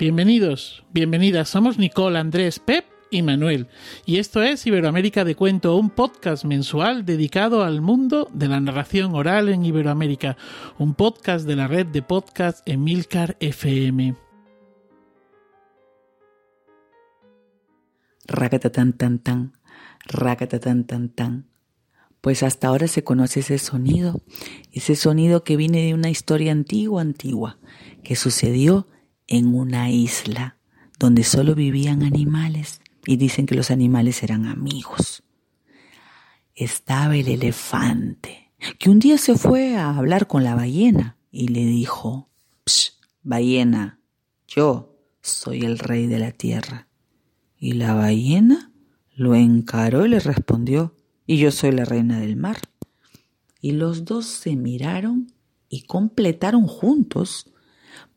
Bienvenidos, bienvenidas. Somos Nicole, Andrés, Pep y Manuel. Y esto es Iberoamérica de Cuento, un podcast mensual dedicado al mundo de la narración oral en Iberoamérica. Un podcast de la red de podcast Emilcar FM. Racatatan tan tan, racatatan tan tan. Pues hasta ahora se conoce ese sonido, ese sonido que viene de una historia antigua, antigua, que sucedió en una isla donde solo vivían animales y dicen que los animales eran amigos. Estaba el elefante, que un día se fue a hablar con la ballena y le dijo, Psh, ballena, yo soy el rey de la tierra. Y la ballena lo encaró y le respondió, y yo soy la reina del mar. Y los dos se miraron y completaron juntos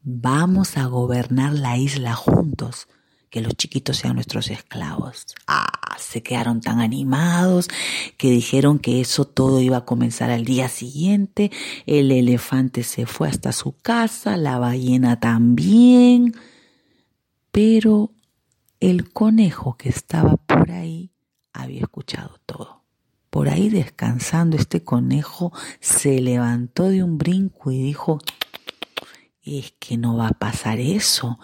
Vamos a gobernar la isla juntos, que los chiquitos sean nuestros esclavos. Ah, se quedaron tan animados que dijeron que eso todo iba a comenzar al día siguiente. El elefante se fue hasta su casa, la ballena también. Pero el conejo que estaba por ahí había escuchado todo. Por ahí descansando este conejo se levantó de un brinco y dijo, es que no va a pasar eso.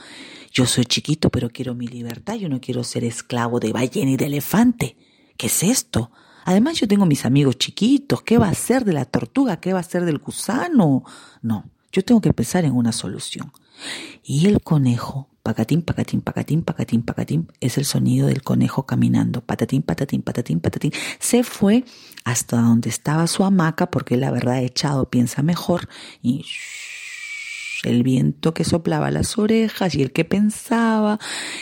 Yo soy chiquito, pero quiero mi libertad. Yo no quiero ser esclavo de ballena y de elefante. ¿Qué es esto? Además, yo tengo mis amigos chiquitos. ¿Qué va a ser de la tortuga? ¿Qué va a ser del gusano? No, yo tengo que pensar en una solución. Y el conejo, pacatín, pacatín, pacatín, pacatín, pacatín, es el sonido del conejo caminando, patatín, patatín, patatín, patatín, se fue hasta donde estaba su hamaca, porque la verdad echado piensa mejor, y el viento que soplaba las orejas y el que pensaba,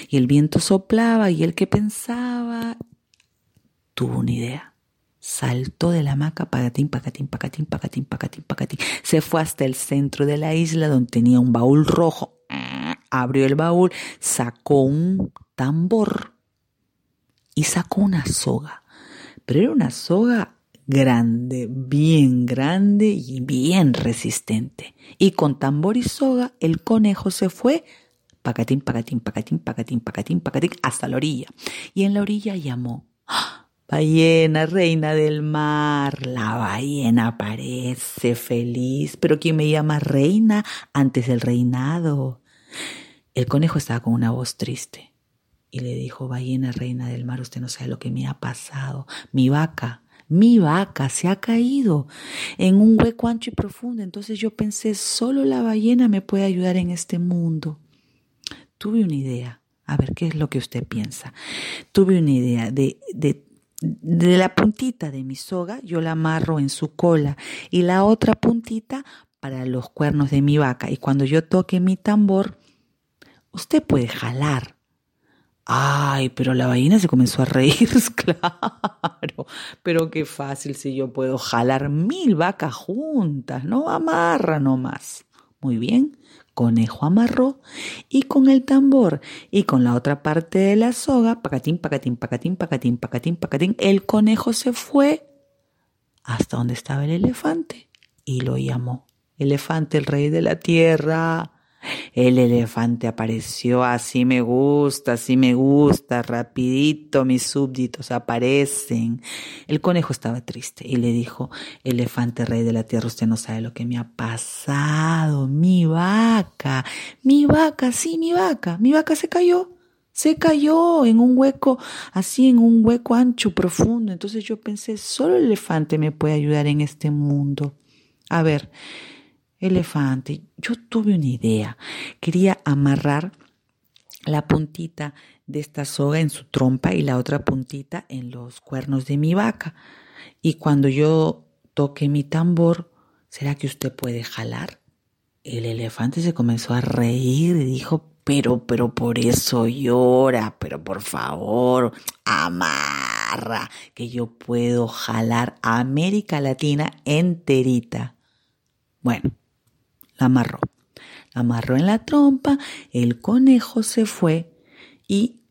y el viento soplaba y el que pensaba, tuvo una idea. Saltó de la hamaca, pacatín, pacatín, pacatín, pacatín, pacatín, pacatín. Se fue hasta el centro de la isla donde tenía un baúl rojo. Abrió el baúl, sacó un tambor y sacó una soga. Pero era una soga grande, bien grande y bien resistente. Y con tambor y soga el conejo se fue pacatín, pacatín, pacatín, pacatín, pacatín, pacatín, hasta la orilla. Y en la orilla llamó, ¡Ah! ballena, reina del mar. La ballena parece feliz, pero ¿quién me llama reina antes del reinado? El conejo estaba con una voz triste y le dijo, ballena, reina del mar, usted no sabe lo que me ha pasado. Mi vaca mi vaca se ha caído en un hueco ancho y profundo. Entonces yo pensé, solo la ballena me puede ayudar en este mundo. Tuve una idea. A ver, ¿qué es lo que usted piensa? Tuve una idea de, de, de la puntita de mi soga, yo la amarro en su cola y la otra puntita para los cuernos de mi vaca. Y cuando yo toque mi tambor, usted puede jalar Ay, pero la ballena se comenzó a reír, claro. Pero qué fácil si yo puedo jalar mil vacas juntas, ¿no? Amarra nomás. Muy bien, conejo amarró y con el tambor y con la otra parte de la soga, pacatín, pacatín, pacatín, pacatín, pacatín, pacatín, el conejo se fue hasta donde estaba el elefante y lo llamó. Elefante, el rey de la tierra. El elefante apareció, así me gusta, así me gusta, rapidito mis súbditos aparecen. El conejo estaba triste y le dijo, elefante rey de la tierra, usted no sabe lo que me ha pasado, mi vaca, mi vaca, sí, mi vaca, mi vaca se cayó. Se cayó en un hueco, así en un hueco ancho, profundo. Entonces yo pensé, solo el elefante me puede ayudar en este mundo. A ver, elefante, yo tuve una idea. Quería amarrar la puntita de esta soga en su trompa y la otra puntita en los cuernos de mi vaca. Y cuando yo toque mi tambor, ¿será que usted puede jalar? El elefante se comenzó a reír y dijo, pero, pero por eso llora, pero por favor, amarra, que yo puedo jalar a América Latina enterita. Bueno, la amarró. La amarró en la trompa, el conejo se fue y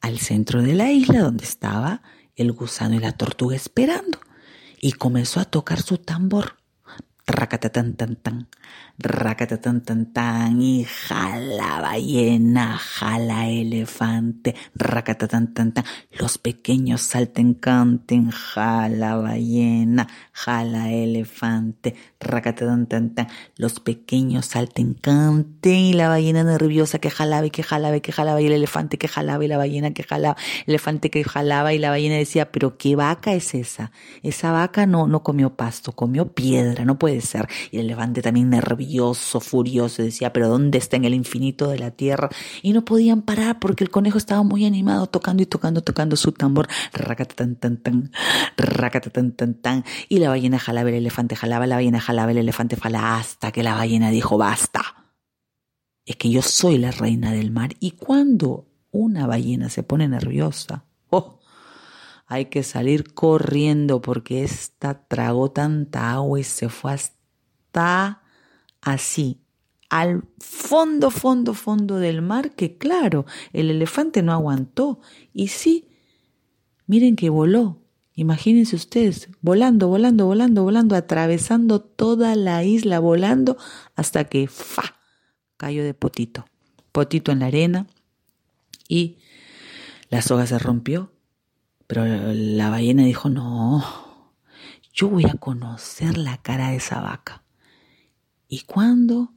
al centro de la isla donde estaba el gusano y la tortuga esperando y comenzó a tocar su tambor. Racatatan tan tan, racatatan tan tan, y jala ballena, jala elefante, racatatan tan tan, los pequeños salten, canten, jala ballena, jala elefante, racatatan tan tan, los pequeños salten, canten, y la ballena nerviosa que jalaba y que jalaba y que jalaba, y el elefante que jalaba y la ballena que jalaba, el elefante que jalaba y la ballena decía, pero qué vaca es esa, esa vaca no, no comió pasto, comió piedra, no puede ser. Y el elefante también nervioso, furioso, decía, pero ¿dónde está en el infinito de la tierra? Y no podían parar porque el conejo estaba muy animado, tocando y tocando, tocando su tambor. Racatatan, tan, tan, racatatan, tan, tan. Y la ballena jalaba, el elefante jalaba, la ballena jalaba, el elefante jalaba, hasta que la ballena dijo, basta. Es que yo soy la reina del mar. Y cuando una ballena se pone nerviosa, oh, hay que salir corriendo porque esta tragó tanta agua y se fue hasta así, al fondo, fondo, fondo del mar, que claro, el elefante no aguantó. Y sí, miren que voló. Imagínense ustedes, volando, volando, volando, volando, atravesando toda la isla, volando, hasta que ¡fa! cayó de potito. Potito en la arena y la soga se rompió pero la ballena dijo, no, yo voy a conocer la cara de esa vaca. Y cuando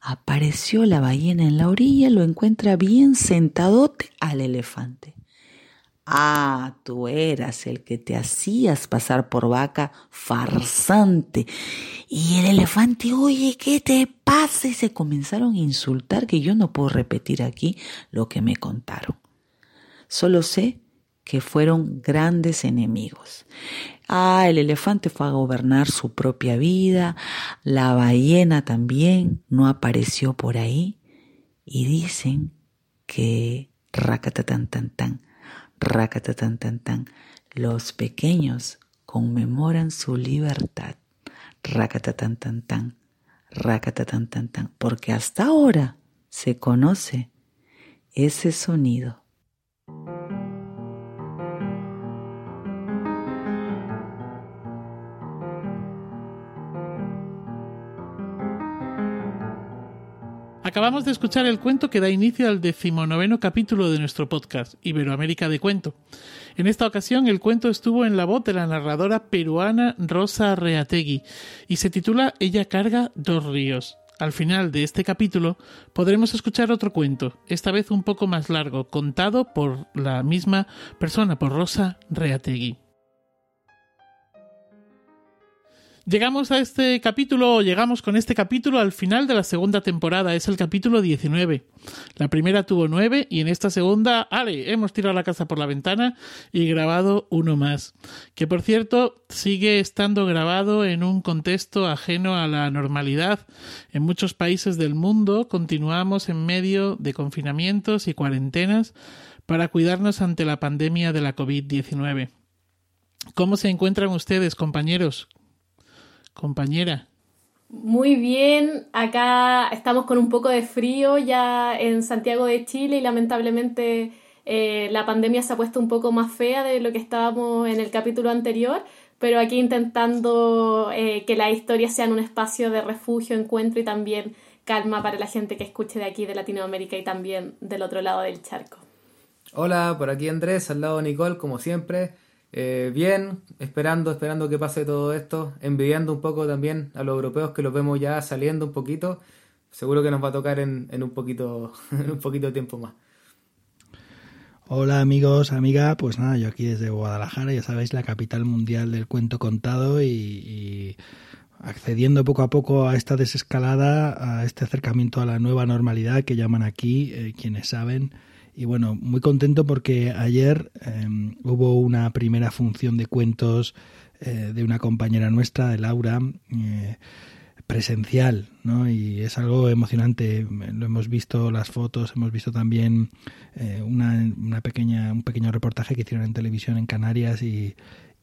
apareció la ballena en la orilla, lo encuentra bien sentadote al elefante. Ah, tú eras el que te hacías pasar por vaca farsante. Y el elefante, oye, ¿qué te pasa? Y se comenzaron a insultar que yo no puedo repetir aquí lo que me contaron. Solo sé que fueron grandes enemigos. Ah, el elefante fue a gobernar su propia vida, la ballena también no apareció por ahí y dicen que racatatan tan tan, tan tan, los pequeños conmemoran su libertad, racatatan tan tan, tan tan, porque hasta ahora se conoce ese sonido. Acabamos de escuchar el cuento que da inicio al decimonoveno capítulo de nuestro podcast, Iberoamérica de Cuento. En esta ocasión el cuento estuvo en la voz de la narradora peruana Rosa Reategui y se titula Ella carga dos ríos. Al final de este capítulo podremos escuchar otro cuento, esta vez un poco más largo, contado por la misma persona, por Rosa Reategui. Llegamos a este capítulo, llegamos con este capítulo al final de la segunda temporada, es el capítulo 19. La primera tuvo nueve y en esta segunda, ale, hemos tirado la casa por la ventana y grabado uno más. Que por cierto, sigue estando grabado en un contexto ajeno a la normalidad. En muchos países del mundo continuamos en medio de confinamientos y cuarentenas para cuidarnos ante la pandemia de la COVID-19. ¿Cómo se encuentran ustedes, compañeros? Compañera? Muy bien, acá estamos con un poco de frío ya en Santiago de Chile y lamentablemente eh, la pandemia se ha puesto un poco más fea de lo que estábamos en el capítulo anterior, pero aquí intentando eh, que las historias sean un espacio de refugio, encuentro y también calma para la gente que escuche de aquí de Latinoamérica y también del otro lado del charco. Hola, por aquí Andrés, al lado de Nicole, como siempre. Eh, bien, esperando, esperando que pase todo esto, envidiando un poco también a los europeos que los vemos ya saliendo un poquito. Seguro que nos va a tocar en, un poquito, en un poquito de tiempo más. Hola amigos, amiga, pues nada, yo aquí desde Guadalajara, ya sabéis, la capital mundial del cuento contado y, accediendo poco a poco a esta desescalada, a este acercamiento a la nueva normalidad que llaman aquí, eh, quienes saben, y bueno, muy contento porque ayer em, hubo una primera función de cuentos eh, de una compañera nuestra, de Laura, eh, presencial, ¿no? Y es algo emocionante. Lo hemos visto las fotos, hemos visto también eh, una, una, pequeña, un pequeño reportaje que hicieron en televisión en Canarias y,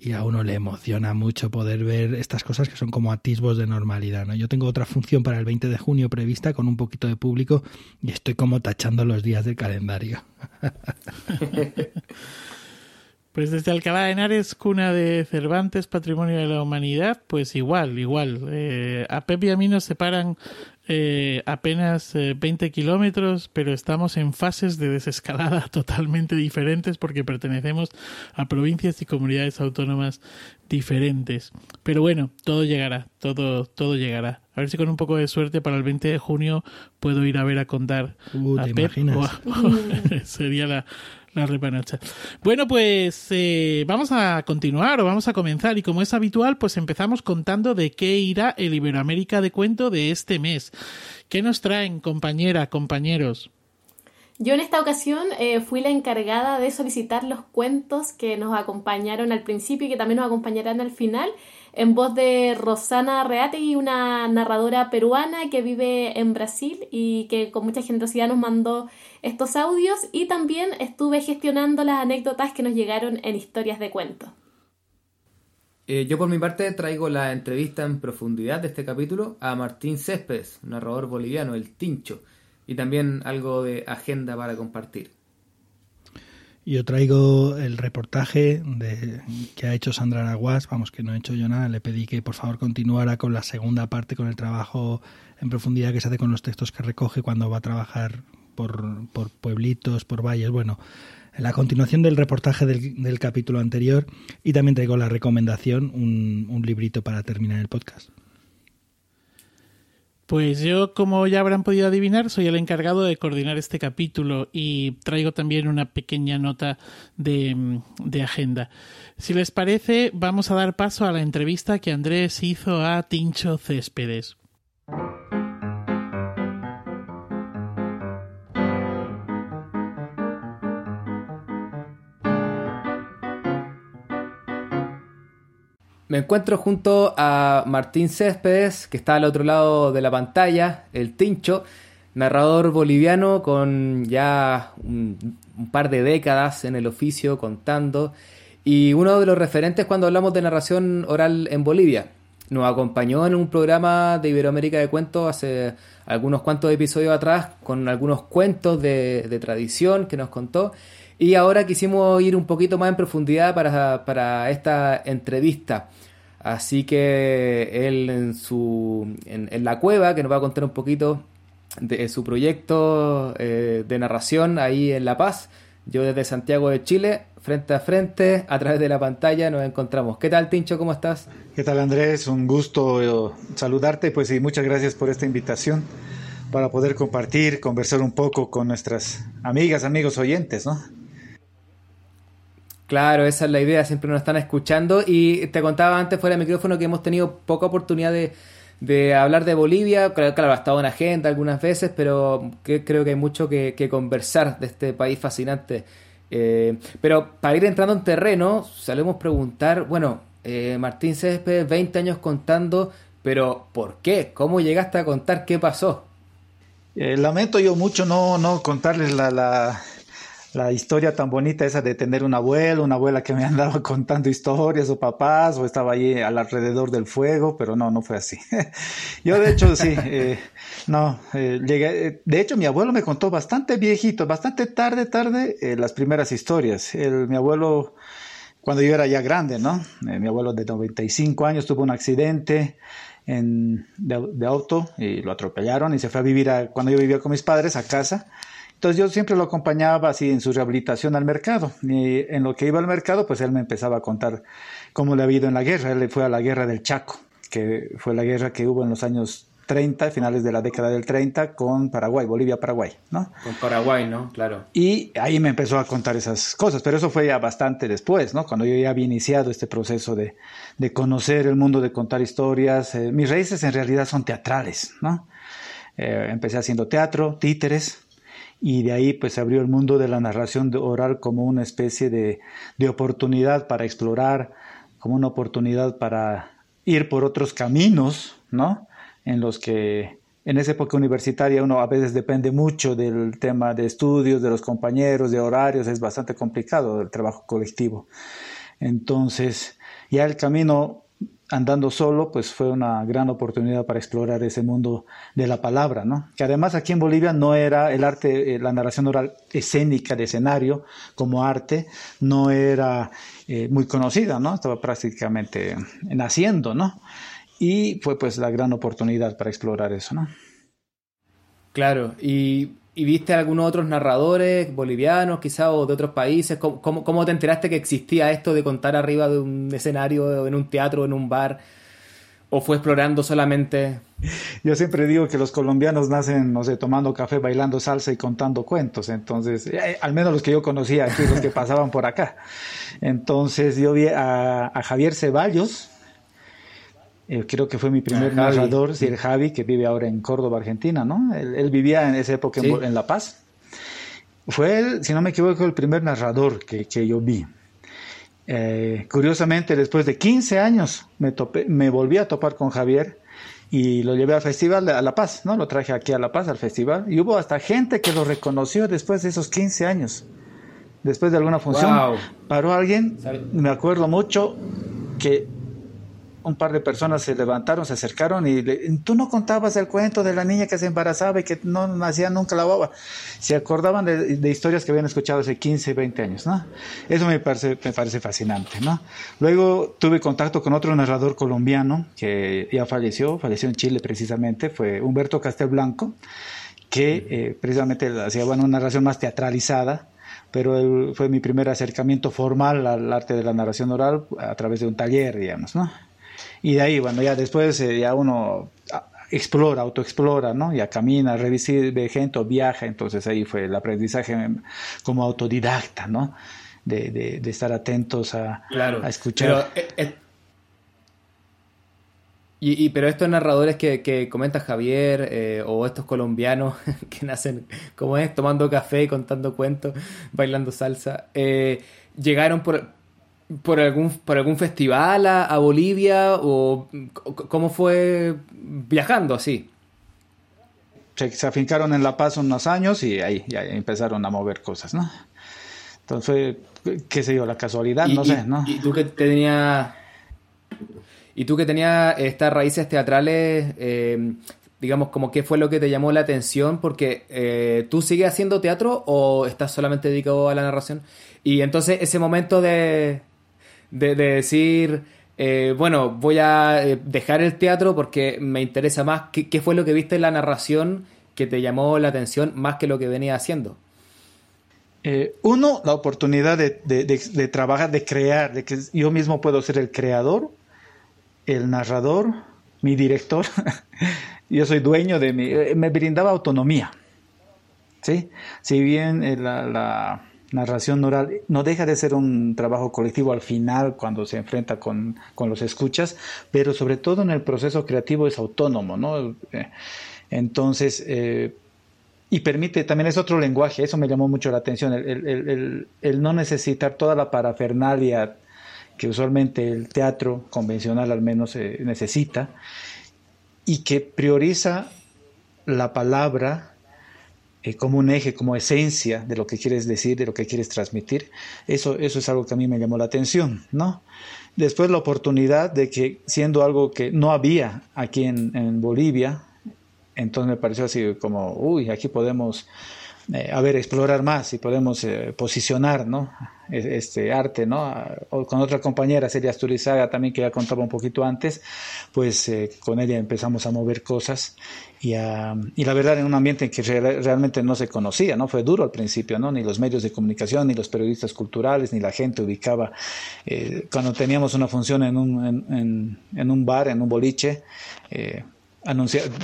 y a uno le emociona mucho poder ver estas cosas que son como atisbos de normalidad. ¿no? Yo tengo otra función para el 20 de junio prevista con un poquito de público y estoy como tachando los días del calendario. Pues desde Alcalá de Henares, cuna de Cervantes, patrimonio de la humanidad, pues igual, igual. Eh, a Pepe y a mí nos separan eh, apenas 20 eh, kilómetros, pero estamos en fases de desescalada totalmente diferentes porque pertenecemos a provincias y comunidades autónomas diferentes. Pero bueno, todo llegará, todo, todo llegará. A ver si con un poco de suerte para el 20 de junio puedo ir a ver a contar uh, a Pep. sería la, Bueno, pues eh, vamos a continuar o vamos a comenzar y como es habitual, pues empezamos contando de qué irá el Iberoamérica de cuento de este mes. ¿Qué nos traen, compañera, compañeros? Yo en esta ocasión eh, fui la encargada de solicitar los cuentos que nos acompañaron al principio y que también nos acompañarán al final en voz de Rosana Reategui, una narradora peruana que vive en Brasil y que con mucha generosidad nos mandó estos audios y también estuve gestionando las anécdotas que nos llegaron en historias de cuentos. Eh, yo por mi parte traigo la entrevista en profundidad de este capítulo a Martín Céspedes, narrador boliviano, el Tincho, y también algo de agenda para compartir. Yo traigo el reportaje de, que ha hecho Sandra Araguas, vamos que no he hecho yo nada, le pedí que por favor continuara con la segunda parte, con el trabajo en profundidad que se hace con los textos que recoge cuando va a trabajar por, pueblitos, por valles, bueno, la continuación del reportaje del, capítulo anterior y también traigo la recomendación, un, un librito para terminar el podcast. Pues yo, como ya habrán podido adivinar, soy el encargado de coordinar este capítulo y traigo también una pequeña nota de, agenda. Si les parece, vamos a dar paso a la entrevista que Andrés hizo a Tincho Céspedes. Me encuentro junto a Martín Céspedes, que está al otro lado de la pantalla, el Tincho, narrador boliviano con ya un, par de décadas en el oficio contando y uno de los referentes cuando hablamos de narración oral en Bolivia. Nos acompañó en un programa de Iberoamérica de Cuentos hace algunos cuantos episodios atrás con algunos cuentos de, de tradición que nos contó y ahora quisimos ir un poquito más en profundidad para, para esta entrevista. Así que él en, su, en, la cueva, que nos va a contar un poquito de su proyecto eh, de narración ahí en La Paz, yo desde Santiago de Chile, frente a frente, a través de la pantalla, nos encontramos. ¿Qué tal, Tincho? ¿Cómo estás? ¿Qué tal, Andrés? Un gusto eh, saludarte, pues y muchas gracias por esta invitación para poder compartir, conversar un poco con nuestras amigas, amigos oyentes, ¿no? Claro, esa es la idea, siempre nos están escuchando y te contaba antes fuera del micrófono que hemos tenido poca oportunidad de, hablar de Bolivia, claro, ha estado en agenda algunas veces, pero creo que hay mucho que, conversar de este país fascinante. Eh, pero para ir entrando en terreno, solemos preguntar, bueno, eh, Martín Céspedes, 20 años contando, pero ¿por qué? ¿Cómo llegaste a contar qué pasó? Eh, lamento yo mucho no, no contarles la, la, la historia tan bonita esa de tener un abuelo, una abuela que me andaba contando historias o papás o estaba allí alrededor del fuego, pero no, no fue así. Yo de hecho sí, eh, no, eh, llegué, eh, de hecho mi abuelo me contó bastante viejito, bastante tarde, tarde las primeras historias. Mi abuelo, cuando yo era ya grande, ¿no? mi abuelo de 95 años tuvo un accidente. En, de, de, auto y lo atropellaron y se fue a vivir a, cuando yo vivía con mis padres a casa entonces yo siempre lo acompañaba así en su rehabilitación al mercado. Y en lo que iba al mercado, pues él me empezaba a contar cómo le había ido en la guerra. Él fue a la guerra del Chaco, que fue la guerra que hubo en los años 30, finales de la década del 30, con Paraguay, Bolivia-Paraguay, ¿no? Con Paraguay, ¿no? Claro. Y ahí me empezó a contar esas cosas, pero eso fue ya bastante después, ¿no? Cuando yo ya había iniciado este proceso de, de conocer el mundo, de contar historias. Eh, mis raíces en realidad son teatrales, ¿no? Eh, empecé haciendo teatro, títeres, y de ahí pues abrió el mundo de la narración oral como una especie de, de oportunidad para explorar, como una oportunidad para ir por otros caminos, ¿no? En los que en esa época universitaria uno a veces depende mucho del tema de estudios, de los compañeros, de horarios, es bastante complicado el trabajo colectivo. Entonces, ya el camino andando solo, pues fue una gran oportunidad para explorar ese mundo de la palabra, ¿no? Que además aquí en Bolivia no era el arte, eh, la narración oral escénica de escenario como arte, no era eh, muy conocida, ¿no? Estaba prácticamente naciendo, ¿no? Y fue pues la gran oportunidad para explorar eso, ¿no? Claro, y ¿Y viste algunos otros narradores bolivianos quizá o de otros países? ¿Cómo, ¿Cómo, te enteraste que existía esto de contar arriba de un escenario, en un teatro, en un bar? ¿O fue explorando solamente? Yo siempre digo que los colombianos nacen, no sé, tomando café, bailando salsa y contando cuentos. Entonces, eh, al menos los que yo conocía aquí, los que pasaban por acá. Entonces, yo vi a, a Javier Ceballos, eh, creo que fue mi primer narrador, sí, el Javi, que vive ahora en Córdoba, Argentina, ¿no? Él, vivía en esa época en, La Paz. Fue él, si no me equivoco, el primer narrador que, que yo vi. Eh, curiosamente, después de 15 años, me, topé, me volví a topar con Javier y lo llevé al festival a La Paz, ¿no? Lo traje aquí a La Paz, al festival, y hubo hasta gente que lo reconoció después de esos 15 años. Después de alguna función, paró alguien, me acuerdo mucho, que un par de personas se levantaron, se acercaron y tú no contabas el cuento de la niña que se embarazaba y que no nacía nunca la boba. Se acordaban de, historias que habían escuchado hace 15, 20 años, ¿no? Eso me parece, me parece fascinante, ¿no? Luego tuve contacto con otro narrador colombiano que ya falleció, falleció en Chile precisamente, fue Humberto Castelblanco, que eh, precisamente hacía bueno, una narración más teatralizada, pero fue mi primer acercamiento formal al arte de la narración oral a través de un taller, digamos, ¿no? Y de ahí, bueno, ya después eh, ya uno ah, explora, autoexplora, ¿no? Ya camina, revisa, ve gente o viaja, entonces ahí fue el aprendizaje como autodidacta, ¿no? De, de, estar atentos a, a escuchar. Pero, eh, eh, y, pero estos narradores que, que comenta Javier, o estos colombianos que nacen, como es, tomando café, contando cuentos, bailando salsa, llegaron por, por algún, por algún festival a, Bolivia o cómo fue viajando así? Se, afincaron en La Paz unos años y ahí ya empezaron a mover cosas, ¿no? Entonces, qué sé yo, la casualidad, no sé, ¿no? Y tú que tenías... Y tú que tenías estas raíces teatrales, eh, digamos, como qué fue lo que te llamó la atención, porque eh, tú sigues haciendo teatro o estás solamente dedicado a la narración. Y entonces ese momento de, de, decir, eh, bueno, voy a eh, dejar el teatro porque me interesa más. ¿Qué, fue lo que viste en la narración que te llamó la atención más que lo que venía haciendo? Eh, uno, la oportunidad de, trabajar, de crear, de que yo mismo puedo ser el creador, el narrador, mi director. yo soy dueño de mi... Me brindaba autonomía. ¿sí? Si bien la narración oral no deja de ser un trabajo colectivo al final cuando se enfrenta con, los escuchas, pero sobre todo en el proceso creativo es autónomo, ¿no? Eh, entonces, eh, y permite, también es otro lenguaje, eso me llamó mucho la atención, el, no necesitar toda la parafernalia que usualmente el teatro convencional al menos eh, necesita, y que prioriza la palabra eh, como un eje, como esencia de lo que quieres decir, de lo que quieres transmitir. Eso, eso es algo que a mí me llamó la atención, ¿no? Después la oportunidad de que siendo algo que no había aquí en, en Bolivia, entonces me pareció así como, uy, aquí podemos eh, a ver, explorar más y podemos eh, posicionar ¿no? Este arte, ¿no? O con otra compañera, Celia Asturizaga, también que ya contaba un poquito antes, pues eh, con ella empezamos a mover cosas y, y la verdad en un ambiente en que realmente no se conocía, ¿no? Fue duro al principio, ¿no? Ni los medios de comunicación, ni los periodistas culturales, ni la gente ubicaba. cuando teníamos una función en un, en, en, un bar, en un boliche,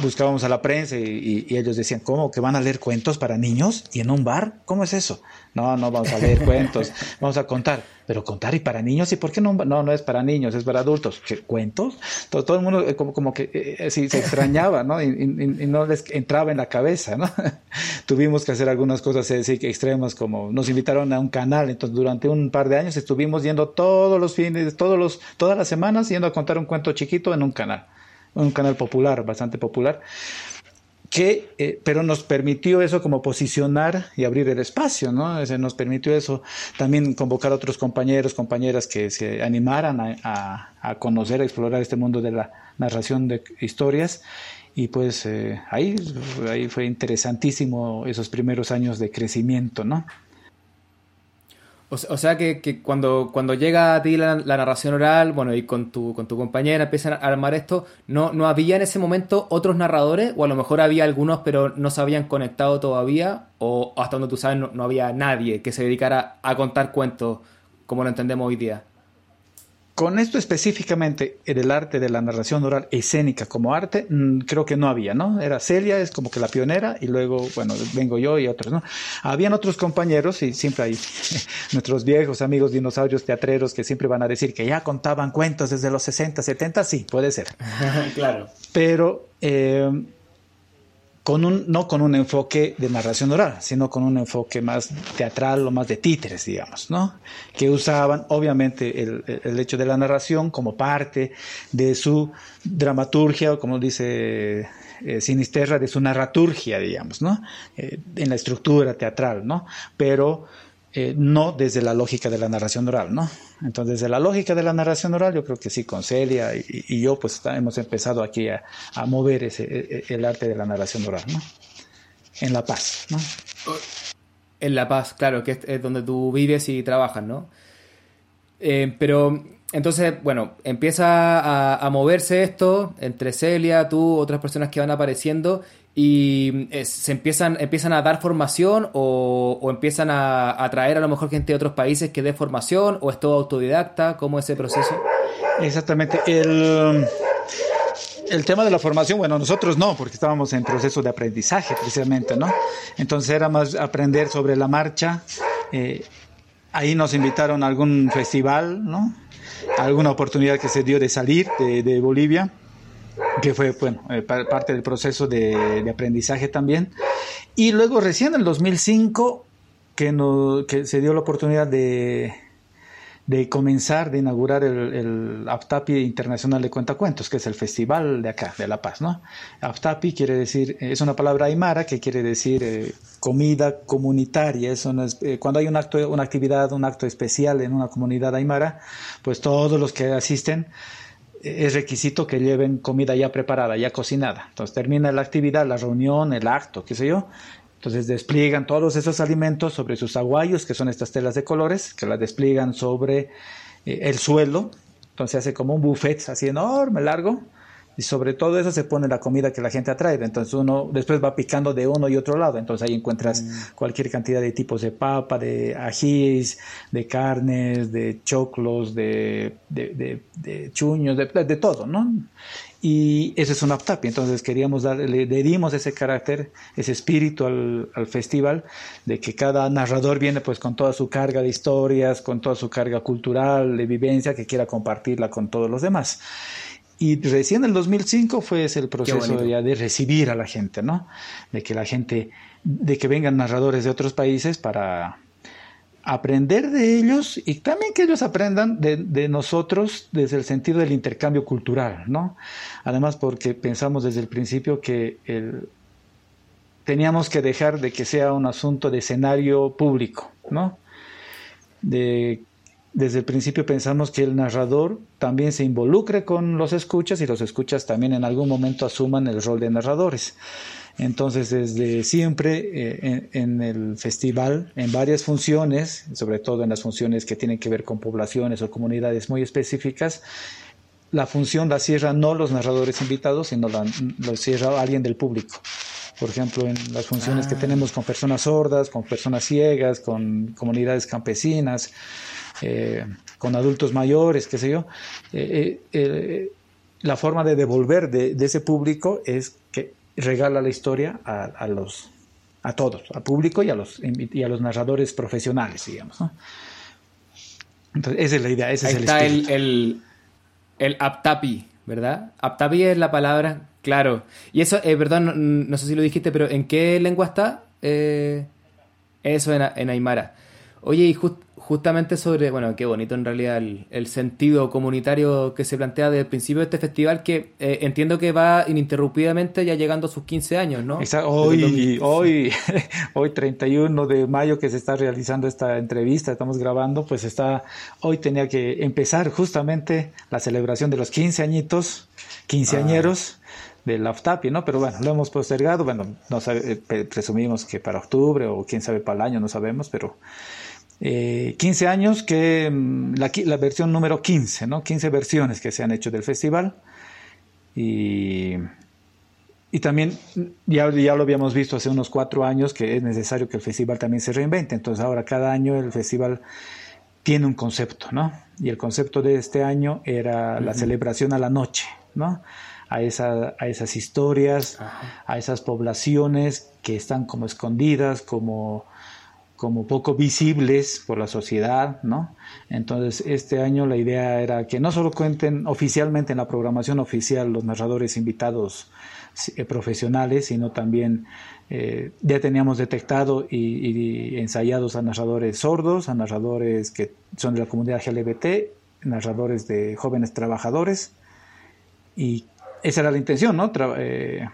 buscábamos a la prensa y, ellos decían, ¿cómo? ¿Que van a leer cuentos para niños y en un bar? ¿Cómo es eso? No, no vamos a leer cuentos, vamos a contar. Pero contar y para niños, ¿y por qué no? No, no es para niños, es para adultos. ¿Qué, ¿Cuentos? Todo, todo, el mundo eh, como, como que eh, eh, se extrañaba, ¿no? Y, no les entraba en la cabeza, ¿no? Tuvimos que hacer algunas cosas así extremas, como nos invitaron a un canal, entonces durante un par de años estuvimos yendo todos los fines, todos los, todas las semanas yendo a contar un cuento chiquito en un canal un canal popular, bastante popular, que, eh, pero nos permitió eso como posicionar y abrir el espacio, ¿no? nos permitió eso también convocar a otros compañeros, compañeras que se animaran a, a, conocer, a explorar este mundo de la narración de historias. Y pues eh, ahí, ahí fue interesantísimo esos primeros años de crecimiento, ¿no? O, sea que, cuando, cuando llega a ti la, narración oral, bueno, y con tu, con tu compañera empiezan a armar esto, ¿no, ¿no había en ese momento otros narradores? O a lo mejor había algunos, pero no se habían conectado todavía, o hasta donde tú sabes no, no había nadie que se dedicara a contar cuentos como lo entendemos hoy día. Con esto específicamente, en el arte de la narración oral escénica como arte, mm, creo que no había, ¿no? Era Celia, es como que la pionera, y luego, bueno, vengo yo y otros, ¿no? Habían otros compañeros, y siempre hay nuestros viejos amigos dinosaurios teatreros que siempre van a decir que ya contaban cuentos desde los 60, 70, sí, puede ser. claro. Pero eh, con un, no con un enfoque de narración oral, sino con un enfoque más teatral o más de títeres, digamos, ¿no? Que usaban, obviamente, el, el hecho de la narración como parte de su dramaturgia, o como dice eh, Sinisterra, de su narraturgia, digamos, ¿no? Eh, en la estructura teatral, ¿no? Pero eh, no desde la lógica de la narración oral, ¿no? Entonces, desde la lógica de la narración oral, yo creo que sí, con Celia y, yo, pues hemos empezado aquí a, mover ese, e, e, el arte de la narración oral, ¿no? En La Paz, ¿no? En La Paz, claro, que es, donde tú vives y trabajas, ¿no? Eh, pero entonces, bueno, empieza a, moverse esto entre Celia, tú, otras personas que van apareciendo y eh, se empiezan, empiezan a dar formación o, empiezan a, atraer a lo mejor gente de otros países que dé formación o es todo autodidacta, ¿cómo es ese proceso? Exactamente. El, el tema de la formación, bueno, nosotros no, porque estábamos en proceso de aprendizaje precisamente, ¿no? Entonces era más aprender sobre la marcha. Eh, ahí nos invitaron a algún festival, ¿no? alguna oportunidad que se dio de salir de, Bolivia, que fue bueno, eh, parte del proceso de, aprendizaje también. Y luego recién en el 2005 que, no, que se dio la oportunidad de, de comenzar, de inaugurar el, el Aptapi Internacional de Cuentacuentos, que es el festival de acá, de La Paz, ¿no? Aptapi quiere decir, es una palabra aymara que quiere decir eh, comida comunitaria, es eh, cuando hay un acto, una actividad, un acto especial en una comunidad aymara, pues todos los que asisten es requisito que lleven comida ya preparada, ya cocinada. Entonces termina la actividad, la reunión, el acto, qué sé yo, entonces despliegan todos esos alimentos sobre sus aguayos, que son estas telas de colores, que las despliegan sobre eh, el suelo. Entonces hace como un buffet así enorme, largo. Y sobre todo eso se pone la comida que la gente atrae. Entonces uno después va picando de uno y otro lado. Entonces ahí encuentras mm. cualquier cantidad de tipos de papa, de ajís, de carnes, de choclos, de, de, de, chuños, de, de, todo, ¿no? Y eso es un aptapi, entonces queríamos darle, le, dimos ese carácter, ese espíritu al, al, festival, de que cada narrador viene pues con toda su carga de historias, con toda su carga cultural, de vivencia, que quiera compartirla con todos los demás. Y recién en el 2005 fue ese el proceso ya de recibir a la gente, ¿no? De que la gente, de que vengan narradores de otros países para, aprender de ellos y también que ellos aprendan de, nosotros desde el sentido del intercambio cultural, ¿no? Además porque pensamos desde el principio que teníamos que dejar de que sea un asunto de escenario público, ¿no? De, desde el principio pensamos que el narrador también se involucre con los escuchas y los escuchas también en algún momento asuman el rol de narradores. Entonces, desde siempre eh, en, el festival, en varias funciones, sobre todo en las funciones que tienen que ver con poblaciones o comunidades muy específicas, la función la cierra no los narradores invitados, sino la, cierra alguien del público. Por ejemplo, en las funciones que ah. tenemos con personas sordas, con personas ciegas, con comunidades campesinas, eh, con adultos mayores, qué sé yo, eh, la forma de devolver de, de, ese público es que regala la historia a, los a todos, al público y a los y a los narradores profesionales, digamos. Entonces, esa es la idea, ese es el está el, el, el, aptapi, ¿verdad? Aptapi es la palabra, claro. Y eso, eh, perdón, no, sé si lo dijiste, pero ¿en qué lengua está? Eh, eso en, en Aymara. Oye, y justamente sobre, bueno, qué bonito en realidad el, sentido comunitario que se plantea desde el principio de este festival, que eh, entiendo que va ininterrumpidamente ya llegando a sus 15 años, ¿no? Exacto. Hoy, hoy, hoy 31 de mayo que se está realizando esta entrevista, estamos grabando, pues está, hoy tenía que empezar justamente la celebración de los 15 añitos, quinceañeros. de la FTAPI, ¿no? Pero bueno, lo hemos postergado, bueno, no sabe, eh, presumimos que para octubre o quién sabe para el año, no sabemos, pero 15 eh, años que mm, la, la, versión número 15, ¿no? 15 versiones que se han hecho del festival. Y, y también ya, ya lo habíamos visto hace unos cuatro años que es necesario que el festival también se reinvente. Entonces ahora cada año el festival tiene un concepto, ¿no? Y el concepto de este año era la celebración a la noche, ¿no? A, esa, a esas historias, a esas poblaciones que están como escondidas, como como poco visibles por la sociedad, ¿no? Entonces, este año la idea era que no solo cuenten oficialmente en la programación oficial los narradores invitados eh, profesionales, sino también eh, ya teníamos detectado y, ensayados a narradores sordos, a narradores que son de la comunidad LGBT, narradores de jóvenes trabajadores, y esa era la intención, ¿no? eh,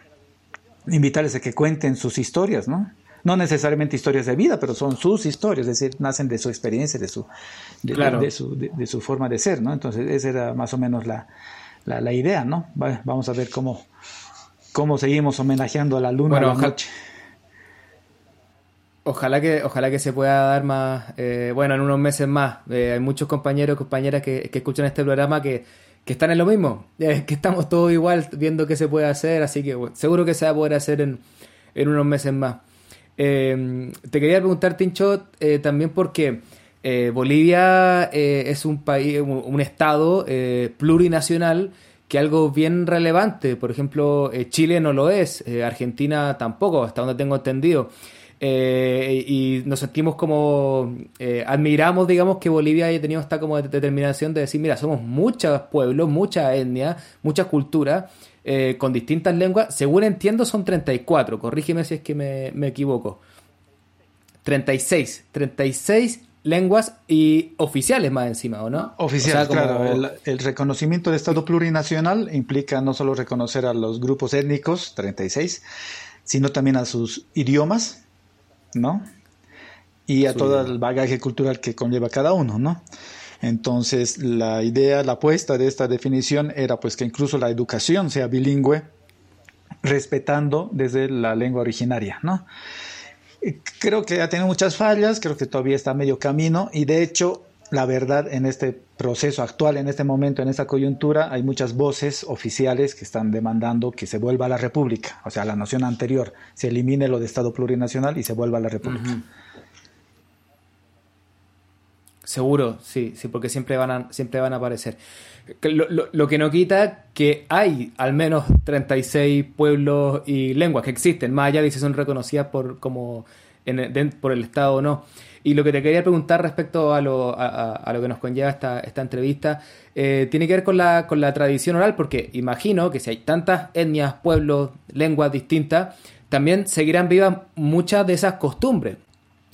invitarles a que cuenten sus historias, ¿no? No necesariamente historias de vida, pero son sus historias, es decir, nacen de su experiencia, de su, de, su, de, su forma de ser, ¿no? Entonces, esa era más o menos la, la, idea, ¿no? Vamos a ver cómo, cómo seguimos homenajeando a la luna bueno, noche. Ojalá que, ojalá que se pueda dar más, eh, bueno, en unos meses más. Eh, hay muchos compañeros y compañeras que, que, escuchan este programa que, que están en lo mismo, eh, que estamos todos igual viendo qué se puede hacer, así que seguro que se va a poder hacer en, en unos meses más. Eh, te quería preguntar, Tincho, eh, también porque eh, Bolivia eh, es un país, un, estado plurinacional que algo bien relevante. Por ejemplo, Chile no lo es, Argentina tampoco, hasta donde tengo entendido. y nos sentimos como admiramos digamos que Bolivia haya tenido esta como determinación de decir mira somos muchos pueblos mucha etnia muchas culturas eh, con distintas lenguas. Según entiendo, son 34. Corrígeme si es que me, equivoco. 36. 36 lenguas y oficiales más encima, ¿o no? Oficiales, claro. El, reconocimiento de Estado plurinacional implica no solo reconocer a los grupos étnicos, 36, sino también a sus idiomas, ¿no? Y a todo el bagaje cultural que conlleva cada uno, ¿no? Entonces, la idea, la apuesta de esta definición era pues que incluso la educación sea bilingüe, respetando desde la lengua originaria, ¿no? Creo que ha tenido muchas fallas, creo que todavía está medio camino y de hecho, la verdad, en este proceso actual, en este momento, en esta coyuntura, hay muchas voces oficiales que están demandando que se vuelva a la República, o sea, la noción anterior, se elimine lo de Estado plurinacional y se vuelva a la República. Seguro, sí, sí, porque siempre van a, siempre van a aparecer. Lo, que no quita que hay al menos 36 pueblos y lenguas que existen, más allá de si son reconocidas por, como en, por el Estado o no. Y lo que te quería preguntar respecto a lo, a, lo que nos conlleva esta, esta entrevista, eh, tiene que ver con la, con la tradición oral, porque imagino que si hay tantas etnias, pueblos, lenguas distintas, también seguirán vivas muchas de esas costumbres.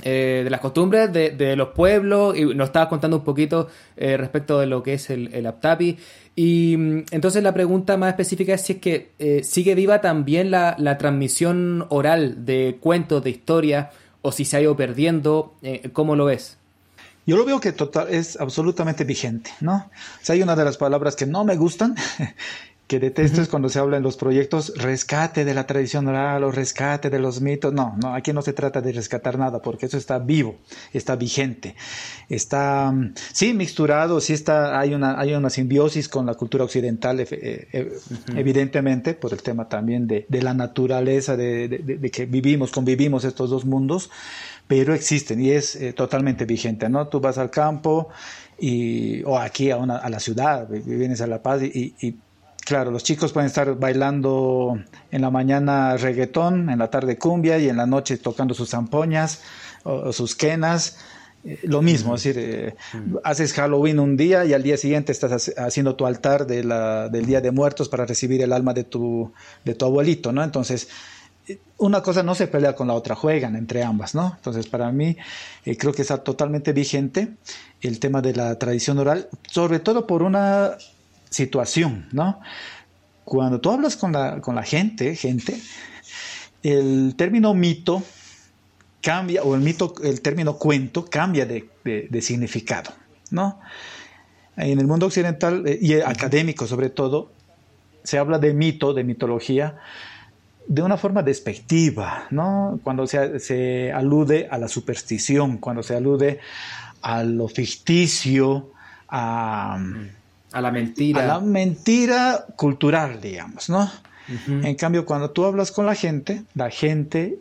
Eh, de las costumbres de, los pueblos y nos estabas contando un poquito eh, respecto de lo que es el, el Aptapi. Y mm, entonces la pregunta más específica es si es que eh, sigue viva también la, transmisión oral de cuentos, de historias, o si se ha ido perdiendo, ¿cómo lo ves? Yo lo veo que total, es absolutamente vigente, ¿no? O sea, hay una de las palabras que no me gustan, que detesto es cuando se habla en los proyectos rescate de la tradición oral o rescate de los mitos. No, no, aquí no se trata de rescatar nada porque eso está vivo, está vigente, está, mm, sí, mixturado, sí está, hay una, hay una simbiosis con la cultura occidental, eh, eh, evidentemente, por el tema también de, de la naturaleza, de, de, que vivimos, convivimos estos dos mundos, pero existen y es eh, totalmente vigente, ¿no? Tú vas al campo y, o aquí a, una, a la ciudad, vienes a La Paz y, y Claro, los chicos pueden estar bailando en la mañana reggaetón, en la tarde cumbia y en la noche tocando sus zampoñas o, sus quenas. Eh, lo mismo, es decir, eh, haces Halloween un día y al día siguiente estás haciendo tu altar de la, del Día de Muertos para recibir el alma de tu, de tu abuelito, ¿no? Entonces, una cosa no se pelea con la otra, juegan entre ambas, ¿no? Entonces, para mí, eh, creo que está totalmente vigente el tema de la tradición oral, sobre todo por una situación, ¿no? Cuando tú hablas con la, con la gente, gente, el término mito cambia, o el mito, el término cuento cambia de, de, significado, ¿no? En el mundo occidental eh, y académico sobre todo, se habla de mito, de mitología, de una forma despectiva, ¿no? Cuando se, se, alude a la superstición, cuando se alude a lo ficticio, a, a la mentira. A la mentira cultural, digamos, ¿no? En cambio, cuando tú hablas con la gente, la gente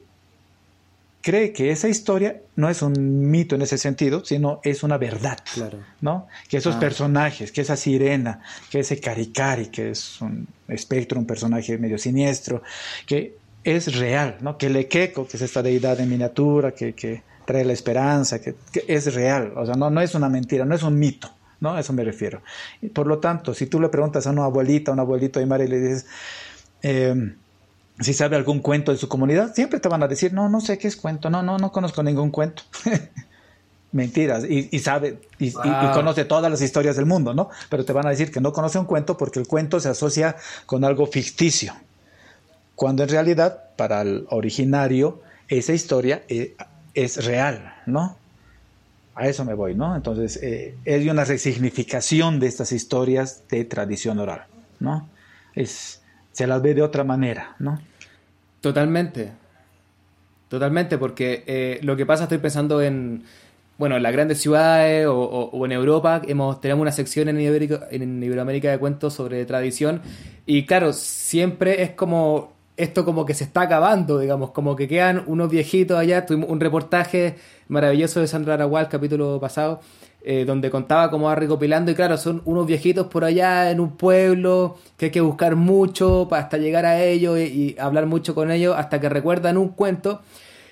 cree que esa historia no es un mito en ese sentido, sino es una verdad, claro. ¿no? Que esos ah. personajes, que esa sirena, que ese caricari, que es un espectro, un personaje medio siniestro, que es real, ¿no? Que el queco, que es esta deidad en miniatura, que, que trae la esperanza, que, es real, o sea, no, no es una mentira, no es un mito, ¿no? A eso me refiero. Por lo tanto, si tú le preguntas a una abuelita, a un abuelito de Mari y le dices, eh, si sabe algún cuento de su comunidad, siempre te van a decir, no, no sé qué es cuento, no, no, no conozco ningún cuento. Mentiras, y, sabe, y, conoce todas las historias del mundo, ¿no? Pero te van a decir que no conoce un cuento porque el cuento se asocia con algo ficticio, cuando en realidad, para el originario, esa historia eh, es, real, ¿no? A eso me voy, ¿no? Entonces, eh, es una resignificación de estas historias de tradición oral, ¿no? Se las ve de otra manera, ¿no? Totalmente. Totalmente, porque eh, lo que pasa, estoy pensando en, bueno, en las grandes ciudades o, en Europa, hemos, tenemos una sección en, en Iberoamérica de cuentos sobre tradición, y claro, siempre es como, esto como que se está acabando, digamos, como que quedan unos viejitos allá, tuvimos un reportaje maravilloso de Sandra Aragual, capítulo pasado, eh, donde contaba cómo va recopilando. Y claro, son unos viejitos por allá en un pueblo que hay que buscar mucho hasta llegar a ellos y, hablar mucho con ellos hasta que recuerdan un cuento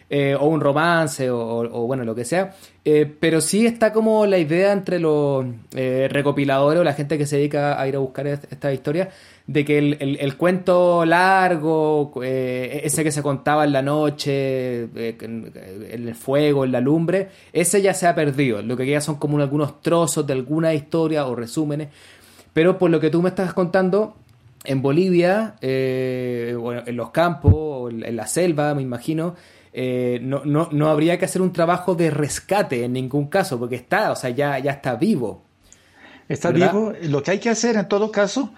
eh, o un romance o, bueno, lo que sea. Eh, pero sí está como la idea entre los recopiladores o la gente que se dedica a ir a buscar esta historia de que el, cuento largo, eh, ese que se contaba en la noche, eh, en, el fuego, en la lumbre, ese ya se ha perdido. Lo que queda son como algunos trozos de alguna historia o resúmenes. Pero por lo que tú me estás contando, en Bolivia, eh, en los campos, en la selva, me imagino, no, no, no, habría que hacer un trabajo de rescate en ningún caso, porque está, o sea, ya, ya está vivo. Está vivo. Lo que hay que hacer en todo caso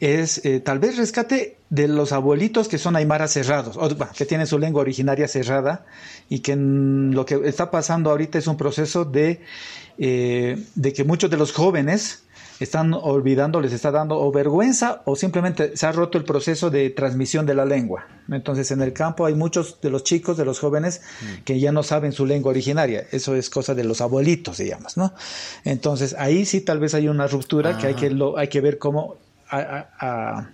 es eh, tal vez rescate de los abuelitos que son aymaras cerrados, o, que tienen su lengua originaria cerrada y que lo que está pasando ahorita es un proceso de, eh, de que muchos de los jóvenes están olvidando, les está dando o vergüenza o simplemente se ha roto el proceso de transmisión de la lengua. Entonces en el campo hay muchos de los chicos, de los jóvenes, mm. que ya no saben su lengua originaria. Eso es cosa de los abuelitos, digamos, ¿no? Entonces ahí sí tal vez hay una ruptura que hay que, lo, hay que ver cómo a,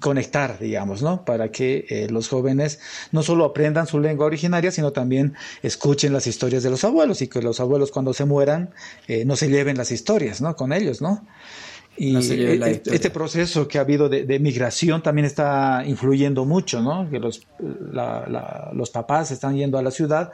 conectar, digamos, ¿no? Para que eh, los jóvenes no solo aprendan su lengua originaria, sino también escuchen las historias de los abuelos y que los abuelos cuando se mueran eh, no se lleven las historias, ¿no? Con ellos, ¿no? Y e, este proceso que ha habido de, migración también está influyendo mucho, ¿no? Que los, los papás están yendo a la ciudad,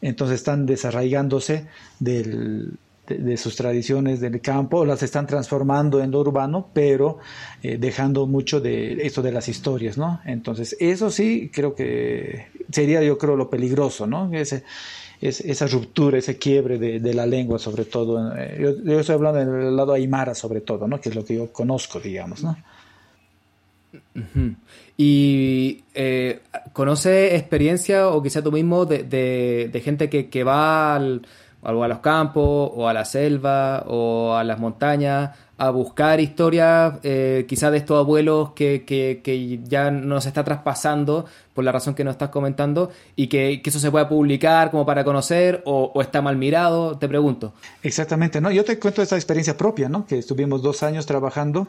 entonces están desarraigándose del, de, sus tradiciones del campo, las están transformando en lo urbano, pero eh, dejando mucho de esto de las historias, ¿no? Entonces, eso sí creo que sería, yo creo, lo peligroso, ¿no? Ese, esa ruptura, ese quiebre de, la lengua, sobre todo. Eh, yo, estoy hablando del lado aymara, sobre todo, ¿no? Que es lo que yo conozco, digamos, ¿no? Y eh, conoce experiencia o quizá tú mismo de, de, gente que, que va al, algo a los campos o a la selva o a las montañas a buscar historias eh, quizás de estos abuelos que, que, ya nos está traspasando por la razón que nos estás comentando y que, eso se pueda publicar como para conocer o, o, está mal mirado, te pregunto. Exactamente, no, yo te cuento esta experiencia propia, ¿no? que estuvimos dos años trabajando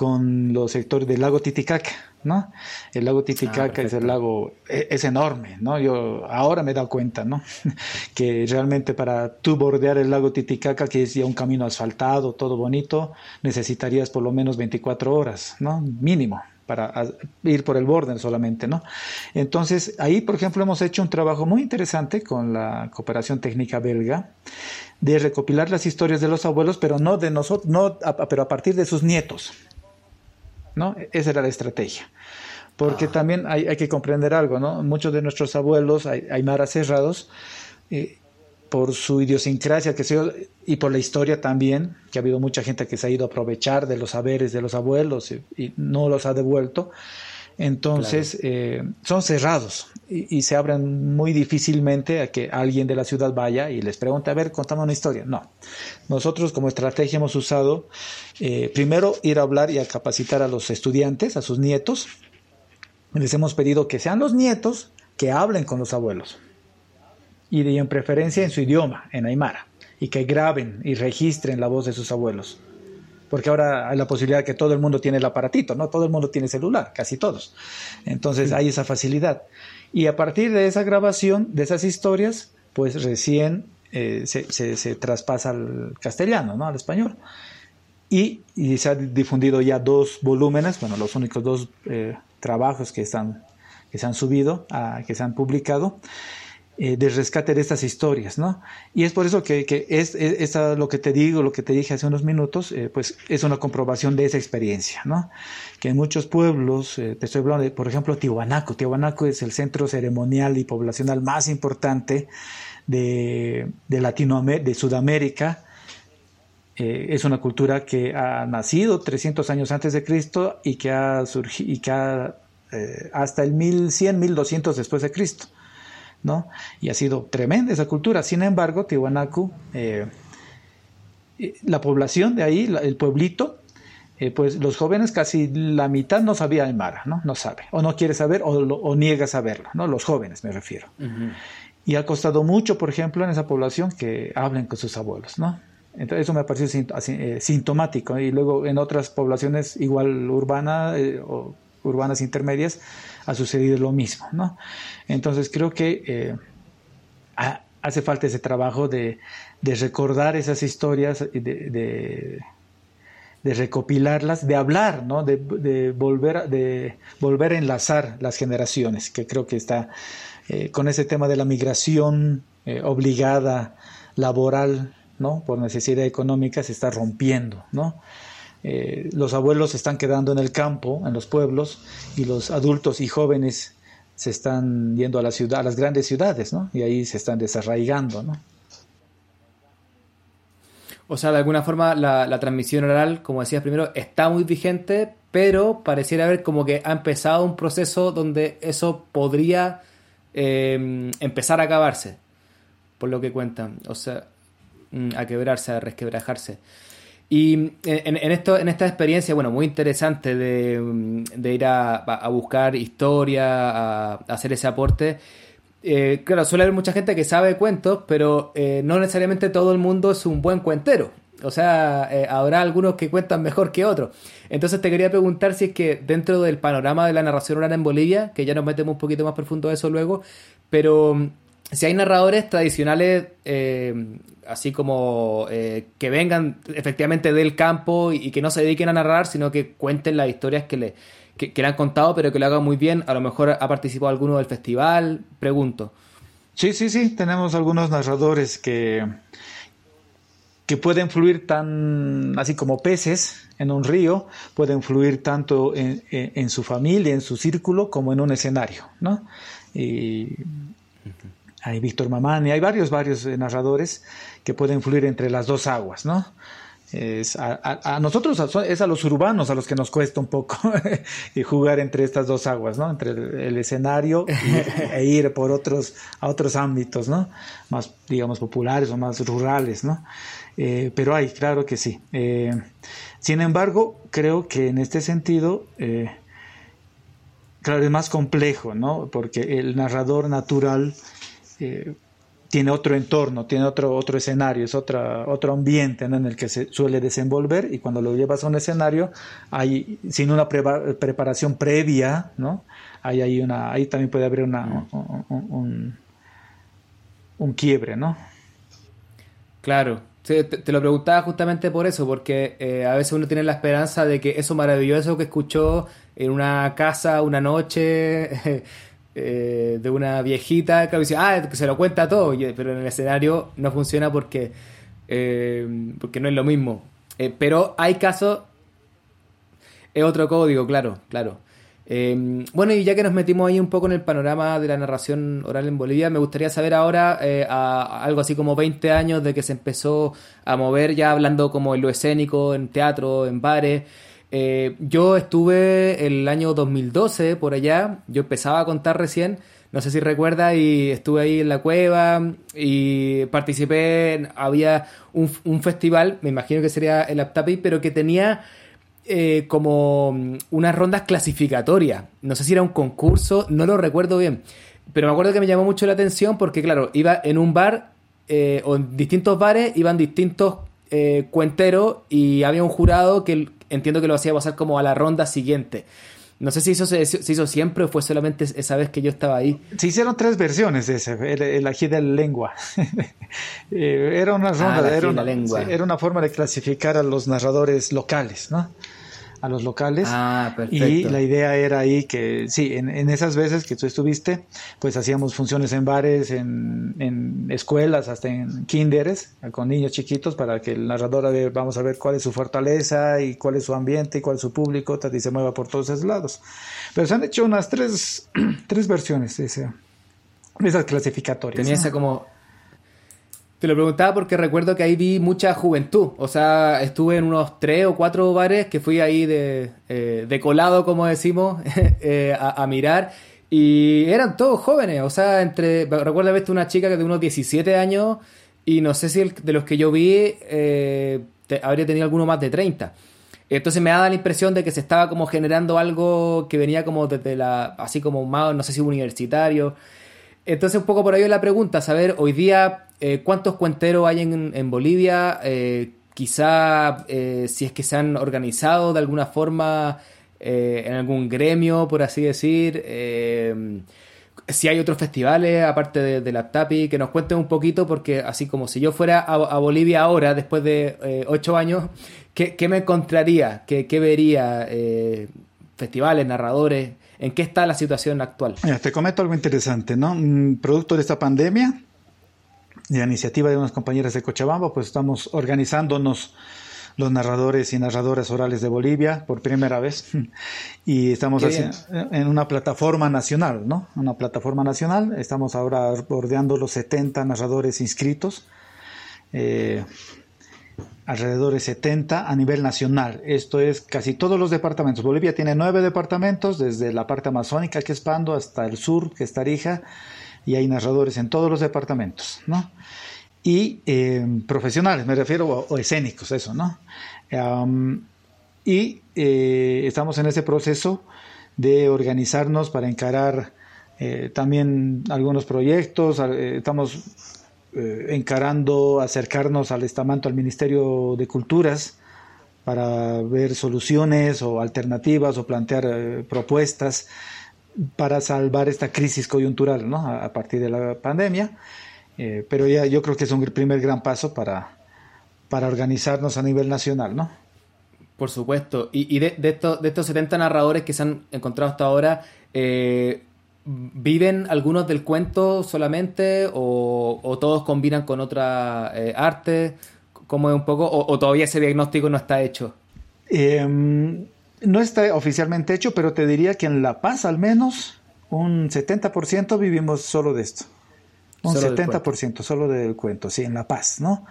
con los sectores del lago Titicaca, ¿no? El lago Titicaca ah, es el lago, e, es, enorme, ¿no? Yo ahora me he dado cuenta, ¿no? que realmente para tú bordear el lago Titicaca, que es ya un camino asfaltado, todo bonito, necesitarías por lo menos 24 horas, ¿no? Mínimo para ir por el borde solamente, ¿no? Entonces, ahí, por ejemplo, hemos hecho un trabajo muy interesante con la cooperación técnica belga de recopilar las historias de los abuelos, pero no de nosotros, no, pero a partir de sus nietos, ¿no? Esa era la estrategia. Porque también hay, hay, que comprender algo, ¿no? Muchos de nuestros abuelos, hay, hay maras cerrados, por su idiosincrasia que se, y por la historia también, que ha habido mucha gente que se ha ido a aprovechar de los saberes de los abuelos y, no los ha devuelto. Entonces, eh, son cerrados y, se abren muy difícilmente a que alguien de la ciudad vaya y les pregunte, a ver, contame una historia. No. Nosotros como estrategia hemos usado, eh, primero, ir a hablar y a capacitar a los estudiantes, a sus nietos. Les hemos pedido que sean los nietos que hablen con los abuelos y de en preferencia en su idioma, en Aymara, y que graben y registren la voz de sus abuelos. Porque ahora hay la posibilidad de que todo el mundo tiene el aparatito, ¿no? Todo el mundo tiene celular, casi todos. Entonces hay esa facilidad. Y a partir de esa grabación, de esas historias, pues recién eh, se, se, traspasa al castellano, ¿no? Al español. Y, y, se han difundido ya dos volúmenes, bueno, los únicos dos eh, trabajos que, están, que se han subido, a, que se han publicado. Eh, de rescate de estas historias, ¿no? Y es por eso que, que es, lo que te digo, lo que te dije hace unos minutos, eh, pues es una comprobación de esa experiencia, ¿no? Que en muchos pueblos, eh, te estoy hablando de, por ejemplo, Tihuanaco. Tihuanaco es el centro ceremonial y poblacional más importante de, de Latinoamérica, de Sudamérica. es una cultura que ha nacido 300 años antes de Cristo y que ha surgido, y que ha, hasta el 1100, 1200 después de Cristo. ¿No? Y ha sido tremenda esa cultura. Sin embargo, Tiwanaku, eh, la población de ahí, el pueblito, eh, pues los jóvenes casi la mitad no sabía Aymara, ¿no? No sabe, o no quiere saber, o, niega saberlo, ¿no? Los jóvenes me refiero. Y ha costado mucho, por ejemplo, en esa población que hablen con sus abuelos, ¿no? Entonces eso me parece eh, sintomático. Y luego en otras poblaciones igual urbanas o urbanas intermedias, ha sucedido lo mismo, ¿no? Entonces creo que eh, hace falta ese trabajo de, recordar esas historias, de, de, recopilarlas, de hablar, ¿no? De, volver, de volver a enlazar las generaciones, que creo que está eh, con ese tema de la migración eh, obligada, laboral, ¿no? Por necesidad económica se está rompiendo, ¿no? Eh, los abuelos se están quedando en el campo, en los pueblos, y los adultos y jóvenes se están yendo a las grandes ciudades, ¿no? Y ahí se están desarraigando, ¿no? O sea, de alguna forma la, transmisión oral, como decías primero, está muy vigente, pero pareciera haber como que ha empezado un proceso donde eso podría em, empezar a acabarse, por lo que cuentan, o sea, mm, a quebrarse, a resquebrajarse. Y en, esto, en esta experiencia, bueno, muy interesante de, ir a, buscar historia, a, hacer ese aporte. Eh, claro, suele haber mucha gente que sabe cuentos, pero eh, no necesariamente todo el mundo es un buen cuentero. O sea, eh, habrá algunos que cuentan mejor que otros. Entonces te quería preguntar si es que dentro del panorama de la narración oral en Bolivia, que ya nos metemos un poquito más profundo a eso luego, pero si hay narradores tradicionales, eh, así como eh, que vengan efectivamente del campo y, que no se dediquen a narrar, sino que cuenten las historias que le, que, le han contado, pero que lo hagan muy bien, a lo mejor ha participado alguno del festival, pregunto. Sí, sí, sí, tenemos algunos narradores que, que pueden fluir tan así como peces en un río, pueden fluir tanto en, en, su familia, en su círculo, como en un escenario, ¿no? Y hay Víctor Mamani, hay varios, varios eh, narradores que pueden fluir entre las dos aguas, ¿no? Es a, nosotros es a los urbanos a los que nos cuesta un poco y jugar entre estas dos aguas, ¿no? Entre el, escenario e ir por otros a otros ámbitos, ¿no? Más digamos populares o más rurales, ¿no? Eh, pero hay, claro que sí. Eh, sin embargo, creo que en este sentido claro es más complejo, ¿no? Porque el narrador natural eh, tiene otro entorno, tiene otro, otro escenario, es otra, otro ambiente en el que se suele desenvolver y cuando lo llevas a un escenario, hay, sin una preparación previa, ¿no? Hay, hay una, ahí también puede haber una, un, un, quiebre, ¿no? Claro, te, lo preguntaba justamente por eso, porque eh, a veces uno tiene la esperanza de que eso maravilloso que escuchó en una casa una noche eh, de una viejita, que dice, ah, se lo cuenta todo, pero en el escenario no funciona porque, eh, porque no es lo mismo. pero hay casos, es otro código, claro, claro. Em, bueno, y ya que nos metimos ahí un poco en el panorama de la narración oral en Bolivia, me gustaría saber ahora, eh, algo así como 20 años de que se empezó a mover ya hablando como en lo escénico, en teatro, en bares. Eh, yo estuve el año 2012 por allá, yo empezaba a contar recién, no sé si recuerda, y estuve ahí en la cueva y participé, había un, festival, me imagino que sería el Aptapi, pero que tenía eh, como mm, unas rondas clasificatorias. No sé si era un concurso, no lo recuerdo bien. Pero me acuerdo que me llamó mucho la atención porque, claro, iba en un bar eh, o en distintos bares, iban distintos eh, cuenteros y había un jurado que entiendo que lo hacía pasar como a la ronda siguiente. No sé si eso se, hizo siempre o fue solamente esa vez que yo estaba ahí. Se hicieron tres versiones de ese, el, ají de la lengua. era una ronda, ah, era, lengua. era una forma de clasificar a los narradores locales, ¿no? A los locales. Ah, perfecto. Y la idea era ahí que, sí, en, esas veces que tú estuviste, pues hacíamos funciones en bares, en, escuelas, hasta en kinderes, con niños chiquitos, para que el narrador, ver, vamos a ver cuál es su fortaleza y cuál es su ambiente y cuál es su público, y se mueva por todos esos lados. Pero se han hecho unas tres, tres versiones de, ese, esas clasificatorias. Tenía esa como te lo preguntaba porque recuerdo que ahí vi mucha juventud. O sea, estuve en unos tres o cuatro bares que fui ahí de, eh, colado, como decimos, eh, a, mirar. Y eran todos jóvenes. O sea, entre. Recuerdo haber visto una chica que de unos 17 años. Y no sé si de los que yo vi eh, habría tenido alguno más de 30. Entonces me daba la impresión de que se estaba como generando algo que venía como desde la. así como más, no sé si universitario. Entonces un poco por ahí la pregunta, saber hoy día eh, ¿Cuántos cuenteros hay en, Bolivia? Eh, quizá eh, si es que se han organizado de alguna forma en algún gremio, por así decir. si hay otros festivales, aparte de, la TAPI, que nos cuenten un poquito, porque así como si yo fuera a, Bolivia ahora, después de ocho años, ¿qué, me encontraría? ¿Qué, qué vería? festivales, narradores, ¿en qué está la situación actual? te comento algo interesante, ¿no? Producto de esta pandemia, de iniciativa de unas compañeras de Cochabamba, pues estamos organizándonos los narradores y narradoras orales de Bolivia por primera vez y estamos en una plataforma nacional, ¿no? Una plataforma nacional. Estamos ahora bordeando los 70 narradores inscritos, eh, alrededor de 70 a nivel nacional. Esto es casi todos los departamentos. Bolivia tiene nueve departamentos, desde la parte amazónica que es Pando hasta el sur que es Tarija y hay narradores en todos los departamentos, ¿no? Y eh, profesionales, me refiero, o, escénicos, eso, ¿no? y eh, estamos en ese proceso de organizarnos para encarar eh, también algunos proyectos, estamos encarando acercarnos al estamento, al Ministerio de Culturas, para ver soluciones o alternativas o plantear propuestas para salvar esta crisis coyuntural ¿no? a, partir de la pandemia. Eh, pero ya yo creo que es un primer gran paso para, para organizarnos a nivel nacional, ¿no? Por supuesto. Y, de, estos, de estos 70 narradores que se han encontrado hasta ahora, eh, ¿viven algunos del cuento solamente o, todos combinan con otra eh, arte? ¿Cómo es un poco? O, todavía ese diagnóstico no está hecho? Eh, no está oficialmente hecho, pero te diría que en La Paz al menos un 70% vivimos solo de esto. Un 70% solo del cuento, sí, en La Paz, ¿no?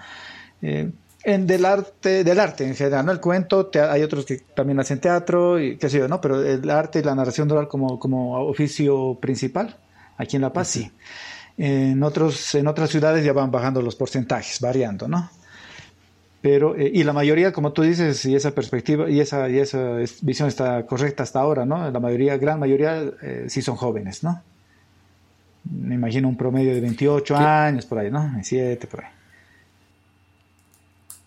Eh, en del arte, del arte en general, ¿no? El cuento, hay otros que también hacen teatro y qué sé yo, ¿no? Pero el arte y la narración oral como, como oficio principal, aquí en La Paz sí. En, otros, en otras ciudades ya van bajando los porcentajes, variando, ¿no? Pero, eh, y la mayoría, como tú dices, y esa perspectiva y esa, y esa visión está correcta hasta ahora, ¿no? La mayoría, gran mayoría, eh, sí son jóvenes, ¿no? Me imagino un promedio de 28 años, por ahí, ¿no? 27, por ahí.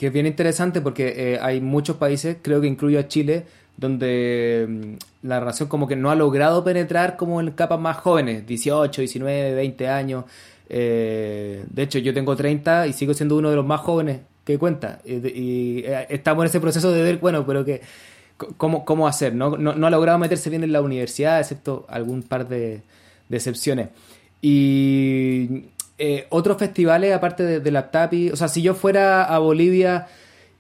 Que es bien interesante porque eh, hay muchos países, creo que incluyo a Chile, donde mm, la narración como que no ha logrado penetrar como en capas más jóvenes, 18, 19, 20 años. de hecho, yo tengo 30 y sigo siendo uno de los más jóvenes ¿qué cuenta? Y, eh, estamos en ese proceso de ver, bueno, pero que cómo, cómo hacer, ¿no? ¿no? ha logrado meterse bien en la universidad, excepto algún par de, de excepciones. Y eh, otros festivales, aparte de, de la TAPI, o sea, si yo fuera a Bolivia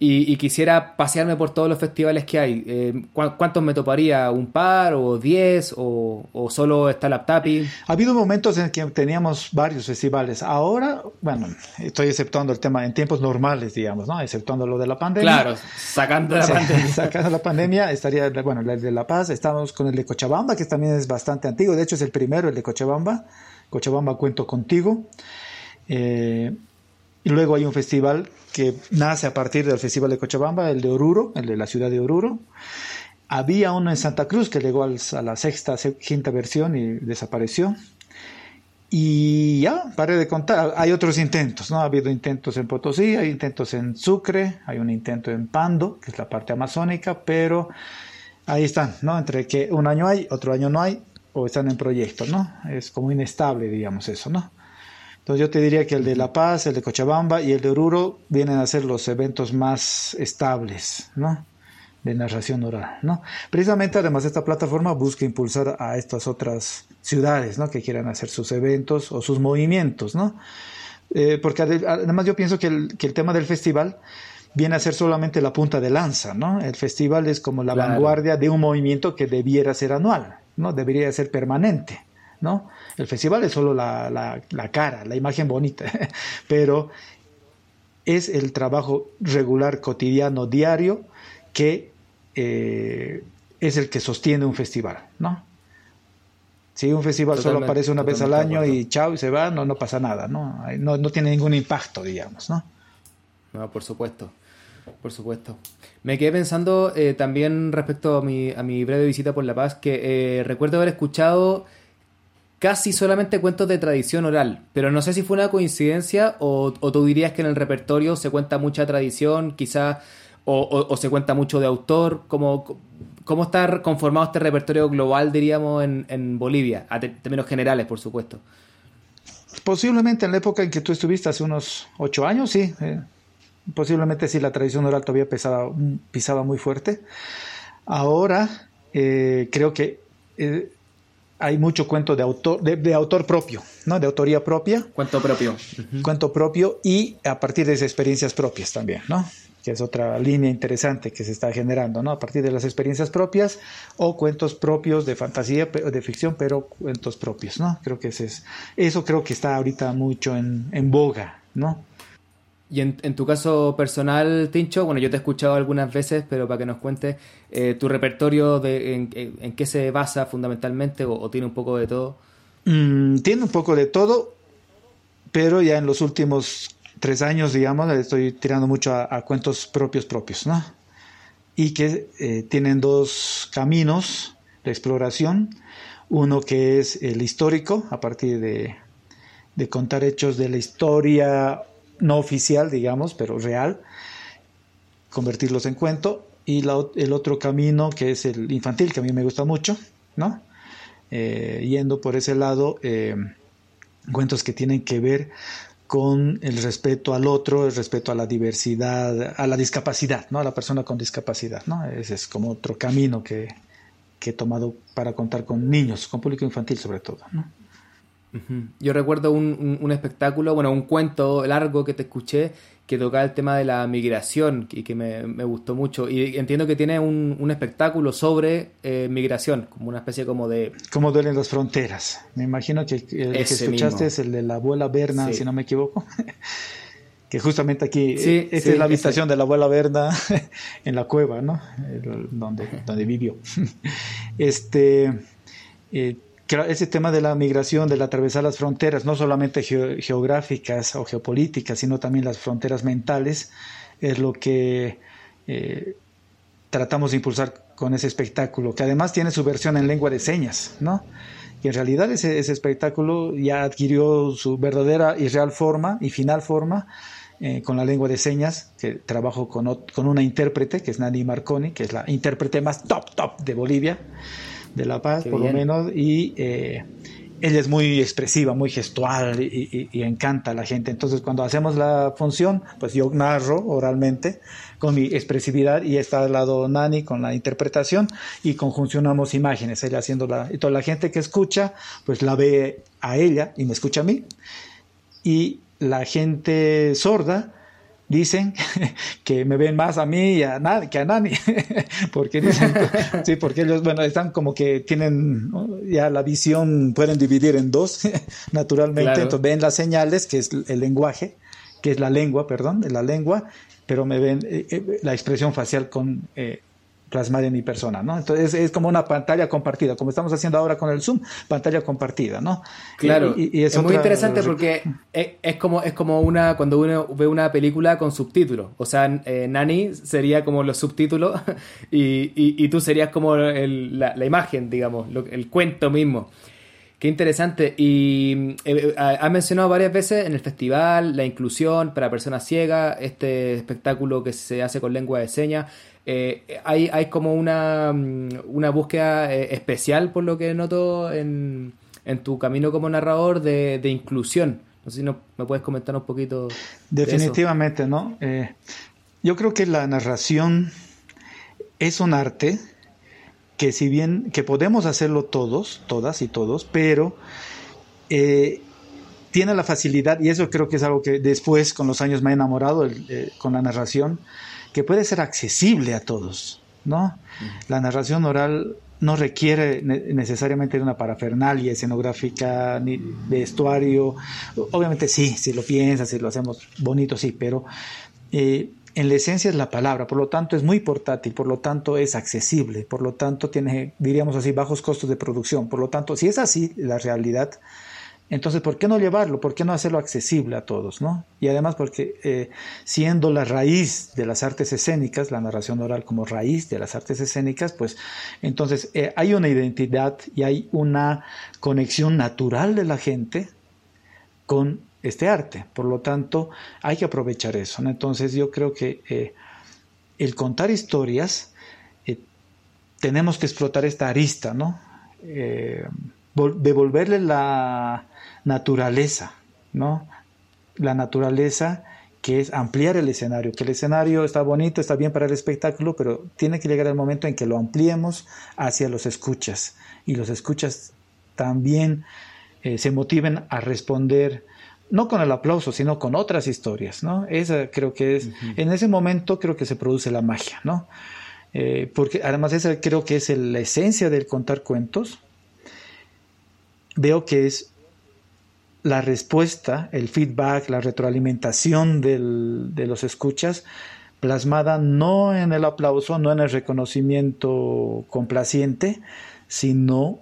y, quisiera pasearme por todos los festivales que hay. Eh, ¿Cuántos me toparía? ¿Un par o diez? O, solo está la TAPI? Ha habido momentos en que teníamos varios festivales. Ahora, bueno, estoy exceptuando el tema en tiempos normales, digamos, ¿no? Exceptuando lo de la pandemia. Claro, sacando la pandemia. Sacando la pandemia, estaría, bueno, el de La Paz. Estamos con el de Cochabamba, que también es bastante antiguo. De hecho, es el primero, el de Cochabamba. Cochabamba Cuento Contigo. Eh, y luego hay un festival que nace a partir del Festival de Cochabamba, el de Oruro, el de la ciudad de Oruro. Había uno en Santa Cruz que llegó a la sexta, quinta versión y desapareció. Y ya, paré de contar. Hay otros intentos, ¿no? Ha habido intentos en Potosí, hay intentos en Sucre, hay un intento en Pando, que es la parte amazónica, pero ahí están, ¿no? Entre que un año hay, otro año no hay, o están en proyecto, ¿no? Es como inestable, digamos, eso, ¿no? Entonces yo te diría que el de La Paz, el de Cochabamba y el de Oruro vienen a ser los eventos más estables, ¿no? De narración oral, ¿no? Precisamente además esta plataforma busca impulsar a estas otras ciudades, ¿no? Que quieran hacer sus eventos o sus movimientos, ¿no? Eh, porque además yo pienso que el, que el, tema del festival viene a ser solamente la punta de lanza, ¿no? El festival es como la vanguardia de un movimiento que debiera ser anual, ¿no? Debería ser permanente, ¿no? El festival es solo la, cara, la imagen bonita, pero es el trabajo regular, cotidiano, diario, que eh, es el que sostiene un festival, ¿no? Si un festival solo aparece una vez al año y chao y se va, no, no pasa nada, ¿no? ¿no? No tiene ningún impacto, digamos, ¿no? No, por supuesto, por supuesto. Me quedé pensando eh, también respecto a mi, a mi breve visita por La Paz, que eh, recuerdo haber escuchado casi solamente cuentos de tradición oral, pero no sé si fue una coincidencia o, tú dirías que en el repertorio se cuenta mucha tradición, quizás, o, se cuenta mucho de autor, ¿cómo, cómo está conformado este repertorio global, diríamos, en, Bolivia, a términos generales, por supuesto? Posiblemente en la época en que tú estuviste, hace unos ocho años, sí. Eh, posiblemente sí, la tradición oral todavía pesaba, pisaba muy fuerte. Ahora eh, creo que eh, hay mucho cuento de autor, de, autor propio, ¿no? De autoría propia. Cuento propio. Cuento propio y a partir de esas experiencias propias también, ¿no? Que es otra línea interesante que se está generando, ¿no? A partir de las experiencias propias o cuentos propios de fantasía, de ficción, pero cuentos propios, ¿no? Creo que ese es, eso creo que está ahorita mucho en, en boga, ¿no? Y en, tu caso personal, Tincho, bueno, yo te he escuchado algunas veces, pero para que nos cuentes, eh, ¿tu repertorio de, en, qué se basa fundamentalmente o, tiene un poco de todo? Mm, tiene un poco de todo, pero ya en los últimos tres años, digamos, estoy tirando mucho a, cuentos propios propios, ¿no? Y que eh, tienen dos caminos de exploración. Uno que es el histórico, a partir de, de contar hechos de la historia no oficial, digamos, pero real, convertirlos en cuento. Y el otro camino, que es el infantil, que a mí me gusta mucho, ¿no? Eh, yendo por ese lado, eh, cuentos que tienen que ver con el respeto al otro, el respeto a la diversidad, a la discapacidad, ¿no? A la persona con discapacidad, ¿no? Ese es como otro camino que, que he tomado para contar con niños, con público infantil sobre todo, ¿no? Yo recuerdo un, espectáculo, bueno, un cuento largo que te escuché que tocaba el tema de la migración y que me, gustó mucho. Y entiendo que tiene un, espectáculo sobre eh, migración, como una especie como de... ¿Cómo duelen las fronteras? Me imagino que el que escuchaste es el de la abuela Berna, si no me equivoco. que justamente aquí, eh, esta es la habitación de la abuela Berna en la cueva, ¿no? donde, donde vivió. este... Eh, ese tema de la migración, del atravesar las fronteras, no solamente geográficas o geopolíticas, sino también las fronteras mentales, es lo que eh, tratamos de impulsar con ese espectáculo, que además tiene su versión en lengua de señas, ¿no? Y en realidad ese, espectáculo ya adquirió su verdadera y real forma y final forma eh, con la lengua de señas, que trabajo con, con una intérprete, que es Nani Marconi, que es la intérprete más top, top de Bolivia de La Paz, por lo menos, y, eh, ella es muy expresiva, muy gestual y, encanta a la gente. Entonces, cuando hacemos la función, pues yo narro oralmente con mi expresividad y está al lado Nani con la interpretación y conjuncionamos imágenes, ella haciendo la... Y toda la gente que escucha, pues la ve a ella y me escucha a mí. Y la gente sorda, dicen que me ven más a mí y a Nani, que a Nani, porque dicen, sí, porque ellos, bueno, están como que tienen ya la visión, pueden dividir en dos, naturalmente, entonces ven las señales, que es el lenguaje, que es la lengua, perdón, la lengua, pero me ven eh, eh, la expresión facial con eh, plasmar en mi persona, ¿no? Entonces es como una pantalla compartida, como estamos haciendo ahora con el Zoom, pantalla compartida, ¿no? Claro, y, es, muy interesante porque es, como, es como una, cuando uno ve una película con subtítulos, o sea, eh, Nani sería como los subtítulos y, y, tú serías como la, la, imagen, digamos, el cuento mismo. Qué interesante. Y eh, ha mencionado varias veces en el festival la inclusión para personas ciegas, este espectáculo que se hace con lengua de señas. Eh, hay, hay como una, mm, una búsqueda eh, especial, por lo que noto en, en tu camino como narrador, de, de inclusión. No sé si me puedes comentar un poquito. Definitivamente, ¿no? Eh, yo creo que la narración es un arte que si bien que podemos hacerlo todos, todas y todos, pero tiene la facilidad, y eso creo que es algo que después con los años me ha enamorado con la narración, que puede ser accesible a todos, ¿no? La narración oral no requiere necesariamente de una parafernalia escenográfica ni vestuario. Obviamente sí, si lo piensas, si lo hacemos bonito, sí, pero eh, en la esencia es la palabra, por lo tanto es muy portátil, por lo tanto es accesible, por lo tanto tiene, diríamos así, bajos costos de producción. Por lo tanto, si es así la realidad, entonces, ¿por qué no llevarlo? ¿Por qué no hacerlo accesible a todos? ¿no? Y además porque eh, siendo la raíz de las artes escénicas, la narración oral como raíz de las artes escénicas, pues entonces eh, hay una identidad y hay una conexión natural de la gente con este arte. Por lo tanto, hay que aprovechar eso. Entonces, yo creo que eh, el contar historias, tenemos que explotar esta arista, ¿no? devolverle la naturaleza, ¿no? La naturaleza que es ampliar el escenario, que el escenario está bonito, está bien para el espectáculo, pero tiene que llegar el momento en que lo ampliemos hacia los escuchas y los escuchas también eh, se motiven a responder no con el aplauso, sino con otras historias, ¿no? Esa creo que es, en ese momento creo que se produce la magia, ¿no? Eh, porque además esa creo que es la esencia del contar cuentos. Veo que es la respuesta, el feedback, la retroalimentación de los escuchas, plasmada no en el aplauso, no en el reconocimiento complaciente, sino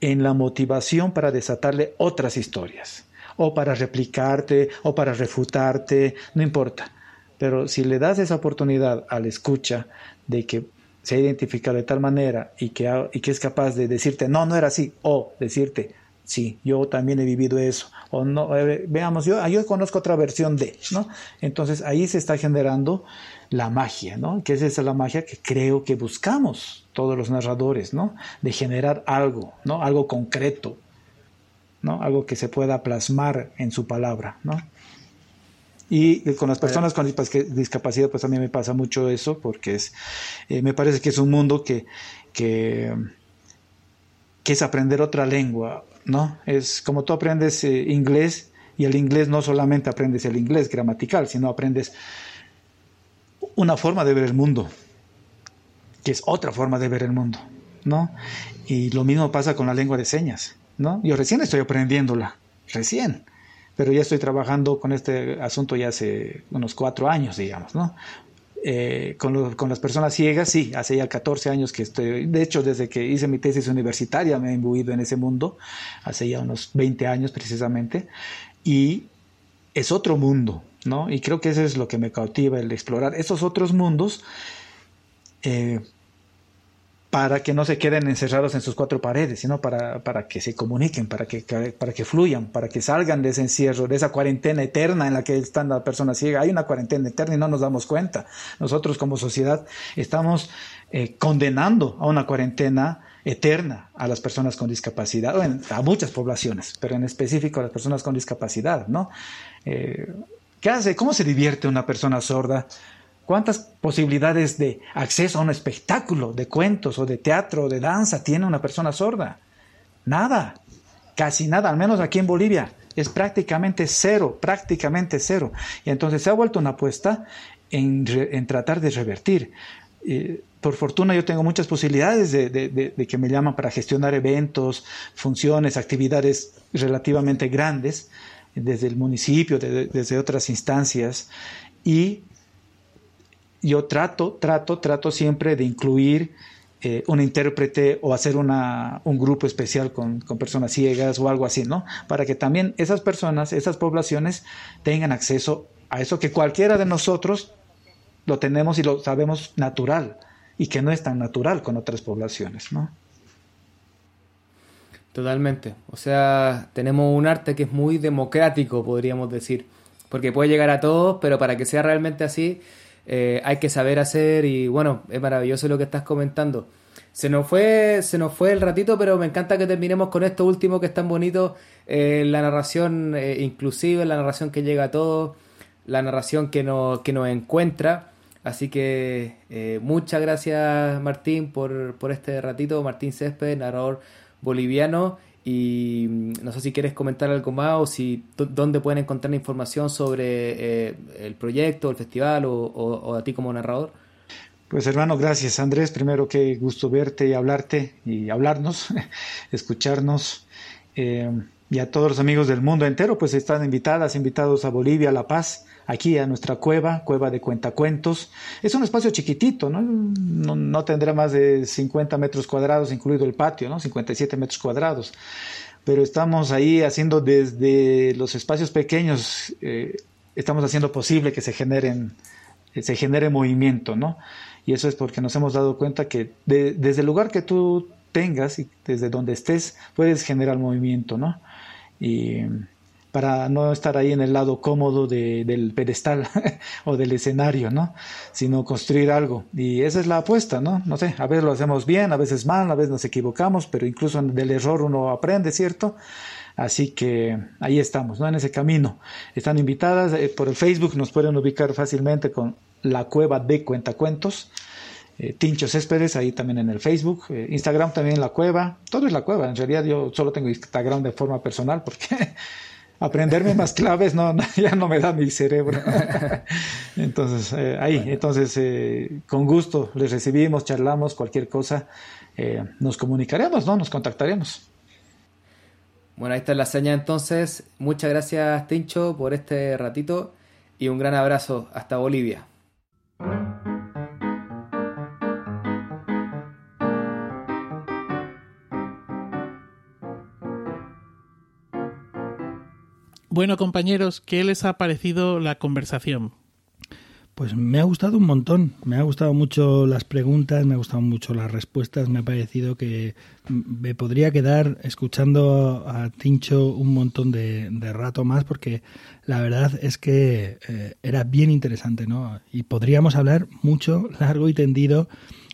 en la motivación para desatarle otras historias, o para replicarte, o para refutarte, no importa. Pero si le das esa oportunidad al escucha de que se identifica de tal manera y que, y que es capaz de decirte, no, no era así, o decirte, sí, yo también he vivido eso. O no, eh, veamos, yo, yo conozco otra versión de, ¿no? Entonces ahí se está generando la magia, ¿no? Que esa es la magia que creo que buscamos todos los narradores, ¿no? De generar algo, ¿no? Algo concreto, ¿no? Algo que se pueda plasmar en su palabra, ¿no? Y con las personas con discapacidad, pues también me pasa mucho eso, porque es, eh, me parece que es un mundo que, que, que es aprender otra lengua, ¿no? Es como tú aprendes eh, inglés y el inglés no solamente aprendes el inglés gramatical, sino aprendes una forma de ver el mundo, que es otra forma de ver el mundo, ¿no? Y lo mismo pasa con la lengua de señas, ¿no? Yo recién estoy aprendiéndola, recién, pero ya estoy trabajando con este asunto ya hace unos cuatro años, digamos, ¿no? Eh, con, con, las personas ciegas, sí, hace ya 14 años que estoy, de hecho desde que hice mi tesis universitaria me he imbuido en ese mundo, hace ya unos 20 años precisamente, y es otro mundo, ¿no? Y creo que eso es lo que me cautiva, el explorar esos otros mundos. Eh, para que no se queden encerrados en sus cuatro paredes, sino para, para que se comuniquen, para que, para que fluyan, para que salgan de ese encierro, de esa cuarentena eterna en la que están las personas ciegas. Hay una cuarentena eterna y no nos damos cuenta. Nosotros como sociedad estamos eh, condenando a una cuarentena eterna a las personas con discapacidad, o a muchas poblaciones, pero en específico a las personas con discapacidad, ¿no? Eh, ¿Qué hace? ¿Cómo se divierte una persona sorda? ¿Cuántas posibilidades de acceso a un espectáculo de cuentos o de teatro o de danza tiene una persona sorda? Nada, casi nada, al menos aquí en Bolivia es prácticamente cero, prácticamente cero. Y entonces se ha vuelto una apuesta en, tratar de revertir. Eh, por fortuna yo tengo muchas posibilidades de, que me llaman para gestionar eventos, funciones, actividades relativamente grandes desde el municipio, desde otras instancias y yo trato, trato, trato siempre de incluir eh, un intérprete o hacer una, un grupo especial con, con, personas ciegas o algo así, ¿no? Para que también esas personas, esas poblaciones tengan acceso a eso que cualquiera de nosotros lo tenemos y lo sabemos natural y que no es tan natural con otras poblaciones, ¿no? Totalmente. O sea, tenemos un arte que es muy democrático, podríamos decir, porque puede llegar a todos, pero para que sea realmente así, eh, hay que saber hacer y bueno, es maravilloso lo que estás comentando. Se nos fue, se nos fue el ratito, pero me encanta que terminemos con esto último que es tan bonito, eh, la narración eh, inclusiva, la narración que llega a todos, la narración que nos, que nos encuentra. Así que muchas gracias Martín por, por este ratito, Martín Césped, narrador boliviano. Y mm, no sé si quieres comentar algo más o si dónde pueden encontrar información sobre eh, el proyecto, el festival o, a ti como narrador. Pues hermano, gracias Andrés. Primero qué gusto verte y hablarte y hablarnos, escucharnos. Eh, y a todos los amigos del mundo entero, pues están invitadas, invitados a Bolivia, La Paz, aquí a nuestra cueva, cueva de cuentacuentos. Es un espacio chiquitito, ¿no? No, tendrá más de 50 metros cuadrados, incluido el patio, ¿no? 57 metros cuadrados. Pero estamos ahí haciendo desde los espacios pequeños, eh, estamos haciendo posible que se generen, se genere movimiento, ¿no? Y eso es porque nos hemos dado cuenta que desde el lugar que tú tengas y desde donde estés, puedes generar movimiento, ¿no? y para no estar ahí en el lado cómodo del pedestal o del escenario, ¿no? Sino construir algo. Y esa es la apuesta, ¿no? No sé, a veces lo hacemos bien, a veces mal, a veces nos equivocamos, pero incluso del error uno aprende, ¿cierto? Así que ahí estamos, ¿no? En ese camino. Están invitadas eh, por el Facebook, nos pueden ubicar fácilmente con la cueva de cuentacuentos. Eh, Tincho Céspedes, ahí también en el Facebook, eh, Instagram también la cueva, todo es la cueva, en realidad yo solo tengo Instagram de forma personal porque aprenderme más claves no, ya no me da mi cerebro. entonces, eh, ahí, entonces con gusto les recibimos, charlamos, cualquier cosa, nos comunicaremos, ¿no? Nos contactaremos. Bueno, ahí está la señal entonces. Muchas gracias, Tincho, por este ratito y un gran abrazo hasta Bolivia. Bueno, compañeros, ¿qué les ha parecido la conversación? Pues me ha gustado un montón, me ha gustado mucho las preguntas, me ha gustado mucho las respuestas, me ha parecido que me podría quedar escuchando a Tincho un montón de, rato más porque la verdad es que eh, era bien interesante, ¿no? Y podríamos hablar mucho, largo y tendido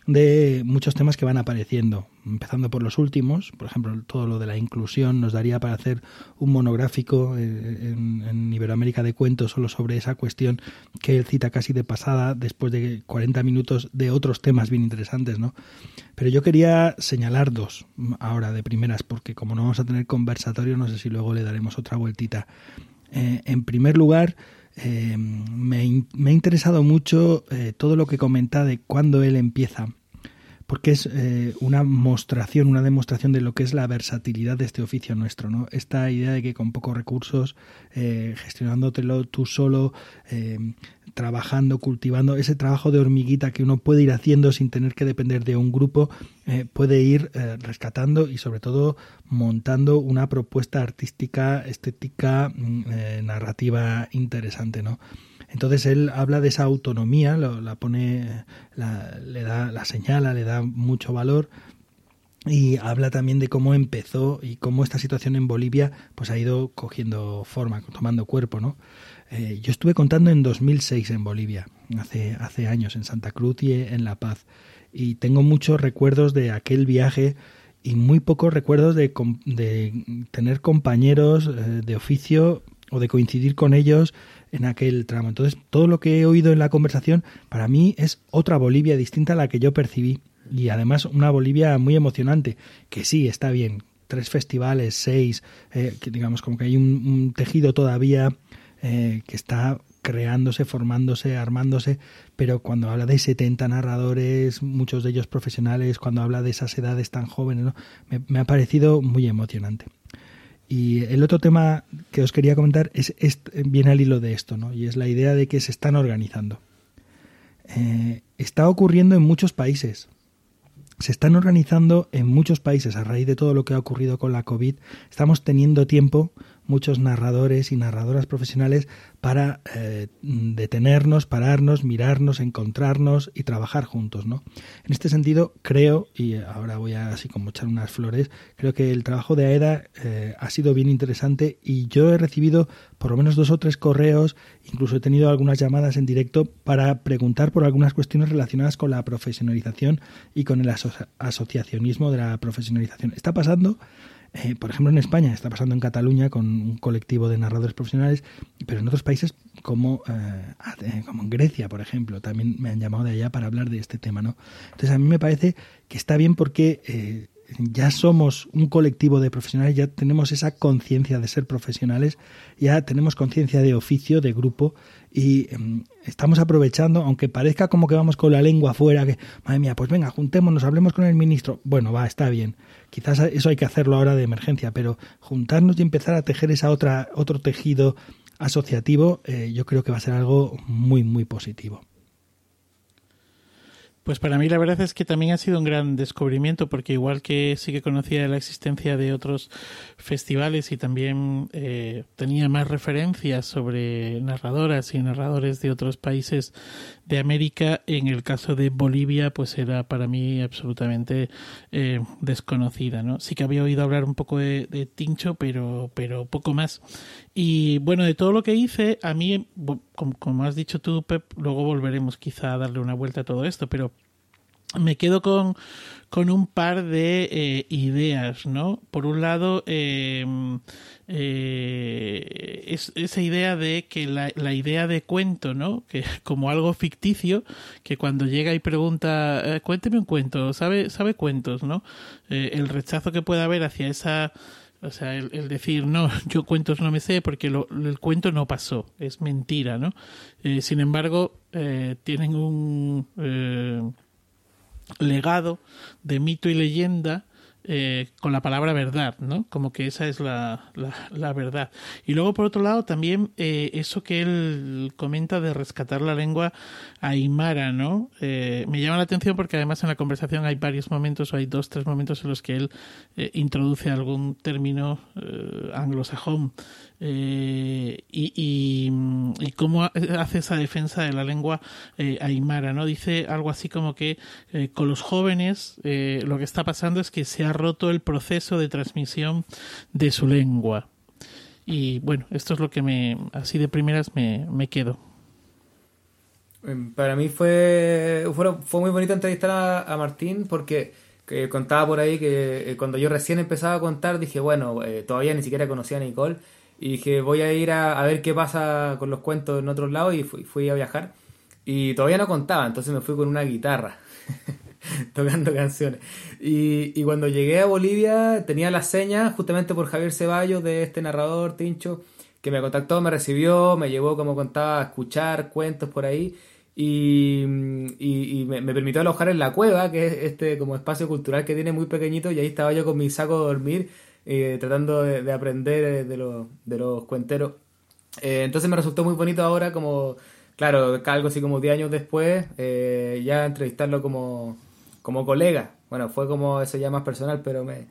de muchos temas que van apareciendo, empezando por los últimos, por ejemplo, todo lo de la inclusión nos daría para hacer un monográfico eh, en, Iberoamérica de cuentos solo sobre esa cuestión que él cita casi de pasada después de 40 minutos de otros temas bien interesantes, ¿no? Pero yo quería señalar dos ahora de primeras, porque como no vamos a tener conversatorio, no sé si luego le daremos otra vueltita. Eh, en primer lugar, eh, me, me, ha interesado mucho todo lo que comenta de cuando él empieza, porque es eh, una mostración, una demostración de lo que es la versatilidad de este oficio nuestro, ¿no? Esta idea de que con pocos recursos, gestionándotelo tú solo, trabajando, cultivando, ese trabajo de hormiguita que uno puede ir haciendo sin tener que depender de un grupo, eh, puede ir eh, rescatando y sobre todo montando una propuesta artística, estética, mm, eh, narrativa interesante, ¿no? Entonces él habla de esa autonomía, la pone, le da, la señala, le da mucho valor y habla también de cómo empezó y cómo esta situación en Bolivia pues ha ido cogiendo forma, tomando cuerpo, ¿no? Eh, yo estuve contando en 2006 en Bolivia, hace, hace años, en Santa Cruz y en La Paz, y tengo muchos recuerdos de aquel viaje y muy pocos recuerdos de, de tener compañeros eh, de oficio o de coincidir con ellos en aquel tramo. Entonces, todo lo que he oído en la conversación para mí es otra Bolivia distinta a la que yo percibí. Y además una Bolivia muy emocionante, que sí, está bien, tres festivales, seis, eh, que digamos como que hay un, tejido todavía eh, que está creándose, formándose, armándose, pero cuando habla de 70 narradores, muchos de ellos profesionales, cuando habla de esas edades tan jóvenes, ¿no? me, ha parecido muy emocionante. Y el otro tema que os quería comentar es, viene al hilo de esto, ¿no? y es la idea de que se están organizando. Eh, está ocurriendo en muchos países. Se están organizando en muchos países a raíz de todo lo que ha ocurrido con la COVID. Estamos teniendo tiempo muchos narradores y narradoras profesionales para eh, detenernos, pararnos, mirarnos, encontrarnos y trabajar juntos, ¿no? En este sentido, creo, y ahora voy a así como echar unas flores, creo que el trabajo de AEDA eh, ha sido bien interesante y yo he recibido por lo menos dos o tres correos, incluso he tenido algunas llamadas en directo para preguntar por algunas cuestiones relacionadas con la profesionalización y con el asociacionismo de la profesionalización. Está pasando eh, por ejemplo, en España está pasando en Cataluña con un colectivo de narradores profesionales, pero en otros países como, eh, eh, como en Grecia, por ejemplo, también me han llamado de allá para hablar de este tema. ¿no? Entonces, a mí me parece que está bien porque ya somos un colectivo de profesionales, ya tenemos esa conciencia de ser profesionales, ya tenemos conciencia de oficio, de grupo, y em, estamos aprovechando, aunque parezca como que vamos con la lengua afuera, que, madre mía, pues venga, juntémonos, hablemos con el ministro. Bueno, va, está bien. Quizás eso hay que hacerlo ahora de emergencia, pero juntarnos y empezar a tejer esa otra, otro tejido asociativo, eh, yo creo que va a ser algo muy, muy positivo. Pues para mí la verdad es que también ha sido un gran descubrimiento porque igual que sí que conocía la existencia de otros festivales y también eh, tenía más referencias sobre narradoras y narradores de otros países de América, en el caso de Bolivia pues era para mí absolutamente eh, desconocida. ¿no? Sí que había oído hablar un poco de, de Tincho pero, pero poco más. Y bueno, de todo lo que hice, a mí, como, has dicho tú, Pep, luego volveremos quizá a darle una vuelta a todo esto, pero me quedo con, con un par de eh, ideas, ¿no? Por un lado, em, eh, es, esa idea de que la, la, idea de cuento, ¿no? Que como algo ficticio, que cuando llega y pregunta, eh, cuénteme un cuento, ¿sabe, sabe cuentos, ¿no? el rechazo que puede haber hacia esa o sea, el, decir, no, yo cuentos no me sé porque el cuento no pasó, es mentira, ¿no? Eh, sin embargo, eh, tienen un eh, legado de mito y leyenda con la palabra verdad, ¿no? Como que esa es la, la, verdad. Y luego, por otro lado, también eso que él comenta de rescatar la lengua aymara, ¿no? Eh, me llama la atención porque además en la conversación hay varios momentos, o hay dos, tres momentos en los que él introduce algún término anglosajón y, y, y, cómo hace esa defensa de la lengua aymara, ¿no? Dice algo así como que con los jóvenes lo que está pasando es que se ha roto el proceso de transmisión de su lengua. Y bueno, esto es lo que me, así de primeras me, me quedo. Em, para mí fue, fue, muy bonito entrevistar a, Martín porque que contaba por ahí que eh, cuando yo recién empezaba a contar dije, bueno, eh, todavía ni siquiera conocía a Nicole y dije, voy a ir a, ver qué pasa con los cuentos en otros lados y fui, fui a viajar y todavía no contaba, entonces me fui con una guitarra. tocando canciones. Y, y, cuando llegué a Bolivia tenía las señas justamente por Javier Ceballos de este narrador, Tincho, que me contactó, me recibió, me llevó, como contaba, a escuchar cuentos por ahí. Y, y, me, permitió alojar en la cueva, que es este como espacio cultural que tiene muy pequeñito, y ahí estaba yo con mi saco de dormir, eh, tratando de, aprender de, los, de los cuenteros. Eh, entonces me resultó muy bonito ahora como claro, algo así como 10 años después, eh, ya entrevistarlo como, como colega. Bueno, fue como eso ya más personal, pero me,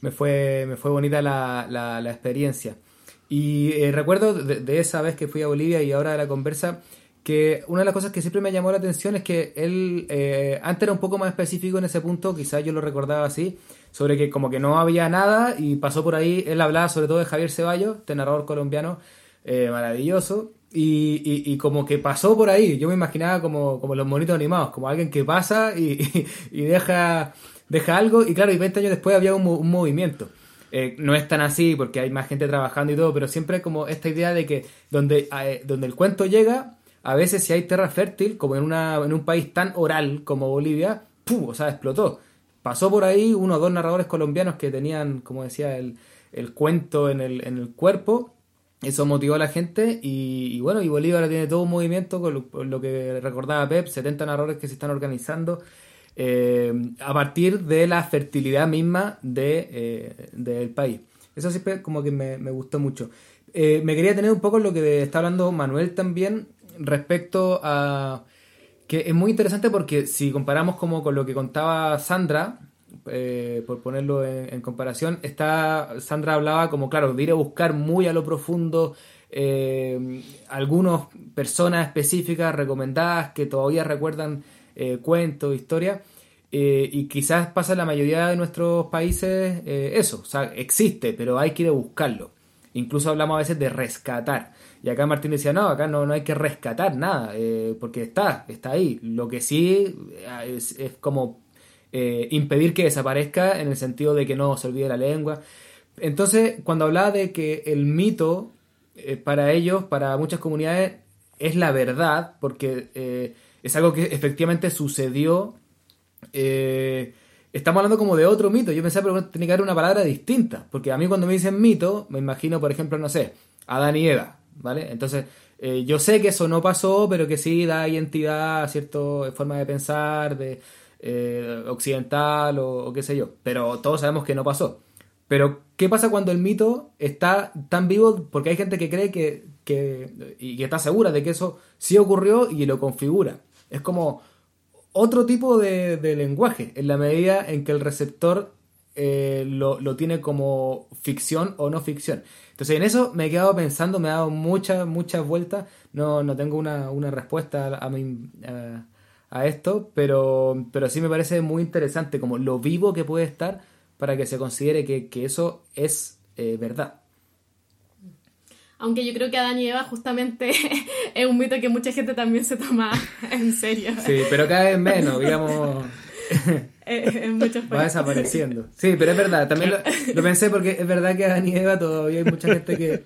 me, fue, me fue bonita la, la, experiencia. Y recuerdo de, esa vez que fui a Bolivia y ahora de la conversa, que una de las cosas que siempre me llamó la atención es que él eh, antes era un poco más específico en ese punto, quizás yo lo recordaba así, sobre que como que no había nada y pasó por ahí, él hablaba sobre todo de Javier Ceballos, este narrador colombiano maravilloso, y, y, como que pasó por ahí. Yo me imaginaba como, como los monitos animados, como alguien que pasa y, y, deja deja algo y claro, y 20 años después había un, un movimiento. Eh, no es tan así porque hay más gente trabajando y todo, pero siempre como esta idea de que donde, eh, donde el cuento llega, a veces si hay tierra fértil, como en, una, en un país tan oral como Bolivia, ¡pum! O sea, explotó. Pasó por ahí uno o dos narradores colombianos que tenían, como decía, el, el cuento en el, en el cuerpo. Eso motivó a la gente y, bueno, y Bolivia ahora tiene todo un movimiento con lo, que recordaba Pep, 70 narradores que se están organizando eh, a partir de la fertilidad misma de, eh, del país. Eso siempre como que me, me gustó mucho. Eh, me quería tener un poco lo que está hablando Manuel también respecto a que es muy interesante porque si comparamos como con lo que contaba Sandra, eh, por ponerlo en, comparación, está, Sandra hablaba como, claro, de ir a buscar muy a lo profundo eh, algunas personas específicas recomendadas que todavía recuerdan eh, cuentos, historias. y quizás pasa la mayoría de nuestros países eso, o sea, existe, pero hay que ir a buscarlo. Incluso hablamos a veces de rescatar. Y acá Martín decía, no, acá no, no hay que rescatar nada, eh, porque está, está ahí. Lo que sí eh, es, como eh, impedir que desaparezca en el sentido de que no se olvide la lengua. Entonces, cuando hablaba de que el mito para ellos, para muchas comunidades, es la verdad, porque es algo que efectivamente sucedió, estamos hablando como de otro mito. Yo pensaba que tenía que haber una palabra distinta, porque a mí cuando me dicen mito, me imagino, por ejemplo, no sé, Adán y Eva ¿vale? Entonces, eh, yo sé que eso no pasó, pero que sí da identidad a cierta forma de pensar, de eh, occidental o, qué sé yo. Pero todos sabemos que no pasó. Pero, ¿qué pasa cuando el mito está tan vivo? Porque hay gente que cree que, que y que está segura de que eso sí ocurrió y lo configura. Es como otro tipo de, de lenguaje, en la medida en que el receptor eh, lo, lo, tiene como ficción o no ficción. Entonces en eso me he quedado pensando, me ha dado muchas, muchas vueltas, no, no tengo una, una respuesta a, a, a, esto, pero, pero sí me parece muy interesante como lo vivo que puede estar para que se considere que, que eso es eh, verdad. Aunque yo creo que Adán y Eva justamente es un mito que mucha gente también se toma en serio. Sí, pero cada vez menos, digamos. Eh, en muchos Va desapareciendo. Sí, pero es verdad, también lo, pensé porque es verdad que a Eva todavía hay mucha gente que,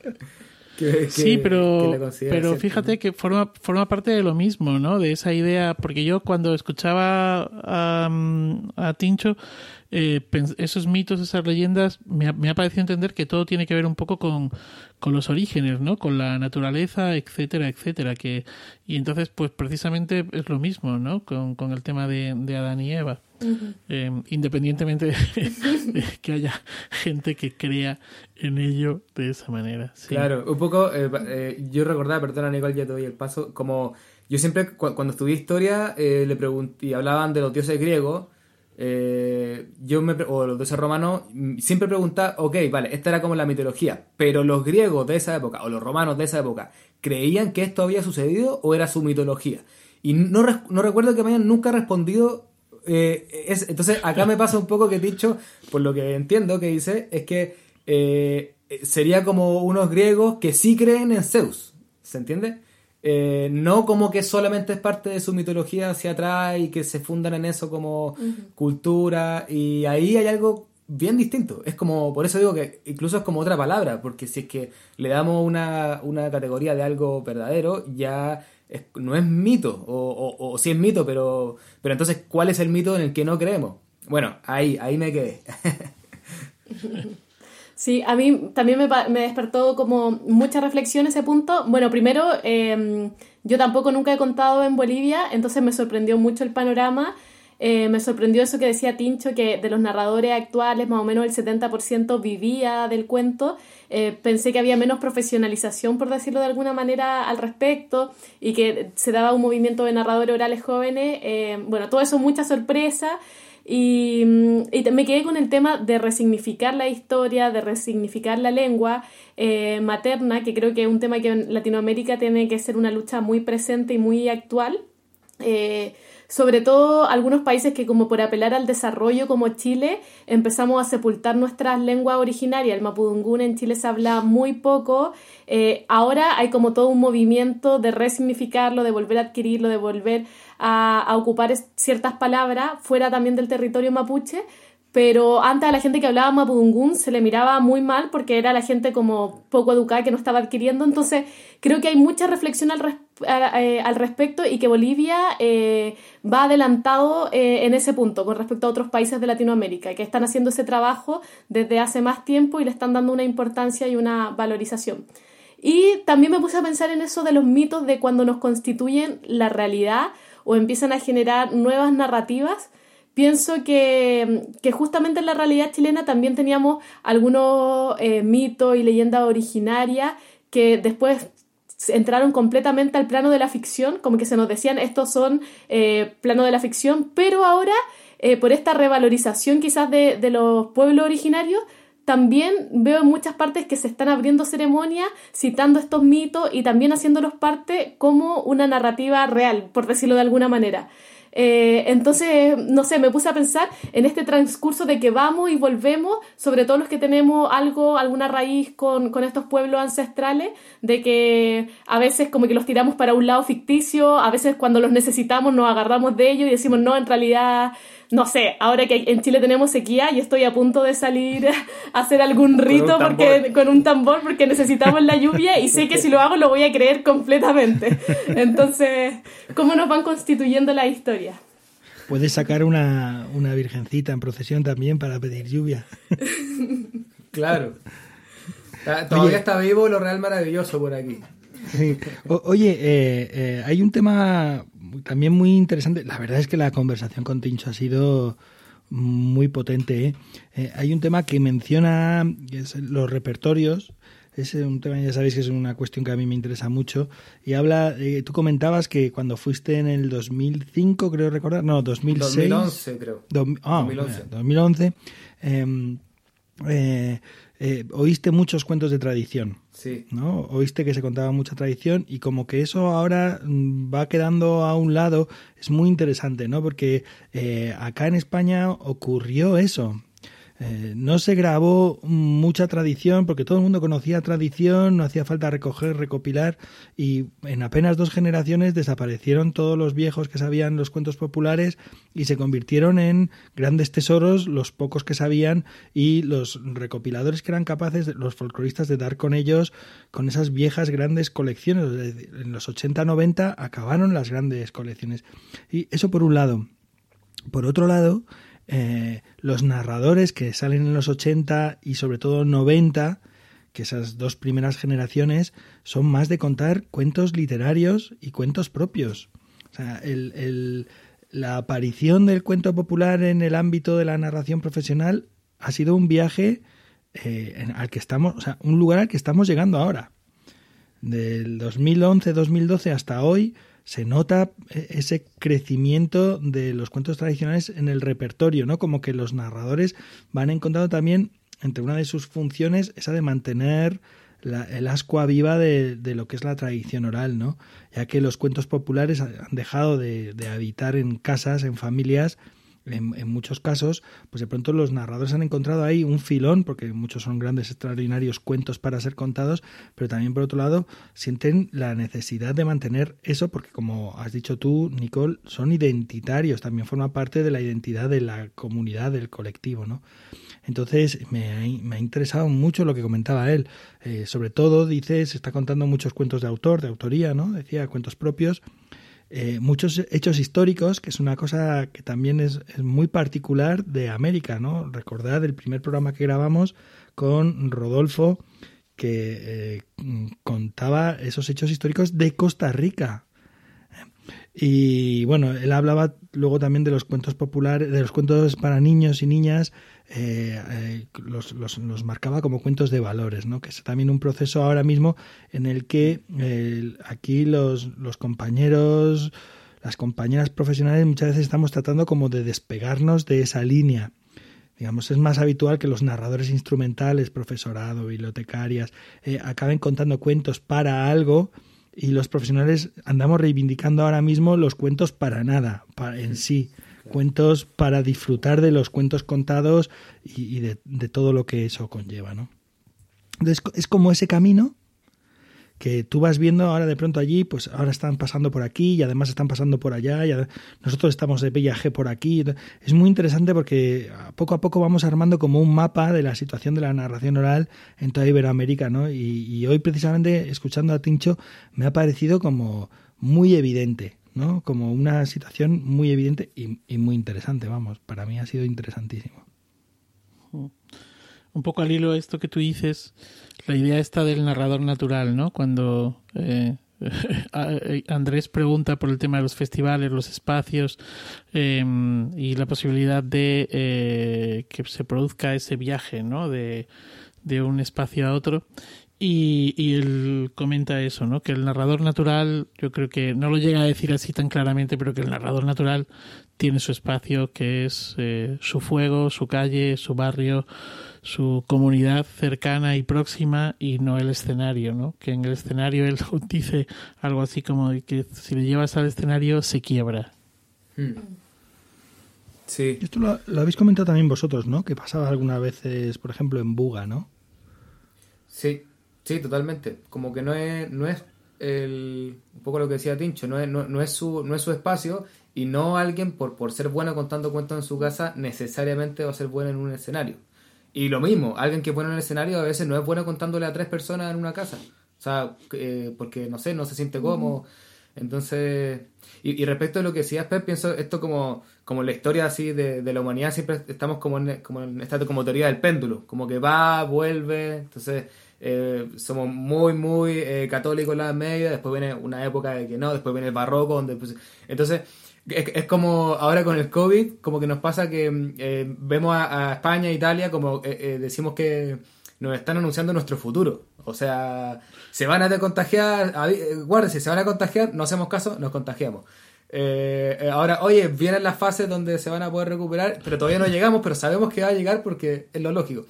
sí, pero, pero fíjate que forma, forma parte de lo mismo, ¿no? De esa idea, porque yo cuando escuchaba a, a Tincho, eh, esos mitos, esas leyendas, me ha, me ha, parecido entender que todo tiene que ver un poco con, con los orígenes, ¿no? Con la naturaleza, etcétera, etcétera. Que, y entonces, pues precisamente es lo mismo, ¿no? Con, con el tema de, de Adán y Eva. Eh, independientemente de, que haya gente que crea en ello de esa manera. Claro, un poco, eh, eh, yo recordaba, perdona Nicole, ya te doy el paso, como yo siempre cuando estudié historia le pregunté, y hablaban de los dioses griegos, yo me, o los dioses romanos, mm, siempre preguntaba, ok, vale, esta era como la mitología, pero los griegos de esa época, o los romanos de esa época, ¿creían que esto había sucedido o era su mitología? Y no, no recuerdo que me hayan nunca respondido eh, es, entonces, acá me pasa un poco que dicho, por lo que entiendo que dice, es que eh, sería como unos griegos que sí creen en Zeus. ¿Se entiende? Eh, no como que solamente es parte de su mitología hacia atrás y que se fundan en eso como cultura. Y ahí hay algo bien distinto. Es como, por eso digo que incluso es como otra palabra, porque si es que le damos una, una categoría de algo verdadero, ya no es mito, o, o, sí es mito, pero, pero entonces, ¿cuál es el mito en el que no creemos? Bueno, ahí, ahí me quedé. Sí, a mí también me, despertó como mucha reflexión ese punto. Bueno, primero, em, yo tampoco nunca he contado en Bolivia, entonces me sorprendió mucho el panorama. Eh, me sorprendió eso que decía Tincho, que de los narradores actuales más o menos el 70% vivía del cuento. Eh, pensé que había menos profesionalización, por decirlo de alguna manera, al respecto y que se daba un movimiento de narradores orales jóvenes. Eh, bueno, todo eso mucha sorpresa. Y, y, me quedé con el tema de resignificar la historia, de resignificar la lengua materna, que creo que es un tema que en Latinoamérica tiene que ser una lucha muy presente y muy actual sobre todo algunos países que como por apelar al desarrollo como Chile, empezamos a sepultar nuestras lenguas originarias. El mapudungún en Chile se habla muy poco. Eh, ahora hay como todo un movimiento de resignificarlo, de volver a adquirirlo, de volver a, a ocupar ciertas palabras fuera también del territorio mapuche pero antes a la gente que hablaba mapudungún se le miraba muy mal porque era la gente como poco educada que no estaba adquiriendo. Entonces, creo que hay mucha reflexión al, eh, al respecto y que Bolivia eh, va adelantado eh, en ese punto con respecto a otros países de Latinoamérica que están haciendo ese trabajo desde hace más tiempo y le están dando una importancia y una valorización. Y también me puse a pensar en eso de los mitos de cuando nos constituyen la realidad o empiezan a generar nuevas narrativas pienso que, justamente en la realidad chilena también teníamos algunos eh, mitos y leyendas originarias que después entraron completamente al plano de la ficción, como que se nos decían estos son eh, plano de la ficción, pero ahora eh, por esta revalorización quizás de, de los pueblos originarios, también veo en muchas partes que se están abriendo ceremonias citando estos mitos y también haciéndolos parte como una narrativa real, por decirlo de alguna manera. Eh, entonces, no sé, me puse a pensar en este transcurso de que vamos y volvemos, sobre todo los que tenemos algo, alguna raíz con, con estos pueblos ancestrales, de que a veces como que los tiramos para un lado ficticio, a veces cuando los necesitamos nos agarramos de ellos y decimos, no, en realidad no sé, ahora que en Chile tenemos sequía y estoy a punto de salir a hacer algún rito con porque con un tambor porque necesitamos la lluvia y sé que si lo hago lo voy a creer completamente. Entonces, ¿cómo nos van constituyendo la historia? Puedes sacar una, una virgencita en procesión también para pedir lluvia. claro. Todavía está vivo lo real maravilloso por aquí. oye, eh, eh, hay un tema también muy interesante. La verdad es que la conversación con Tincho ha sido muy potente. ¿eh? Eh, hay un tema que menciona los repertorios. Es un tema, ya sabéis que es una cuestión que a mí me interesa mucho. Y habla, eh, tú comentabas que cuando fuiste en el 2005, creo recordar, no, 2006. 2011, creo. ah, 2011. 2011 eh, oíste muchos cuentos de tradición. Sí. ¿no? Oíste que se contaba mucha tradición y como que eso ahora mm, va quedando a un lado, es muy interesante, ¿no? Porque eh, acá en España ocurrió eso. Eh, no se grabó mucha tradición porque todo el mundo conocía tradición, no hacía falta recoger, recopilar y en apenas dos generaciones desaparecieron todos los viejos que sabían los cuentos populares y se convirtieron en grandes tesoros los pocos que sabían y los recopiladores que eran capaces, los folcloristas, de dar con ellos, con esas viejas grandes colecciones. En los 80-90 acabaron las grandes colecciones. Y eso por un lado. Por otro lado, eh, los narradores que salen en los 80 y sobre todo 90, que esas dos primeras generaciones son más de contar cuentos literarios y cuentos propios. O sea, el, la aparición del cuento popular en el ámbito de la narración profesional ha sido un viaje eh, al que estamos, o sea, un lugar al que estamos llegando ahora. Del 2011-2012 hasta hoy, se nota e, ese crecimiento de los cuentos tradicionales en el repertorio, ¿no? Como que los narradores van encontrando también entre una de sus funciones esa de mantener el ascua viva de, lo que es la tradición oral, ¿no? Ya que los cuentos populares han dejado de, de habitar en casas, en familias, en, muchos casos, pues de pronto los narradores han encontrado ahí un filón, porque muchos son grandes, extraordinarios cuentos para ser contados, pero también por otro lado sienten la necesidad de mantener eso, porque como has dicho tú, Nicole, son identitarios, también forma parte de la identidad de la comunidad, del colectivo, ¿no? Entonces me ha, interesado mucho lo que comentaba él. Eh, sobre todo, dice, se está contando muchos cuentos de autor, de autoría, ¿no? Decía cuentos propios eh, muchos hechos históricos, que es una cosa que también es, muy particular de América, ¿no? Recordad el primer programa que grabamos con Rodolfo, que eh, contaba esos hechos históricos de Costa Rica. Y bueno, él hablaba luego también de los cuentos populares, de los cuentos para niños y niñas, eh, eh, los, los, marcaba como cuentos de valores, ¿no? que es también un proceso ahora mismo en el que aquí los, los compañeros, las compañeras profesionales muchas veces estamos tratando como de despegarnos de esa línea. Digamos, es más habitual que los narradores instrumentales, profesorado, bibliotecarias, eh, acaben contando cuentos para algo y los profesionales andamos reivindicando ahora mismo los cuentos para nada, para, en sí. Cuentos para disfrutar de los cuentos contados y, de, todo lo que eso conlleva, ¿no? Entonces, es como ese camino que tú vas viendo ahora de pronto allí, pues ahora están pasando por aquí y además están pasando por allá, y nosotros estamos de viaje por aquí. Es muy interesante porque poco a poco vamos armando como un mapa de la situación de la narración oral en toda Iberoamérica, ¿no? Y, hoy precisamente escuchando a Tincho me ha parecido como muy evidente, ¿no? Como una situación muy evidente y, y muy interesante, vamos, para mí ha sido interesantísimo. Un poco al hilo de esto que tú dices, la idea está del narrador natural, ¿no? Cuando eh, Andrés pregunta por el tema de los festivales, los espacios em, y la posibilidad de eh, que se produzca ese viaje, ¿no? De, de un espacio a otro. Y, y, él comenta eso, ¿no? Que el narrador natural, yo creo que no lo llega a decir así tan claramente, pero que el narrador natural tiene su espacio, que es eh, su fuego, su calle, su barrio, su comunidad cercana y próxima y no el escenario, ¿no? Que en el escenario él dice algo así como que si le llevas al escenario se quiebra. Hmm. Sí. Esto lo, habéis comentado también vosotros, ¿no? Que pasaba algunas veces, por ejemplo, en Buga, ¿no? Sí, sí, totalmente. Como que no es, no es el, un poco lo que decía Tincho, no es, no, es, su, no es su espacio y no alguien por, por ser bueno contando cuentos en su casa necesariamente va a ser bueno en un escenario. Y lo mismo, alguien que pone en el escenario a veces no es bueno contándole a tres personas en una casa. O sea, eh, porque no sé, no se siente cómodo. Entonces, y, respecto a lo que decías, Pep, pienso esto como, como la historia así de, de la humanidad, siempre estamos como en, como en esta como teoría del péndulo, como que va, vuelve, entonces eh, somos muy, muy eh, católicos en la media, después viene una época de que no, después viene el barroco, donde pues, entonces es, como ahora con el COVID, como que nos pasa que eh, vemos a, España e Italia como eh, eh, decimos que nos están anunciando nuestro futuro. O sea, se van a contagiar, guárdese, se van a contagiar, no hacemos caso, nos contagiamos. ahora, oye, vienen las fases donde se van a poder recuperar, pero todavía no llegamos, pero sabemos que va a llegar porque es lo lógico.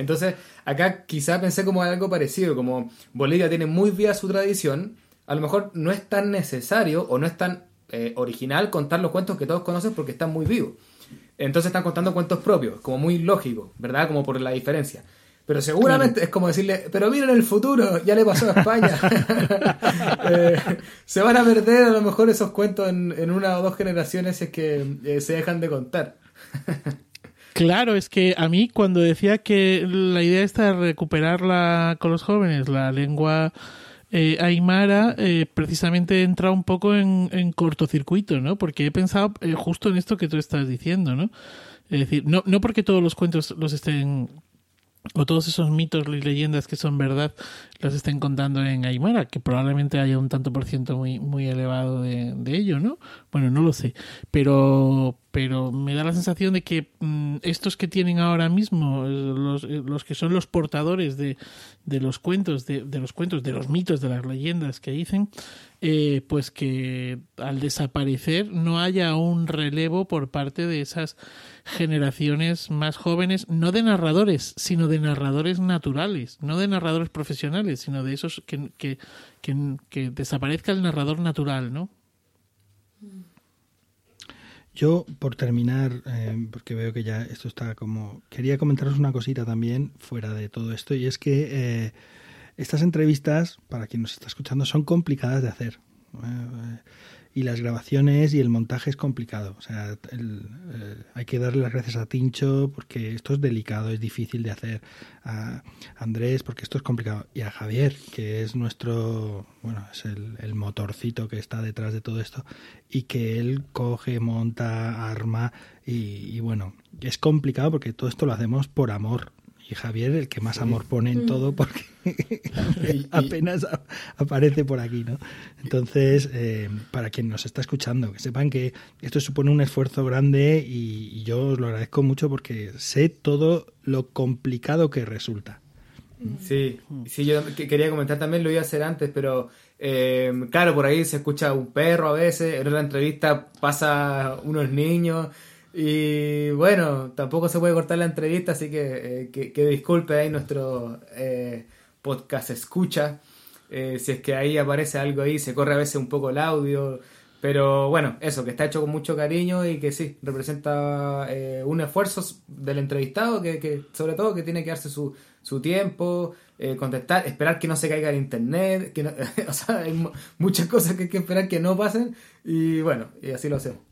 Entonces, acá quizá pensé como algo parecido, como Bolivia tiene muy viva su tradición, a lo mejor no es tan necesario o no es tan eh, original contar los cuentos que todos conocen porque están muy vivos. Entonces están contando cuentos propios, como muy lógico, ¿verdad? Como por la diferencia. Pero seguramente es como decirle, pero miren el futuro, ya le pasó a España. Eh, se van a perder a lo mejor esos cuentos en, una o dos generaciones es que eh, se dejan de contar. Claro, es que a mí cuando decía que la idea está de recuperarla con los jóvenes, la lengua eh, Aymara eh, precisamente entra un poco en, cortocircuito, ¿no? Porque he pensado eh, justo en esto que tú estás diciendo, ¿no? Es decir, no, no porque todos los cuentos los estén o todos esos mitos y leyendas que son verdad los estén contando en Aymara, que probablemente haya un tanto por ciento muy, muy elevado de, de ello, ¿no? Bueno, no lo sé, pero, pero me da la sensación de que mm, estos que tienen ahora mismo, los, los que son los portadores de, de los cuentos, de, de, los cuentos, de los mitos, de las leyendas que dicen, eh, pues que al desaparecer no haya un relevo por parte de esas generaciones más jóvenes, no de narradores, sino de narradores naturales, no de narradores profesionales, sino de esos que, que, que, que desaparezca el narrador natural, ¿no? Yo, por terminar, eh, porque veo que ya esto está como... Quería comentaros una cosita también fuera de todo esto, y es que eh, estas entrevistas, para quien nos está escuchando, son complicadas de hacer. Eh, y las grabaciones y el montaje es complicado. O sea, eh, hay que darle las gracias a Tincho porque esto es delicado, es difícil de hacer. A Andrés porque esto es complicado. Y a Javier, que es nuestro, bueno, es el, motorcito que está detrás de todo esto y que él coge, monta, arma y, y bueno, es complicado porque todo esto lo hacemos por amor y Javier el que más amor pone en todo mm. porque apenas aparece por aquí, ¿no? Entonces, eh, para quien nos está escuchando, que sepan que esto supone un esfuerzo grande y, yo os lo agradezco mucho porque sé todo lo complicado que resulta. Sí, sí, yo quería comentar también, lo iba a hacer antes, pero eh, claro, por ahí se escucha un perro a veces, en otra entrevista pasa unos niños. Y bueno, tampoco se puede cortar la entrevista, así que eh, que, disculpe ahí nuestro eh, podcast escucha. eh, si es que ahí aparece algo ahí, se corre a veces un poco el audio, pero bueno, eso, que está hecho con mucho cariño y que sí, representa eh, un esfuerzo del entrevistado que, que, sobre todo que tiene que darse su, su tiempo, eh, contestar, esperar que no se caiga el internet, que o sea, hay muchas cosas que hay que esperar que no pasen y bueno, y así lo hacemos.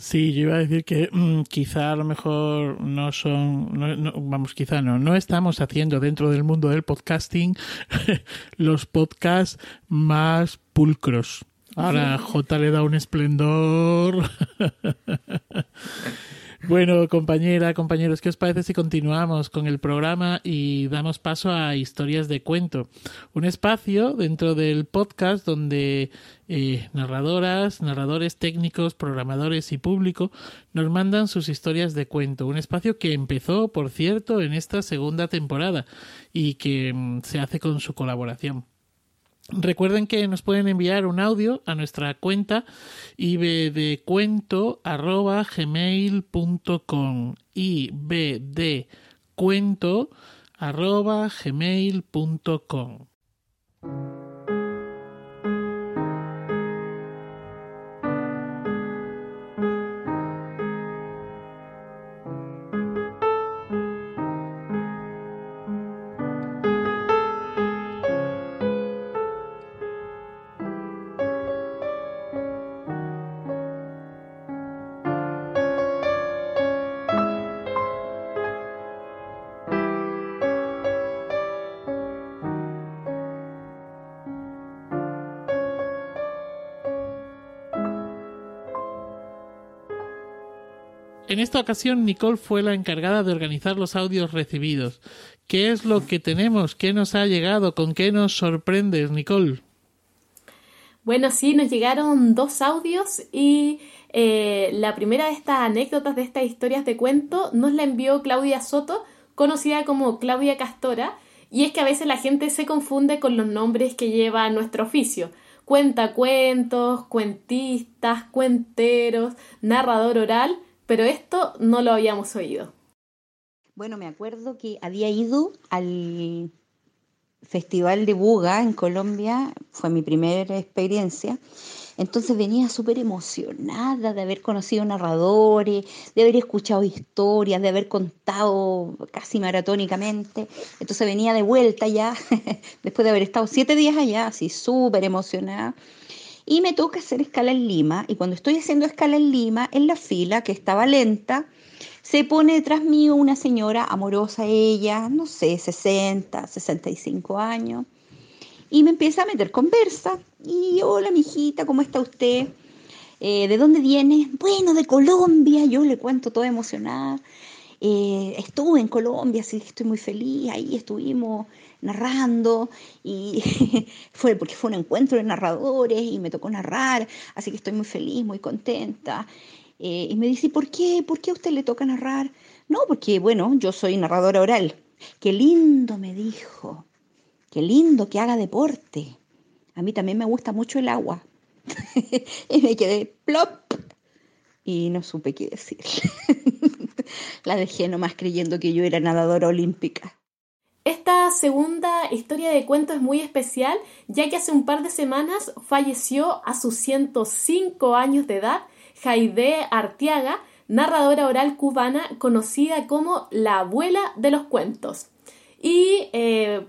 Sí, yo iba a decir que mm, quizá a lo mejor no son, no, vamos, quizá no, no estamos haciendo dentro del mundo del podcasting los podcasts más pulcros. Ahora J le da un esplendor. Bueno, compañera, compañeros, ¿qué os parece si continuamos con el programa y damos paso a historias de cuento? Un espacio dentro del podcast donde eh, narradoras, narradores técnicos, programadores y público nos mandan sus historias de cuento. Un espacio que empezó, por cierto, en esta segunda temporada y que mm, se hace con su colaboración. Recuerden que nos pueden enviar un audio a nuestra cuenta ibdecuento.gmail.com ibdcuento.gmail.com esta ocasión, Nicole fue la encargada de organizar los audios recibidos. ¿Qué es lo que tenemos? ¿Qué nos ha llegado? ¿Con qué nos sorprendes, Nicole? Bueno, sí, nos llegaron dos audios y eh, la primera de estas anécdotas, de estas historias de cuento, nos la envió Claudia Soto, conocida como Claudia Castora, y es que a veces la gente se confunde con los nombres que lleva nuestro oficio. Cuenta cuentos, cuentistas, cuenteros, narrador oral, pero esto no lo habíamos oído. Bueno, me acuerdo que había ido al Festival de Buga en Colombia, fue mi primera experiencia. Entonces venía súper emocionada de haber conocido narradores, de haber escuchado historias, de haber contado casi maratónicamente. Entonces venía de vuelta ya, después de haber estado siete días allá, así súper emocionada y me toca hacer escala en Lima y cuando estoy haciendo escala en Lima, en la fila que estaba lenta, se pone detrás mío una señora amorosa ella, no sé, 60, 65 años, y me empieza a meter conversa. Y hola, mijita, ¿cómo está usted? Eh, ¿De dónde viene? Bueno, de Colombia. Yo le cuento toda emocionada. Eh, estuve en Colombia, sí, estoy muy feliz. Ahí estuvimos narrando y fue porque fue un encuentro de narradores y me tocó narrar, así que estoy muy feliz, muy contenta. Eh, y me dice, ¿por qué? ¿Por qué a usted le toca narrar? No, porque bueno, yo soy narradora oral. Qué lindo, me dijo. Qué lindo que haga deporte. A mí también me gusta mucho el agua. y me quedé plop y no supe qué decir. La dejé nomás creyendo que yo era nadadora olímpica. Esta segunda historia de cuento es muy especial, ya que hace un par de semanas falleció a sus 105 años de edad Jaide Artiaga, narradora oral cubana conocida como la abuela de los cuentos. Y eh,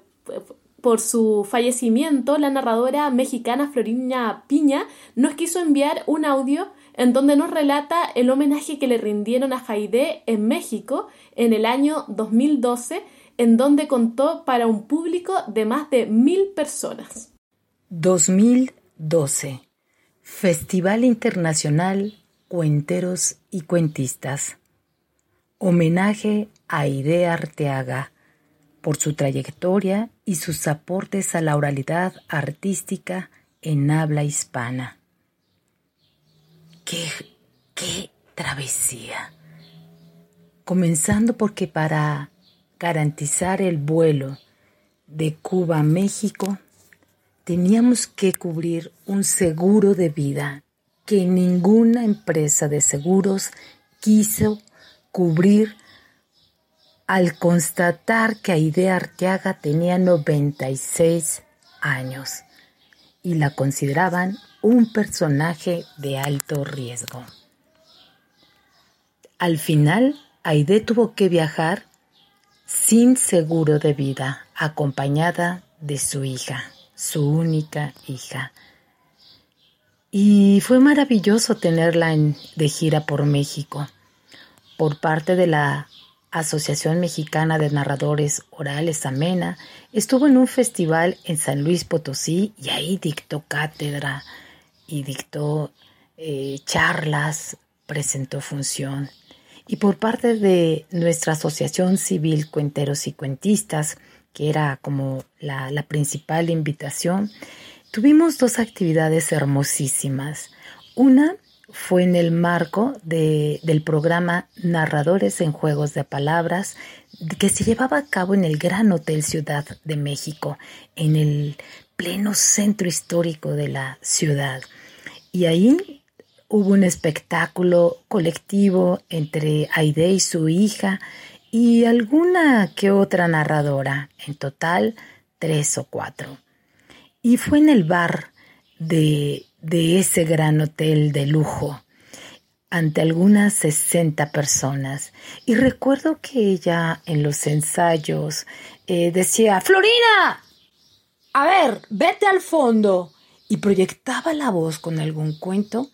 por su fallecimiento, la narradora mexicana Florina Piña nos quiso enviar un audio en donde nos relata el homenaje que le rindieron a Jaide en México en el año 2012 en donde contó para un público de más de mil personas. 2012. Festival Internacional Cuenteros y Cuentistas. Homenaje a Idea Arteaga por su trayectoria y sus aportes a la oralidad artística en habla hispana. ¡Qué, qué travesía! Comenzando porque para garantizar el vuelo de Cuba a México, teníamos que cubrir un seguro de vida que ninguna empresa de seguros quiso cubrir al constatar que Aide Arteaga tenía 96 años y la consideraban un personaje de alto riesgo. Al final, Aide tuvo que viajar sin seguro de vida, acompañada de su hija, su única hija. Y fue maravilloso tenerla en, de gira por México, por parte de la Asociación Mexicana de Narradores Orales Amena, estuvo en un festival en San Luis Potosí y ahí dictó cátedra y dictó eh, charlas, presentó función. Y por parte de nuestra Asociación Civil Cuenteros y Cuentistas, que era como la, la principal invitación, tuvimos dos actividades hermosísimas. Una fue en el marco del programa Narradores en Juegos de Palabras que se llevaba a cabo en el Gran Hotel Ciudad de México, en el pleno centro histórico de la ciudad. Y ahí hubo un espectáculo colectivo entre Aide y su hija y alguna que otra narradora, en total tres o cuatro. Y fue en el bar de de ese gran hotel de lujo ante algunas 60 personas. Y recuerdo que ella en los ensayos eh, decía, Florina, a ver, vete al fondo. Y proyectaba la voz con algún cuento.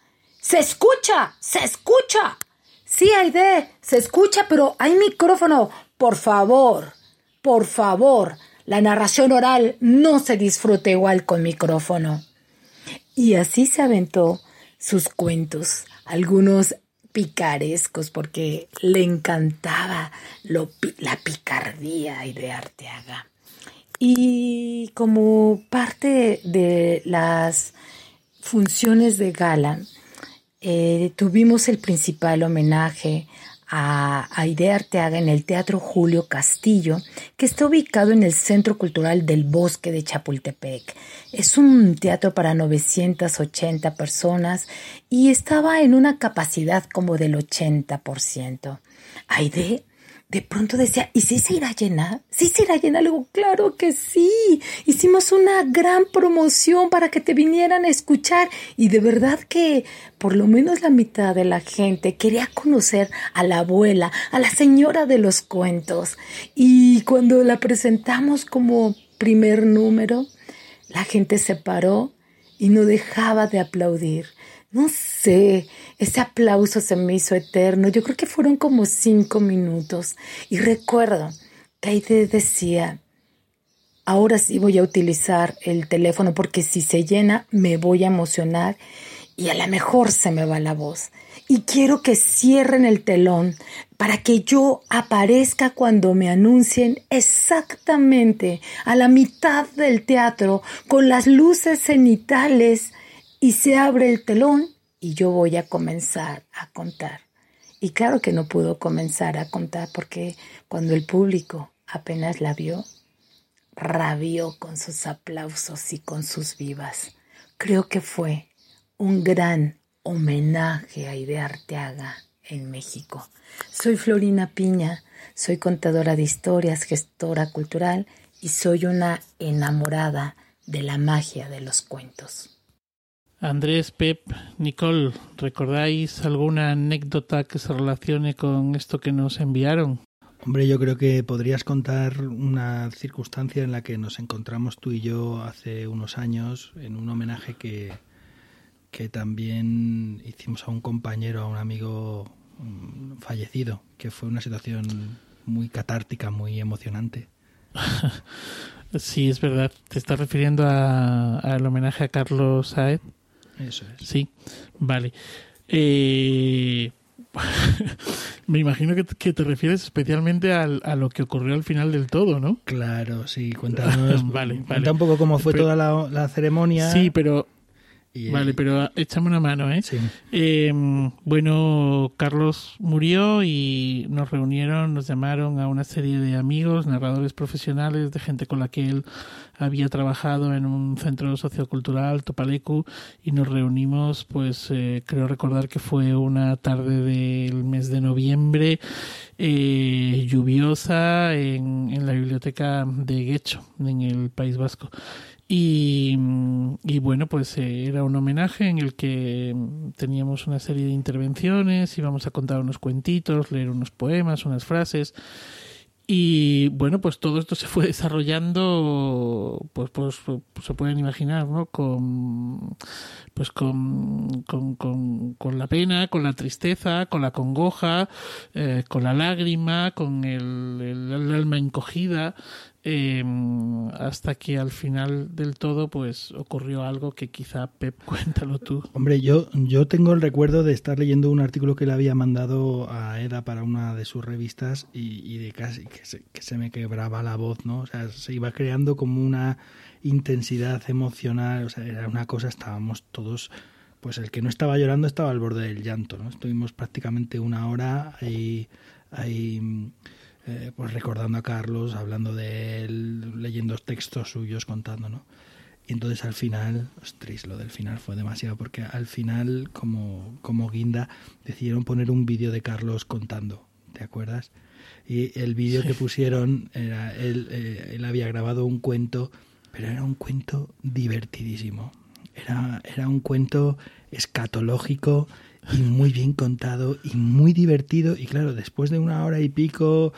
Se escucha, se escucha. Sí, Aide, se escucha, pero hay micrófono. Por favor, por favor, la narración oral no se disfruta igual con micrófono. Y así se aventó sus cuentos, algunos picarescos, porque le encantaba lo, la picardía de Arteaga. Y como parte de las funciones de gala, eh, tuvimos el principal homenaje a Aide Arteaga en el Teatro Julio Castillo, que está ubicado en el Centro Cultural del Bosque de Chapultepec. Es un teatro para 980 personas y estaba en una capacidad como del 80%. Aide de pronto decía, ¿y si se irá a llenar? ¿Sí se irá a llenar? algo claro que sí. Hicimos una gran promoción para que te vinieran a escuchar y de verdad que por lo menos la mitad de la gente quería conocer a la abuela, a la señora de los cuentos. Y cuando la presentamos como primer número, la gente se paró y no dejaba de aplaudir. No sé, ese aplauso se me hizo eterno. Yo creo que fueron como cinco minutos. Y recuerdo que Aide decía, ahora sí voy a utilizar el teléfono porque si se llena me voy a emocionar y a lo mejor se me va la voz. Y quiero que cierren el telón para que yo aparezca cuando me anuncien exactamente a la mitad del teatro con las luces cenitales y se abre el telón y yo voy a comenzar a contar. Y claro que no pudo comenzar a contar porque cuando el público apenas la vio, rabió con sus aplausos y con sus vivas. Creo que fue un gran homenaje a Ide Arteaga en México. Soy Florina Piña, soy contadora de historias, gestora cultural y soy una enamorada de la magia de los cuentos. Andrés, Pep, Nicole, ¿recordáis alguna anécdota que se relacione con esto que nos enviaron? Hombre, yo creo que podrías contar una circunstancia en la que nos encontramos tú y yo hace unos años en un homenaje que, que también hicimos a un compañero, a un amigo mm, fallecido, que fue una situación muy catártica, muy emocionante. sí, es verdad. ¿Te estás refiriendo al homenaje a Carlos Saed? Eso es. Sí, vale. Eh, me imagino que, te refieres especialmente a lo que ocurrió al final del todo, ¿no? Claro, sí. Cuéntanos. vale, cuenta un poco cómo fue toda la, ceremonia. Sí, pero vale, pero échame una mano, ¿eh? Sí. Em, bueno, Carlos murió y nos reunieron, nos llamaron a una serie de amigos, narradores profesionales, de gente con la que él había trabajado en un centro sociocultural, Topalecu, y nos reunimos, pues eh, creo recordar que fue una tarde del mes de noviembre, eh, lluviosa, en, en la biblioteca de Guecho, en el País Vasco. Y, y, bueno, pues eh, era un homenaje en el que teníamos una serie de intervenciones, íbamos a contar unos cuentitos, leer unos poemas, unas frases. Y bueno, pues todo esto se fue desarrollando, pues, pues, se pueden imaginar, ¿no? Con, pues con, con, con, con la pena, con la tristeza, con la congoja, eh, con la lágrima, con el, el alma encogida, eh, hasta que al final del todo pues ocurrió algo que quizá Pep cuéntalo tú. Hombre yo yo tengo el recuerdo de estar leyendo un artículo que le había mandado a Eda para una de sus revistas y, y de casi que se, que se, me quebraba la voz no o sea se iba creando como una intensidad emocional o sea era una cosa estábamos todos pues el que no estaba llorando estaba al borde del llanto no estuvimos prácticamente una hora ahí ahí eh, pues recordando a Carlos, hablando de él, leyendo textos suyos, contando, ¿no? Y entonces al final, ostras, lo del final fue demasiado, porque al final, como, como guinda, decidieron poner un vídeo de Carlos contando, ¿te acuerdas? Y el vídeo sí. que pusieron, era, él, eh, él había grabado un cuento, pero era un cuento divertidísimo. Era, era un cuento escatológico y muy bien contado y muy divertido. Y claro, después de una hora y pico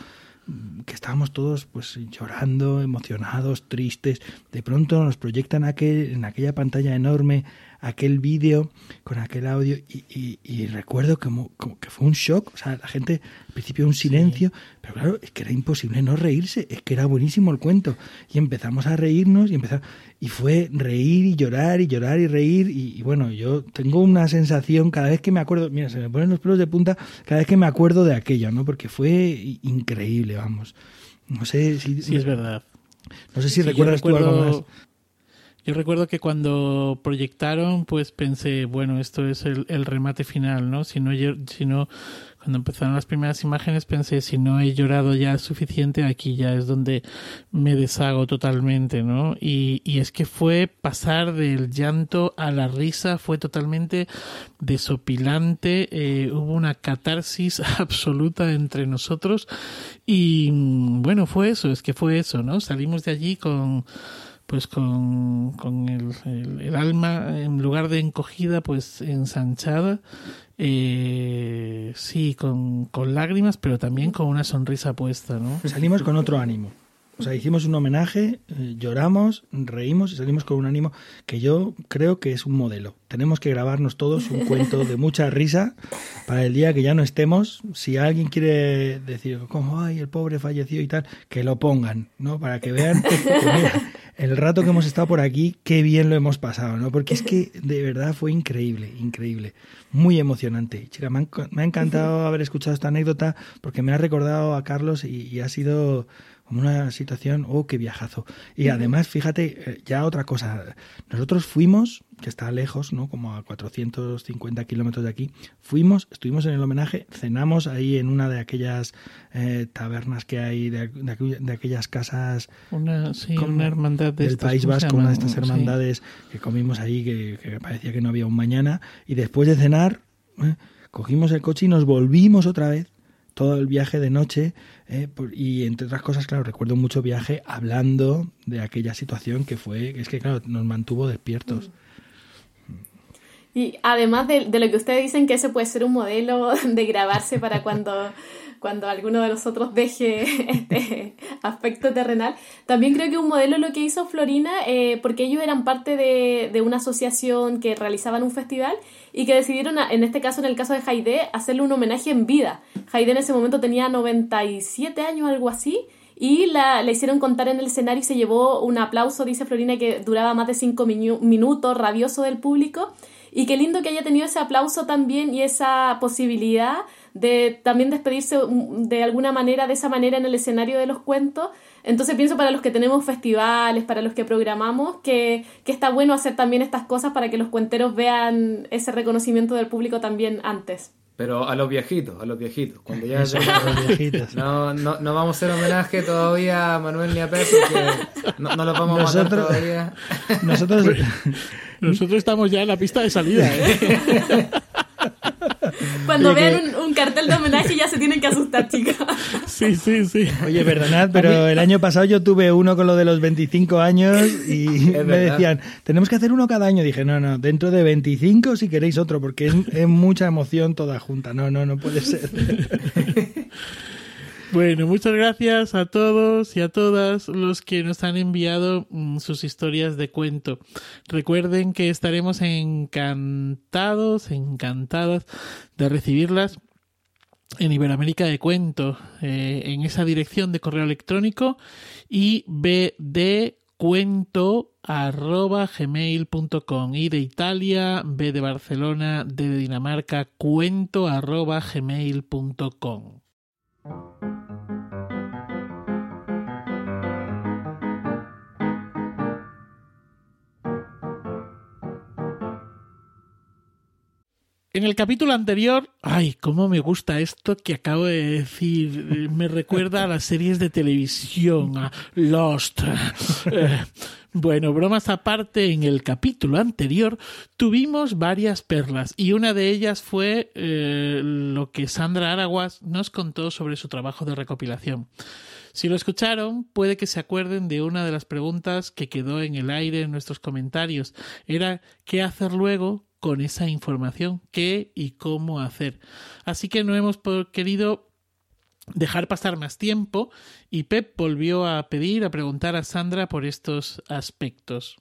que estábamos todos pues llorando, emocionados, tristes, de pronto nos proyectan aquel, en aquella pantalla enorme aquel vídeo con aquel audio y, y, y recuerdo como, como, que fue un shock, o sea, la gente al principio un silencio, sí. pero claro, es que era imposible no reírse, es que era buenísimo el cuento y empezamos a reírnos y empezamos, y fue reír y llorar y llorar y reír y, y, bueno, yo tengo una sensación cada vez que me acuerdo, mira, se me ponen los pelos de punta cada vez que me acuerdo de aquello, ¿no? Porque fue increíble, vamos. No sé si... Sí, es verdad. No sé si sí, recuerdas recuerdo, tú algo más. Yo recuerdo que cuando proyectaron, pues pensé, bueno, esto es el, remate final, ¿no? Si no, si no, cuando empezaron las primeras imágenes pensé, si no he llorado ya suficiente, aquí ya es donde me deshago totalmente, ¿no? Y, y es que fue pasar del llanto a la risa, fue totalmente desopilante, eh, hubo una catarsis absoluta entre nosotros y bueno, fue eso, es que fue eso, ¿no? Salimos de allí con pues con, con el, el, alma en lugar de encogida pues ensanchada eh, sí con, con, lágrimas pero también con una sonrisa puesta no salimos con otro ánimo. O sea hicimos un homenaje eh, lloramos reímos y salimos con un ánimo que yo creo que es un modelo. Tenemos que grabarnos todos un cuento de mucha risa para el día que ya no estemos. Si alguien quiere decir como ay el pobre falleció y tal que lo pongan no para que vean que, mira, el rato que hemos estado por aquí, qué bien lo hemos pasado, ¿no? Porque es que de verdad fue increíble, increíble, muy emocionante. Han, me ha encantado haber escuchado esta anécdota porque me ha recordado a Carlos y, y ha sido como una situación, oh, qué viajazo. Y además, fíjate, ya otra cosa, nosotros fuimos, que está lejos, ¿no? Como a 450 kilómetros de aquí, fuimos, estuvimos en el homenaje, cenamos ahí en una de aquellas eh, tabernas que hay, de, de, de aquellas casas. Una, sí, una hermandad de del estas, País Vasco, una de estas hermandades sí. que comimos ahí, que, que, parecía que no había un mañana, y después de cenar, eh, cogimos el coche y nos volvimos otra vez todo el viaje de noche eh, por, y entre otras cosas, claro, recuerdo mucho viaje hablando de aquella situación que fue, es que claro, nos mantuvo despiertos. Y además de, de, lo que ustedes dicen que ese puede ser un modelo de grabarse para cuando, cuando alguno de nosotros deje este aspecto terrenal, también creo que un modelo lo que hizo Florina, eh, porque ellos eran parte de, de, una asociación que realizaban un festival y que decidieron, en este caso, en el caso de Haidé, hacerle un homenaje en vida. Haidé en ese momento tenía 97 años, algo así, y la, la, hicieron contar en el escenario y se llevó un aplauso, dice Florina, que duraba más de cinco minutos, rabioso del público. Y qué lindo que haya tenido ese aplauso también y esa posibilidad de también despedirse de alguna manera, de esa manera en el escenario de los cuentos. Entonces pienso para los que tenemos festivales, para los que programamos, que, que está bueno hacer también estas cosas para que los cuenteros vean ese reconocimiento del público también antes. Pero a los viejitos, a los viejitos. Cuando ya No, no, no vamos a hacer homenaje todavía a Manuel ni a Pedro, porque no, no los vamos a matar todavía. Nosotros, nosotros estamos ya en la pista de salida. ¿eh? Cuando vean un, cartel de homenaje ya se tienen que asustar, chicas. Sí, sí, sí. Oye, perdonad, pero el año pasado yo tuve uno con lo de los 25 años y me decían, tenemos que hacer uno cada año. Dije, no, no, dentro de 25 si queréis otro, porque es, es mucha emoción toda junta. No, no, no puede ser. Bueno, muchas gracias a todos y a todas los que nos han enviado mm, sus historias de cuento. Recuerden que estaremos encantados, encantadas de recibirlas en Iberoamérica de Cuento, eh, en esa dirección de correo electrónico y cuento arroba gmail.com y de Italia, B de Barcelona, D de Dinamarca, cuento arroba gmail.com. En el capítulo anterior, ay, cómo me gusta esto que acabo de decir. Me recuerda a las series de televisión, a Lost. Eh, bueno, bromas aparte, en el capítulo anterior tuvimos varias perlas y una de ellas fue eh, lo que Sandra Araguas nos contó sobre su trabajo de recopilación. Si lo escucharon, puede que se acuerden de una de las preguntas que quedó en el aire en nuestros comentarios. Era ¿qué hacer luego con esa información, qué y cómo hacer. Así que no hemos querido dejar pasar más tiempo y Pep volvió a pedir, a preguntar a Sandra por estos aspectos.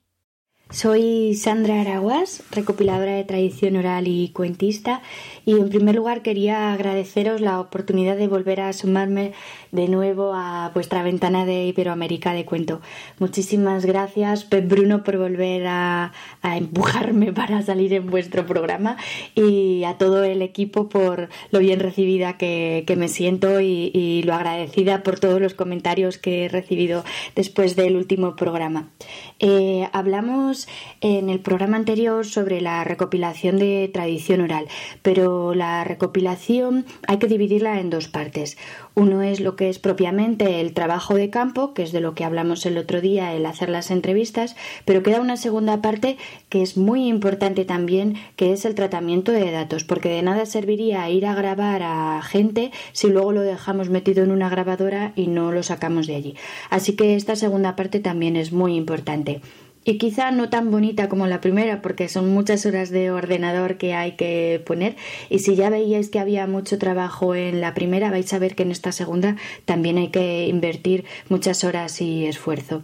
Soy Sandra Araguas, recopiladora de tradición oral y cuentista, y en primer lugar quería agradeceros la oportunidad de volver a sumarme de nuevo a vuestra ventana de Iberoamérica de cuento. Muchísimas gracias, Pep Bruno, por volver a, empujarme para salir en vuestro programa y a todo el equipo por lo bien recibida que, me siento y, lo agradecida por todos los comentarios que he recibido después del último programa. Eh, hablamos en el programa anterior sobre la recopilación de tradición oral, pero la recopilación hay que dividirla en dos partes. Uno es lo que es propiamente el trabajo de campo, que es de lo que hablamos el otro día, el hacer las entrevistas, pero queda una segunda parte que es muy importante también, que es el tratamiento de datos, porque de nada serviría ir a grabar a gente si luego lo dejamos metido en una grabadora y no lo sacamos de allí. Así que esta segunda parte también es muy importante y quizá no tan bonita como la primera porque son muchas horas de ordenador que hay que poner y si ya veíais que había mucho trabajo en la primera vais a ver que en esta segunda también hay que invertir muchas horas y esfuerzo.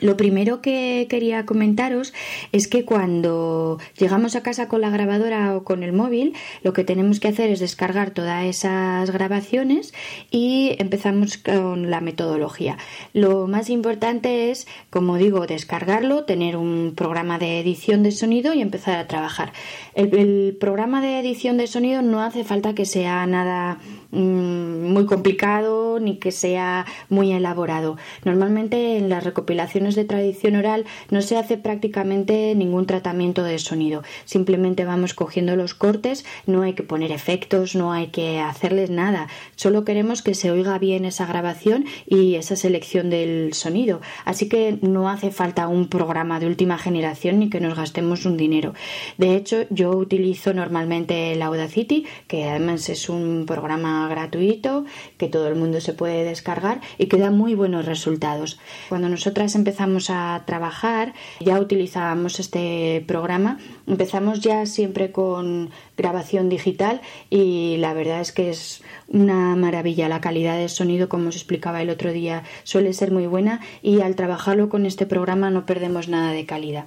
Lo primero que quería comentaros es que cuando llegamos a casa con la grabadora o con el móvil, lo que tenemos que hacer es descargar todas esas grabaciones y empezamos con la metodología. Lo más importante es, como digo, descargarlo, tener un programa de edición de sonido y empezar a trabajar. El, programa de edición de sonido no hace falta que sea nada mm, muy complicado ni que sea muy elaborado. Normalmente en las recopilaciones de tradición oral no se hace prácticamente ningún tratamiento de sonido. Simplemente vamos cogiendo los cortes, no hay que poner efectos, no hay que hacerles nada. Solo queremos que se oiga bien esa grabación y esa selección del sonido. Así que no hace falta un programa de última generación ni que nos gastemos un dinero. De hecho, yo utilizo normalmente el Audacity, que además es un programa gratuito que todo el mundo se puede descargar y que da muy buenos resultados. Cuando nosotras empezamos a trabajar, ya utilizábamos este programa, empezamos ya siempre con grabación digital y la verdad es que es una maravilla. La calidad de sonido, como os explicaba el otro día, suele ser muy buena y al trabajarlo con este programa no perdemos nada de calidad.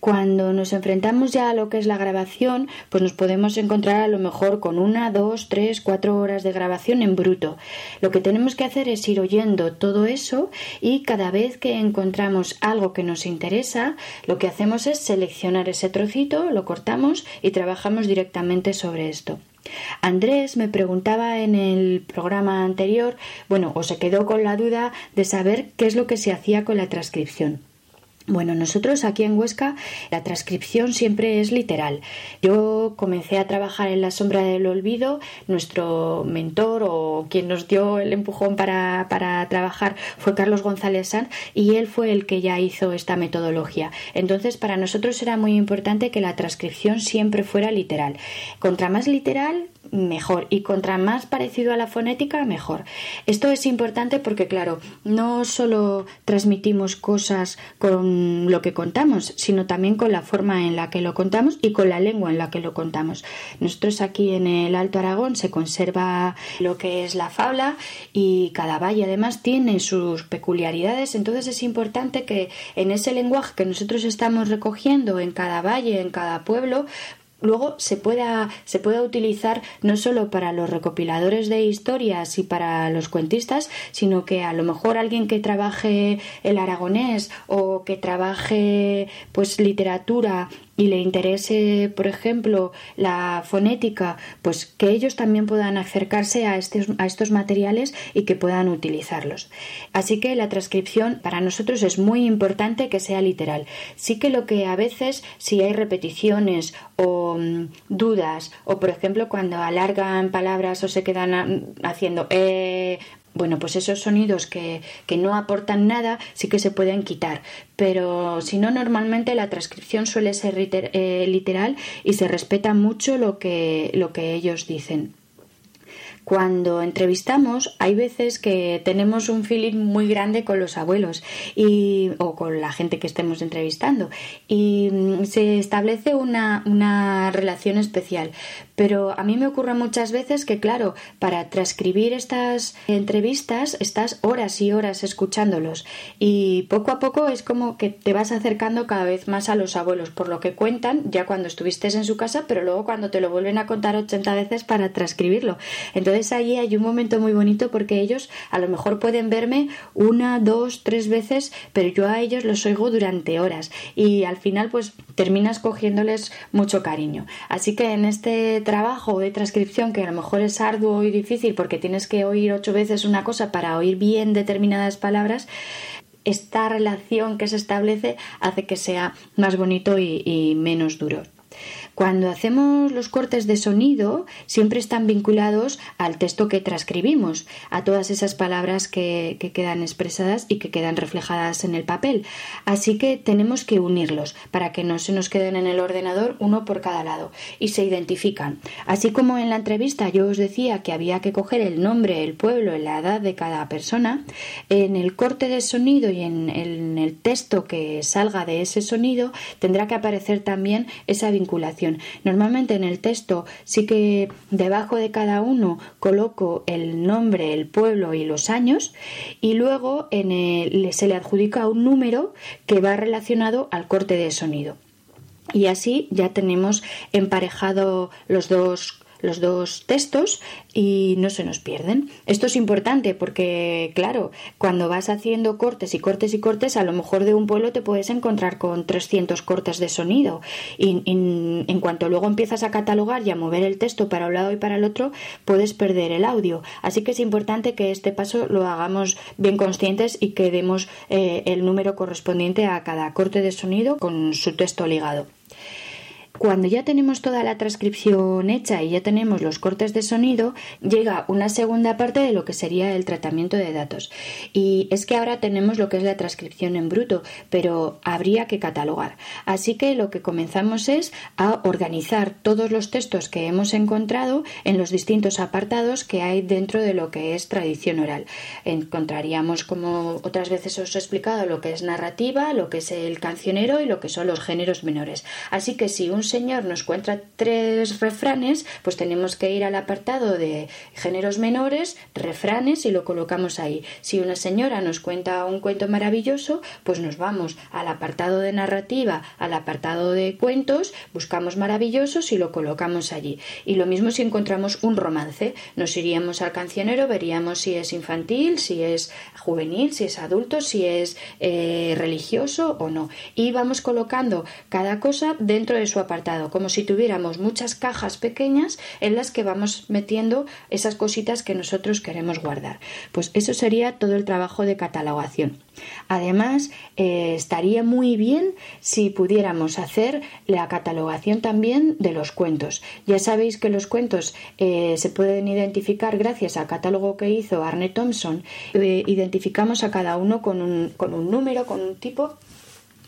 Cuando nos enfrentamos ya a lo que es la grabación, pues nos podemos encontrar a lo mejor con una, dos, tres, cuatro horas de grabación en bruto. Lo que tenemos que hacer es ir oyendo todo eso y cada vez que encontramos algo que nos interesa, lo que hacemos es seleccionar ese trocito, lo cortamos y trabajamos directamente sobre esto. Andrés me preguntaba en el programa anterior, bueno, o se quedó con la duda de saber qué es lo que se hacía con la transcripción. Bueno, nosotros aquí en Huesca la transcripción siempre es literal. Yo comencé a trabajar en la sombra del olvido, nuestro mentor o quien nos dio el empujón para, para trabajar fue Carlos González Sanz y él fue el que ya hizo esta metodología. Entonces para nosotros era muy importante que la transcripción siempre fuera literal. Contra más literal, mejor y contra más parecido a la fonética mejor. Esto es importante porque claro, no solo transmitimos cosas con lo que contamos, sino también con la forma en la que lo contamos y con la lengua en la que lo contamos. Nosotros aquí en el Alto Aragón se conserva lo que es la fabla y cada valle además tiene sus peculiaridades, entonces es importante que en ese lenguaje que nosotros estamos recogiendo en cada valle, en cada pueblo, luego se pueda, se pueda utilizar no solo para los recopiladores de historias y para los cuentistas, sino que a lo mejor alguien que trabaje el aragonés o que trabaje pues literatura y le interese, por ejemplo, la fonética, pues que ellos también puedan acercarse a estos, a estos materiales y que puedan utilizarlos. Así que la transcripción para nosotros es muy importante que sea literal. Sí que lo que a veces, si hay repeticiones o mm, dudas, o por ejemplo cuando alargan palabras o se quedan haciendo eh, bueno, pues esos sonidos que, que, no aportan nada sí que se pueden quitar, pero si no, normalmente la transcripción suele ser eh, literal y se respeta mucho lo que, lo que ellos dicen. Cuando entrevistamos hay veces que tenemos un feeling muy grande con los abuelos y, o con la gente que estemos entrevistando. Y mm, se establece una, una relación especial. Pero a mí me ocurre muchas veces que, claro, para transcribir estas entrevistas estás horas y horas escuchándolos y poco a poco es como que te vas acercando cada vez más a los abuelos por lo que cuentan ya cuando estuviste en su casa, pero luego cuando te lo vuelven a contar 80 veces para transcribirlo. Entonces allí hay un momento muy bonito porque ellos a lo mejor pueden verme una, dos, tres veces, pero yo a ellos los oigo durante horas y al final pues terminas cogiéndoles mucho cariño. Así que en este trabajo de transcripción que a lo mejor es arduo y difícil porque tienes que oír ocho veces una cosa para oír bien determinadas palabras, esta relación que se establece hace que sea más bonito y, menos duro. Cuando hacemos los cortes de sonido, siempre están vinculados al texto que transcribimos, a todas esas palabras que, quedan expresadas y que quedan reflejadas en el papel. Así que tenemos que unirlos para que no se nos queden en el ordenador uno por cada lado y se identifican. Así como en la entrevista yo os decía que había que coger el nombre, el pueblo la edad de cada persona, en el corte de sonido y en el texto que salga de ese sonido tendrá que aparecer también esa vinculación Normalmente en el texto sí que debajo de cada uno coloco el nombre, el pueblo y los años y luego se le adjudica un número que va relacionado al corte de sonido. Y así ya tenemos emparejado los dos los dos textos y no se nos pierden. Esto es importante porque, claro, cuando vas haciendo cortes y cortes y cortes, a lo mejor de un pueblo te puedes encontrar con 300 cortes de sonido y, en cuanto luego empiezas a catalogar y a mover el texto para un lado y para el otro, puedes perder el audio. Así que es importante que este paso lo hagamos bien conscientes y que demos eh, el número correspondiente a cada corte de sonido con su texto ligado. Cuando ya tenemos toda la transcripción hecha y ya tenemos los cortes de sonido, llega una segunda parte de lo que sería el tratamiento de datos. Y es que ahora tenemos lo que es la transcripción en bruto, pero habría que catalogar. Así que lo que comenzamos es a organizar todos los textos que hemos encontrado en los distintos apartados que hay dentro de lo que es tradición oral. Encontraríamos, como otras veces os he explicado, lo que es narrativa, lo que es el cancionero y lo que son los géneros menores. Así que si un señor nos cuenta tres refranes, pues tenemos que ir al apartado de géneros menores, refranes y lo colocamos ahí. Si una señora nos cuenta un cuento maravilloso, pues nos vamos al apartado de narrativa, al apartado de cuentos, buscamos maravillosos y lo colocamos allí. Y lo mismo si encontramos un romance, nos iríamos al cancionero, veríamos si es infantil, si es juvenil, si es adulto, si es eh, religioso o no. Y vamos colocando cada cosa dentro de su apartado como si tuviéramos muchas cajas pequeñas en las que vamos metiendo esas cositas que nosotros queremos guardar. Pues eso sería todo el trabajo de catalogación. Además, eh, estaría muy bien si pudiéramos hacer la catalogación también de los cuentos. Ya sabéis que los cuentos eh, se pueden identificar gracias al catálogo que hizo Arne Thompson. Eh, identificamos a cada uno con un, con un número, con un tipo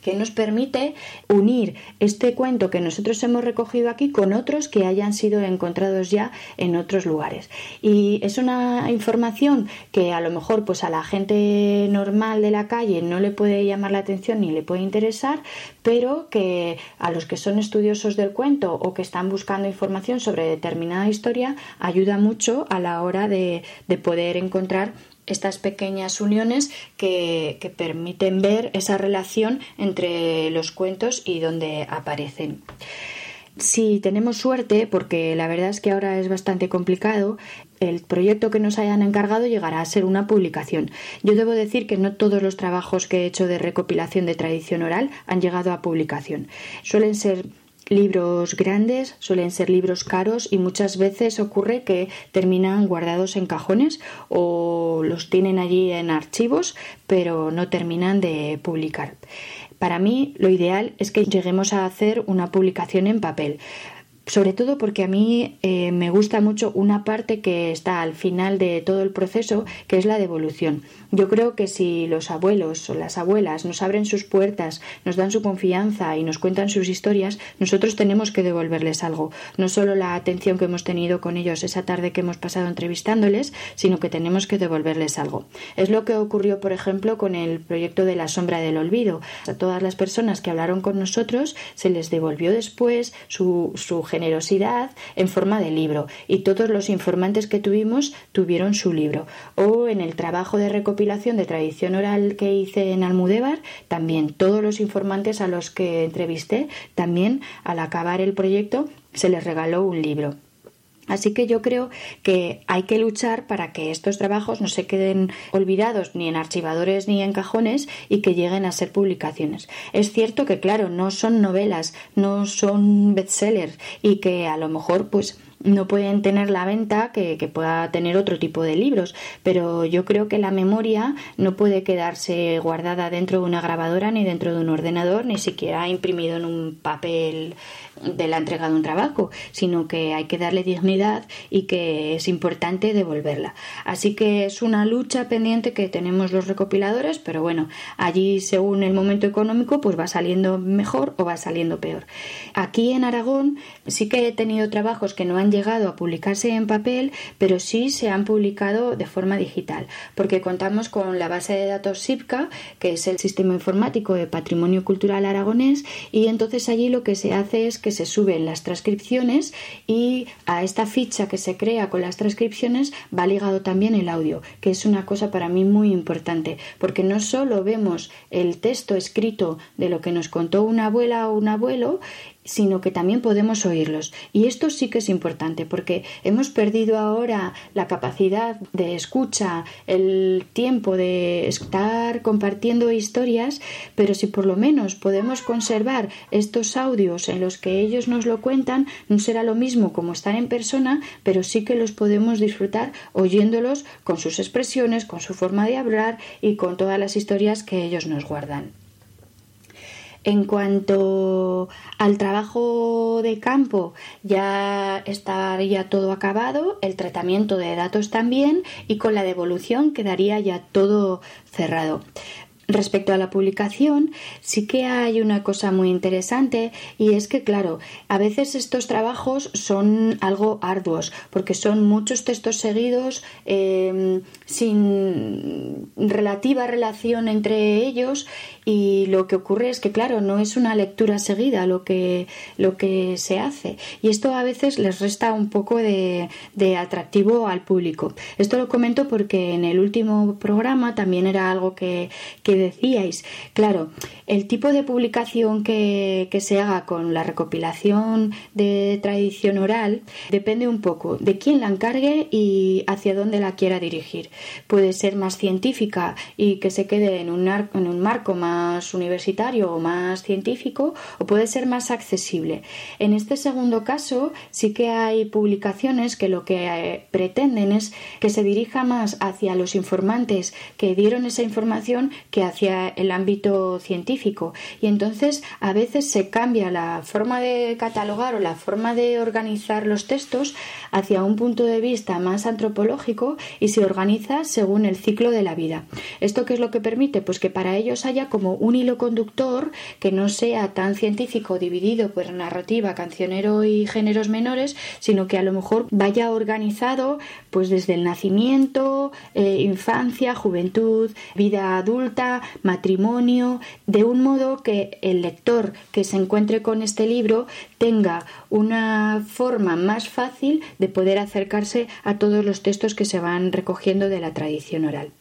que nos permite unir este cuento que nosotros hemos recogido aquí con otros que hayan sido encontrados ya en otros lugares. Y es una información que a lo mejor pues a la gente normal de la calle no le puede llamar la atención ni le puede interesar, pero que a los que son estudiosos del cuento o que están buscando información sobre determinada historia ayuda mucho a la hora de, de poder encontrar estas pequeñas uniones que, permiten ver esa relación entre los cuentos y donde aparecen. Si tenemos suerte, porque la verdad es que ahora es bastante complicado, el proyecto que nos hayan encargado llegará a ser una publicación. Yo debo decir que no todos los trabajos que he hecho de recopilación de tradición oral han llegado a publicación. Suelen ser libros grandes, suelen ser libros caros y muchas veces ocurre que terminan guardados en cajones o los tienen allí en archivos, pero no terminan de publicar. Para mí lo ideal es que lleguemos a hacer una publicación en papel sobre todo porque a mí eh, me gusta mucho una parte que está al final de todo el proceso, que es la devolución. Yo creo que si los abuelos o las abuelas nos abren sus puertas, nos dan su confianza y nos cuentan sus historias, nosotros tenemos que devolverles algo. No solo la atención que hemos tenido con ellos esa tarde que hemos pasado entrevistándoles, sino que tenemos que devolverles algo. Es lo que ocurrió, por ejemplo, con el proyecto de la sombra del olvido. A todas las personas que hablaron con nosotros se les devolvió después su, su generosidad en forma de libro y todos los informantes que tuvimos tuvieron su libro. O en el trabajo de recopilación de tradición oral que hice en Almudévar, también todos los informantes a los que entrevisté, también al acabar el proyecto se les regaló un libro. Así que yo creo que hay que luchar para que estos trabajos no se queden olvidados ni en archivadores ni en cajones y que lleguen a ser publicaciones. Es cierto que, claro, no son novelas, no son bestsellers y que a lo mejor, pues, no pueden tener la venta que, pueda tener otro tipo de libros, pero yo creo que la memoria no puede quedarse guardada dentro de una grabadora ni dentro de un ordenador, ni siquiera imprimido en un papel de la entrega de un trabajo, sino que hay que darle dignidad y que es importante devolverla. Así que es una lucha pendiente que tenemos los recopiladores, pero bueno, allí según el momento económico pues va saliendo mejor o va saliendo peor. Aquí en Aragón sí que he tenido trabajos que no han llegado a publicarse en papel, pero sí se han publicado de forma digital, porque contamos con la base de datos SIPCA, que es el sistema informático de patrimonio cultural aragonés, y entonces allí lo que se hace es que se suben las transcripciones y a esta ficha que se crea con las transcripciones va ligado también el audio, que es una cosa para mí muy importante, porque no solo vemos el texto escrito de lo que nos contó una abuela o un abuelo sino que también podemos oírlos. Y esto sí que es importante porque hemos perdido ahora la capacidad de escucha, el tiempo de estar compartiendo historias, pero si por lo menos podemos conservar estos audios en los que ellos nos lo cuentan, no será lo mismo como estar en persona, pero sí que los podemos disfrutar oyéndolos con sus expresiones, con su forma de hablar y con todas las historias que ellos nos guardan. En cuanto al trabajo de campo, ya estaría todo acabado, el tratamiento de datos también y con la devolución quedaría ya todo cerrado. Respecto a la publicación, sí que hay una cosa muy interesante y es que, claro, a veces estos trabajos son algo arduos porque son muchos textos seguidos em, sin relativa relación entre ellos y lo que ocurre es que, claro, no es una lectura seguida lo que, lo que se hace y esto a veces les resta un poco de, de atractivo al público. Esto lo comento porque en el último programa también era algo que, que decíais. Claro, el tipo de publicación que, se haga con la recopilación de tradición oral depende un poco de quién la encargue y hacia dónde la quiera dirigir. Puede ser más científica y que se quede en un, en un marco más universitario o más científico, o puede ser más accesible. En este segundo caso, sí que hay publicaciones que lo que eh, pretenden es que se dirija más hacia los informantes que dieron esa información que hacia el ámbito científico. Y entonces a veces se cambia la forma de catalogar o la forma de organizar los textos hacia un punto de vista más antropológico y se organiza según el ciclo de la vida. ¿Esto qué es lo que permite? Pues que para ellos haya como un hilo conductor que no sea tan científico dividido por narrativa, cancionero y géneros menores, sino que a lo mejor vaya organizado pues desde el nacimiento, eh, infancia, juventud, vida adulta, matrimonio, de un modo que el lector que se encuentre con este libro tenga una forma más fácil de poder acercarse a todos los textos que se van recogiendo de la tradición oral.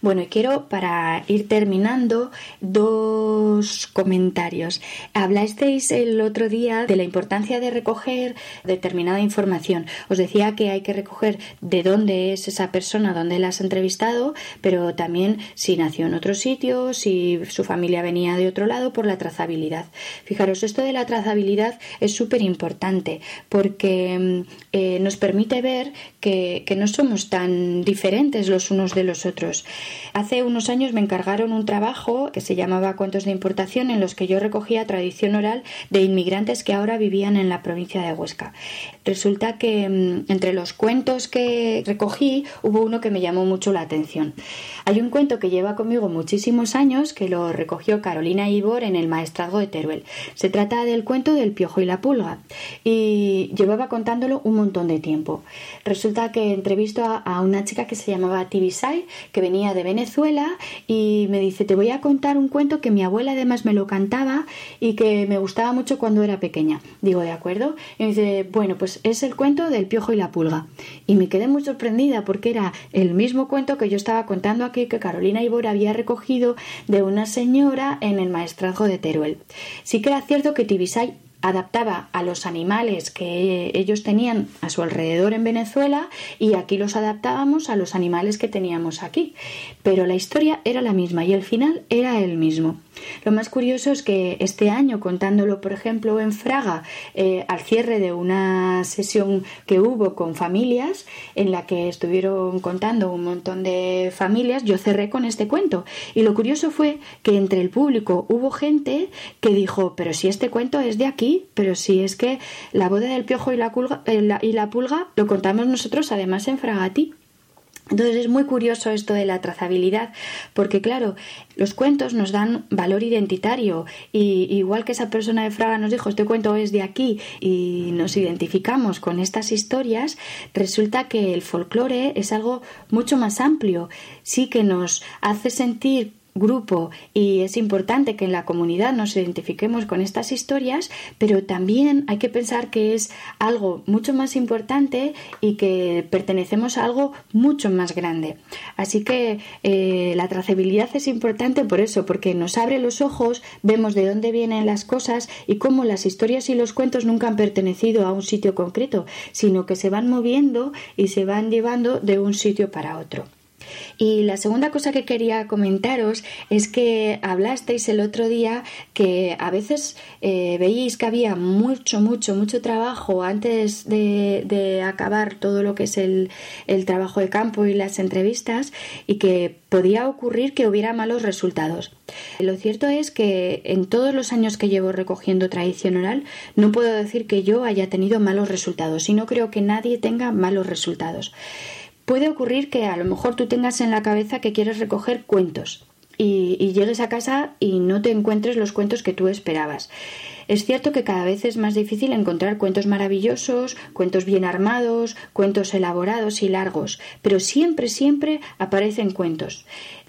Bueno, y quiero para ir terminando dos comentarios. Hablasteis el otro día de la importancia de recoger determinada información. Os decía que hay que recoger de dónde es esa persona, dónde la has entrevistado, pero también si nació en otro sitio, si su familia venía de otro lado, por la trazabilidad. Fijaros, esto de la trazabilidad es súper importante porque eh, nos permite ver que no somos tan diferentes los unos de los otros. Hace unos años me encargaron un trabajo que se llamaba Cuentos de Importación en los que yo recogía tradición oral de inmigrantes que ahora vivían en la provincia de Huesca. Resulta que mm, entre los cuentos que recogí hubo uno que me llamó mucho la atención. Hay un cuento que lleva conmigo muchísimos años que lo recogió Carolina Ibor en el Maestrazgo de Teruel. Se trata del cuento del piojo y la pulga y llevaba contándolo un montón de tiempo. Resulta que entrevisto a, una chica que se llamaba Tibisay que venía de Venezuela y me dice te voy a contar un cuento que mi abuela además me lo cantaba y que me gustaba mucho cuando era pequeña. Digo, de acuerdo. Y me dice, bueno, pues es el cuento del piojo y la pulga. Y me quedé muy sorprendida porque era el mismo cuento que yo estaba contando aquí que Carolina Ibor había recogido de una señora en el maestrazgo de Teruel. Sí que era cierto que Tibisay adaptaba a los animales que ellos tenían a su alrededor en Venezuela y aquí los adaptábamos a los animales que teníamos aquí. Pero la historia era la misma y el final era el mismo. Lo más curioso es que este año, contándolo por ejemplo en Fraga, eh, al cierre de una sesión que hubo con familias, en la que estuvieron contando un montón de familias, yo cerré con este cuento. Y lo curioso fue que entre el público hubo gente que dijo, pero si este cuento es de aquí, pero si es que la boda del piojo y la, eh, y la pulga lo contamos nosotros además en Fragati. Entonces es muy curioso esto de la trazabilidad, porque claro, los cuentos nos dan valor identitario y igual que esa persona de Fraga nos dijo este cuento es de aquí y nos identificamos con estas historias, resulta que el folclore es algo mucho más amplio, sí que nos hace sentir grupo y es importante que en la comunidad nos identifiquemos con estas historias, pero también hay que pensar que es algo mucho más importante y que pertenecemos a algo mucho más grande. Así que eh, la trazabilidad es importante por eso, porque nos abre los ojos, vemos de dónde vienen las cosas y cómo las historias y los cuentos nunca han pertenecido a un sitio concreto, sino que se van moviendo y se van llevando de un sitio para otro. Y la segunda cosa que quería comentaros es que hablasteis el otro día que a veces eh, veíais que había mucho, mucho, mucho trabajo antes de, acabar todo lo que es el, el trabajo de campo y las entrevistas y que podía ocurrir que hubiera malos resultados. Lo cierto es que en todos los años que llevo recogiendo tradición oral no puedo decir que yo haya tenido malos resultados y no creo que nadie tenga malos resultados puede ocurrir que a lo mejor tú tengas en la cabeza que quieres recoger cuentos y, llegues a casa y no te encuentres los cuentos que tú esperabas. Es cierto que cada vez es más difícil encontrar cuentos maravillosos, cuentos bien armados, cuentos elaborados y largos, pero siempre, siempre aparecen cuentos.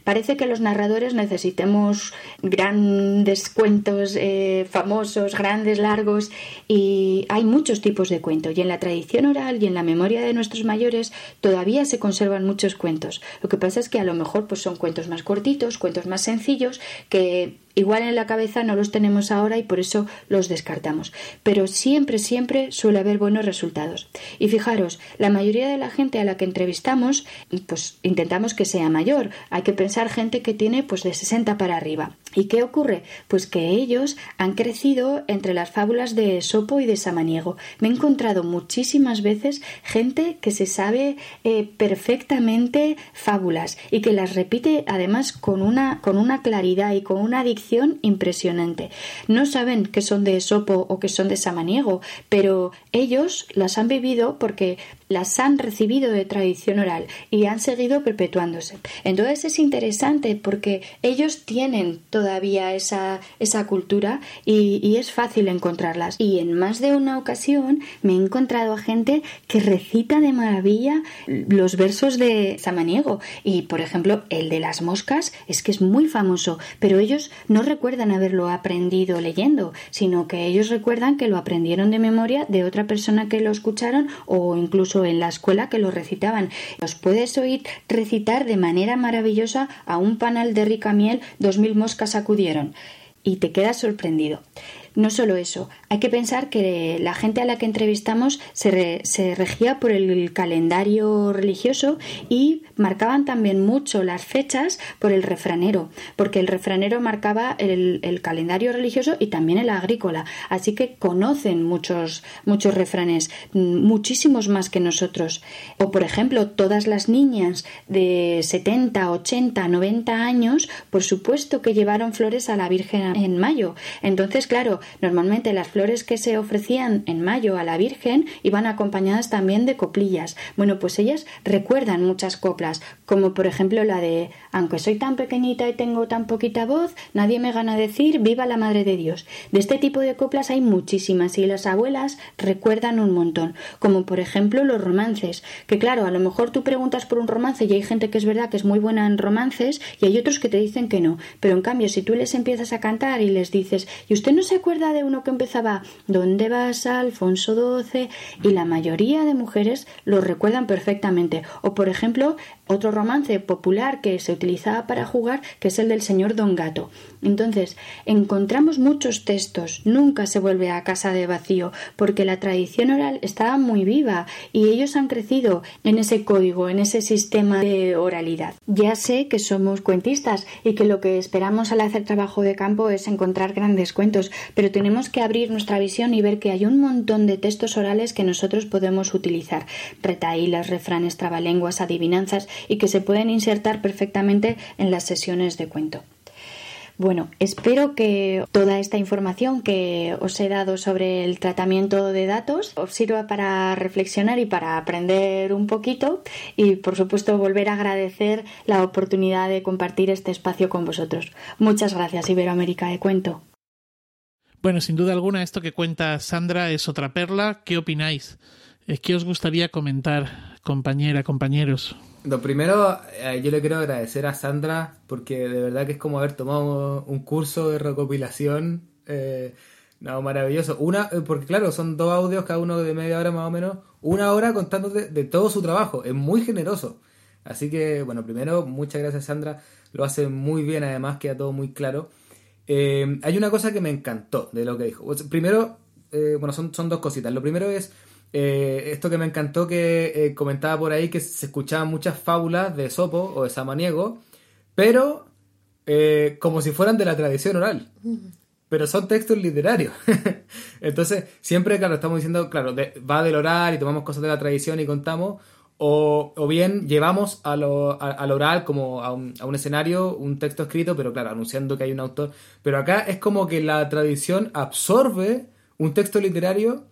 Parece que los narradores necesitemos grandes cuentos eh, famosos, grandes, largos, y hay muchos tipos de cuentos. Y en la tradición oral y en la memoria de nuestros mayores todavía se conservan muchos cuentos. Lo que pasa es que a lo mejor pues, son cuentos más cortitos, cuentos más sencillos, que igual en la cabeza no los tenemos ahora y por eso los descartamos. Pero siempre, siempre suele haber buenos resultados. Y fijaros, la mayoría de la gente a la que entrevistamos, pues intentamos que sea mayor. Hay que pensar gente que tiene pues de 60 para arriba. ¿Y qué ocurre? Pues que ellos han crecido entre las fábulas de Sopo y de Samaniego. Me he encontrado muchísimas veces gente que se sabe eh, perfectamente fábulas y que las repite además con una, con una claridad y con una dicción impresionante. No saben que son de Sopo o que son de Samaniego, pero ellos las han vivido porque las han recibido de tradición oral y han seguido perpetuándose. Entonces es interesante porque ellos tienen todavía esa, esa cultura y, y, es fácil encontrarlas. Y en más de una ocasión me he encontrado a gente que recita de maravilla los versos de Samaniego. Y por ejemplo, el de las moscas es que es muy famoso, pero ellos no recuerdan haberlo aprendido leyendo, sino que ellos recuerdan que lo aprendieron de memoria de otra persona que lo escucharon o incluso en la escuela que lo recitaban. Los puedes oír recitar de manera maravillosa a un panal de rica miel dos mil moscas acudieron y te quedas sorprendido. No solo eso, hay que pensar que la gente a la que entrevistamos se, se, regía por el calendario religioso y marcaban también mucho las fechas por el refranero, porque el refranero marcaba el, el, calendario religioso y también el agrícola. Así que conocen muchos, muchos refranes, muchísimos más que nosotros. O, por ejemplo, todas las niñas de 70, 80, 90 años, por supuesto que llevaron flores a la Virgen en mayo. Entonces, claro, normalmente las flores que se ofrecían en mayo a la Virgen iban acompañadas también de coplillas. Bueno, pues ellas recuerdan muchas coplas, como por ejemplo la de Aunque soy tan pequeñita y tengo tan poquita voz, nadie me gana decir Viva la Madre de Dios. De este tipo de coplas hay muchísimas y las abuelas recuerdan un montón, como por ejemplo los romances, que claro, a lo mejor tú preguntas por un romance y hay gente que es verdad que es muy buena en romances y hay otros que te dicen que no, pero en cambio si tú les empiezas a cantar y les dices ¿y usted no se acuerda de uno que empezaba ¿Dónde vas, Alfonso XII? Y la mayoría de mujeres lo recuerdan perfectamente. O por ejemplo, otro romance popular que se utilizaba para jugar, que es el del señor Don Gato. Entonces, encontramos muchos textos, nunca se vuelve a casa de vacío, porque la tradición oral estaba muy viva y ellos han crecido en ese código, en ese sistema de oralidad. Ya sé que somos cuentistas y que lo que esperamos al hacer trabajo de campo es encontrar grandes cuentos, pero tenemos que abrir nuestra visión y ver que hay un montón de textos orales que nosotros podemos utilizar. Retaílas, refranes, trabalenguas, adivinanzas y que se pueden insertar perfectamente en las sesiones de cuento. Bueno, espero que toda esta información que os he dado sobre el tratamiento de datos os sirva para reflexionar y para aprender un poquito y por supuesto volver a agradecer la oportunidad de compartir este espacio con vosotros. Muchas gracias Iberoamérica de Cuento. Bueno, sin duda alguna esto que cuenta Sandra es otra perla. ¿Qué opináis? ¿Qué os gustaría comentar, compañera, compañeros? Lo primero, eh, yo le quiero agradecer a Sandra porque de verdad que es como haber tomado un curso de recopilación. Eh, no, maravilloso. Una, eh, porque claro, son dos audios, cada uno de media hora más o menos. Una hora contándote de todo su trabajo. Es muy generoso. Así que, bueno, primero, muchas gracias Sandra. Lo hace muy bien, además, queda todo muy claro. hay una cosa que me encantó de lo que dijo. Primero, bueno, son, son dos cositas. Lo primero es eh, esto que me encantó que eh, comentaba por ahí que se escuchaban muchas fábulas de Sopo o de Samaniego, pero eh, como si fueran de la tradición oral. Pero son textos literarios. Entonces, siempre, claro, estamos diciendo, claro, va del oral y tomamos cosas de la tradición y contamos, o, bien llevamos a lo, al oral como a un, escenario un texto escrito, pero claro, anunciando que hay un autor. Pero acá es como que la tradición absorbe un texto literario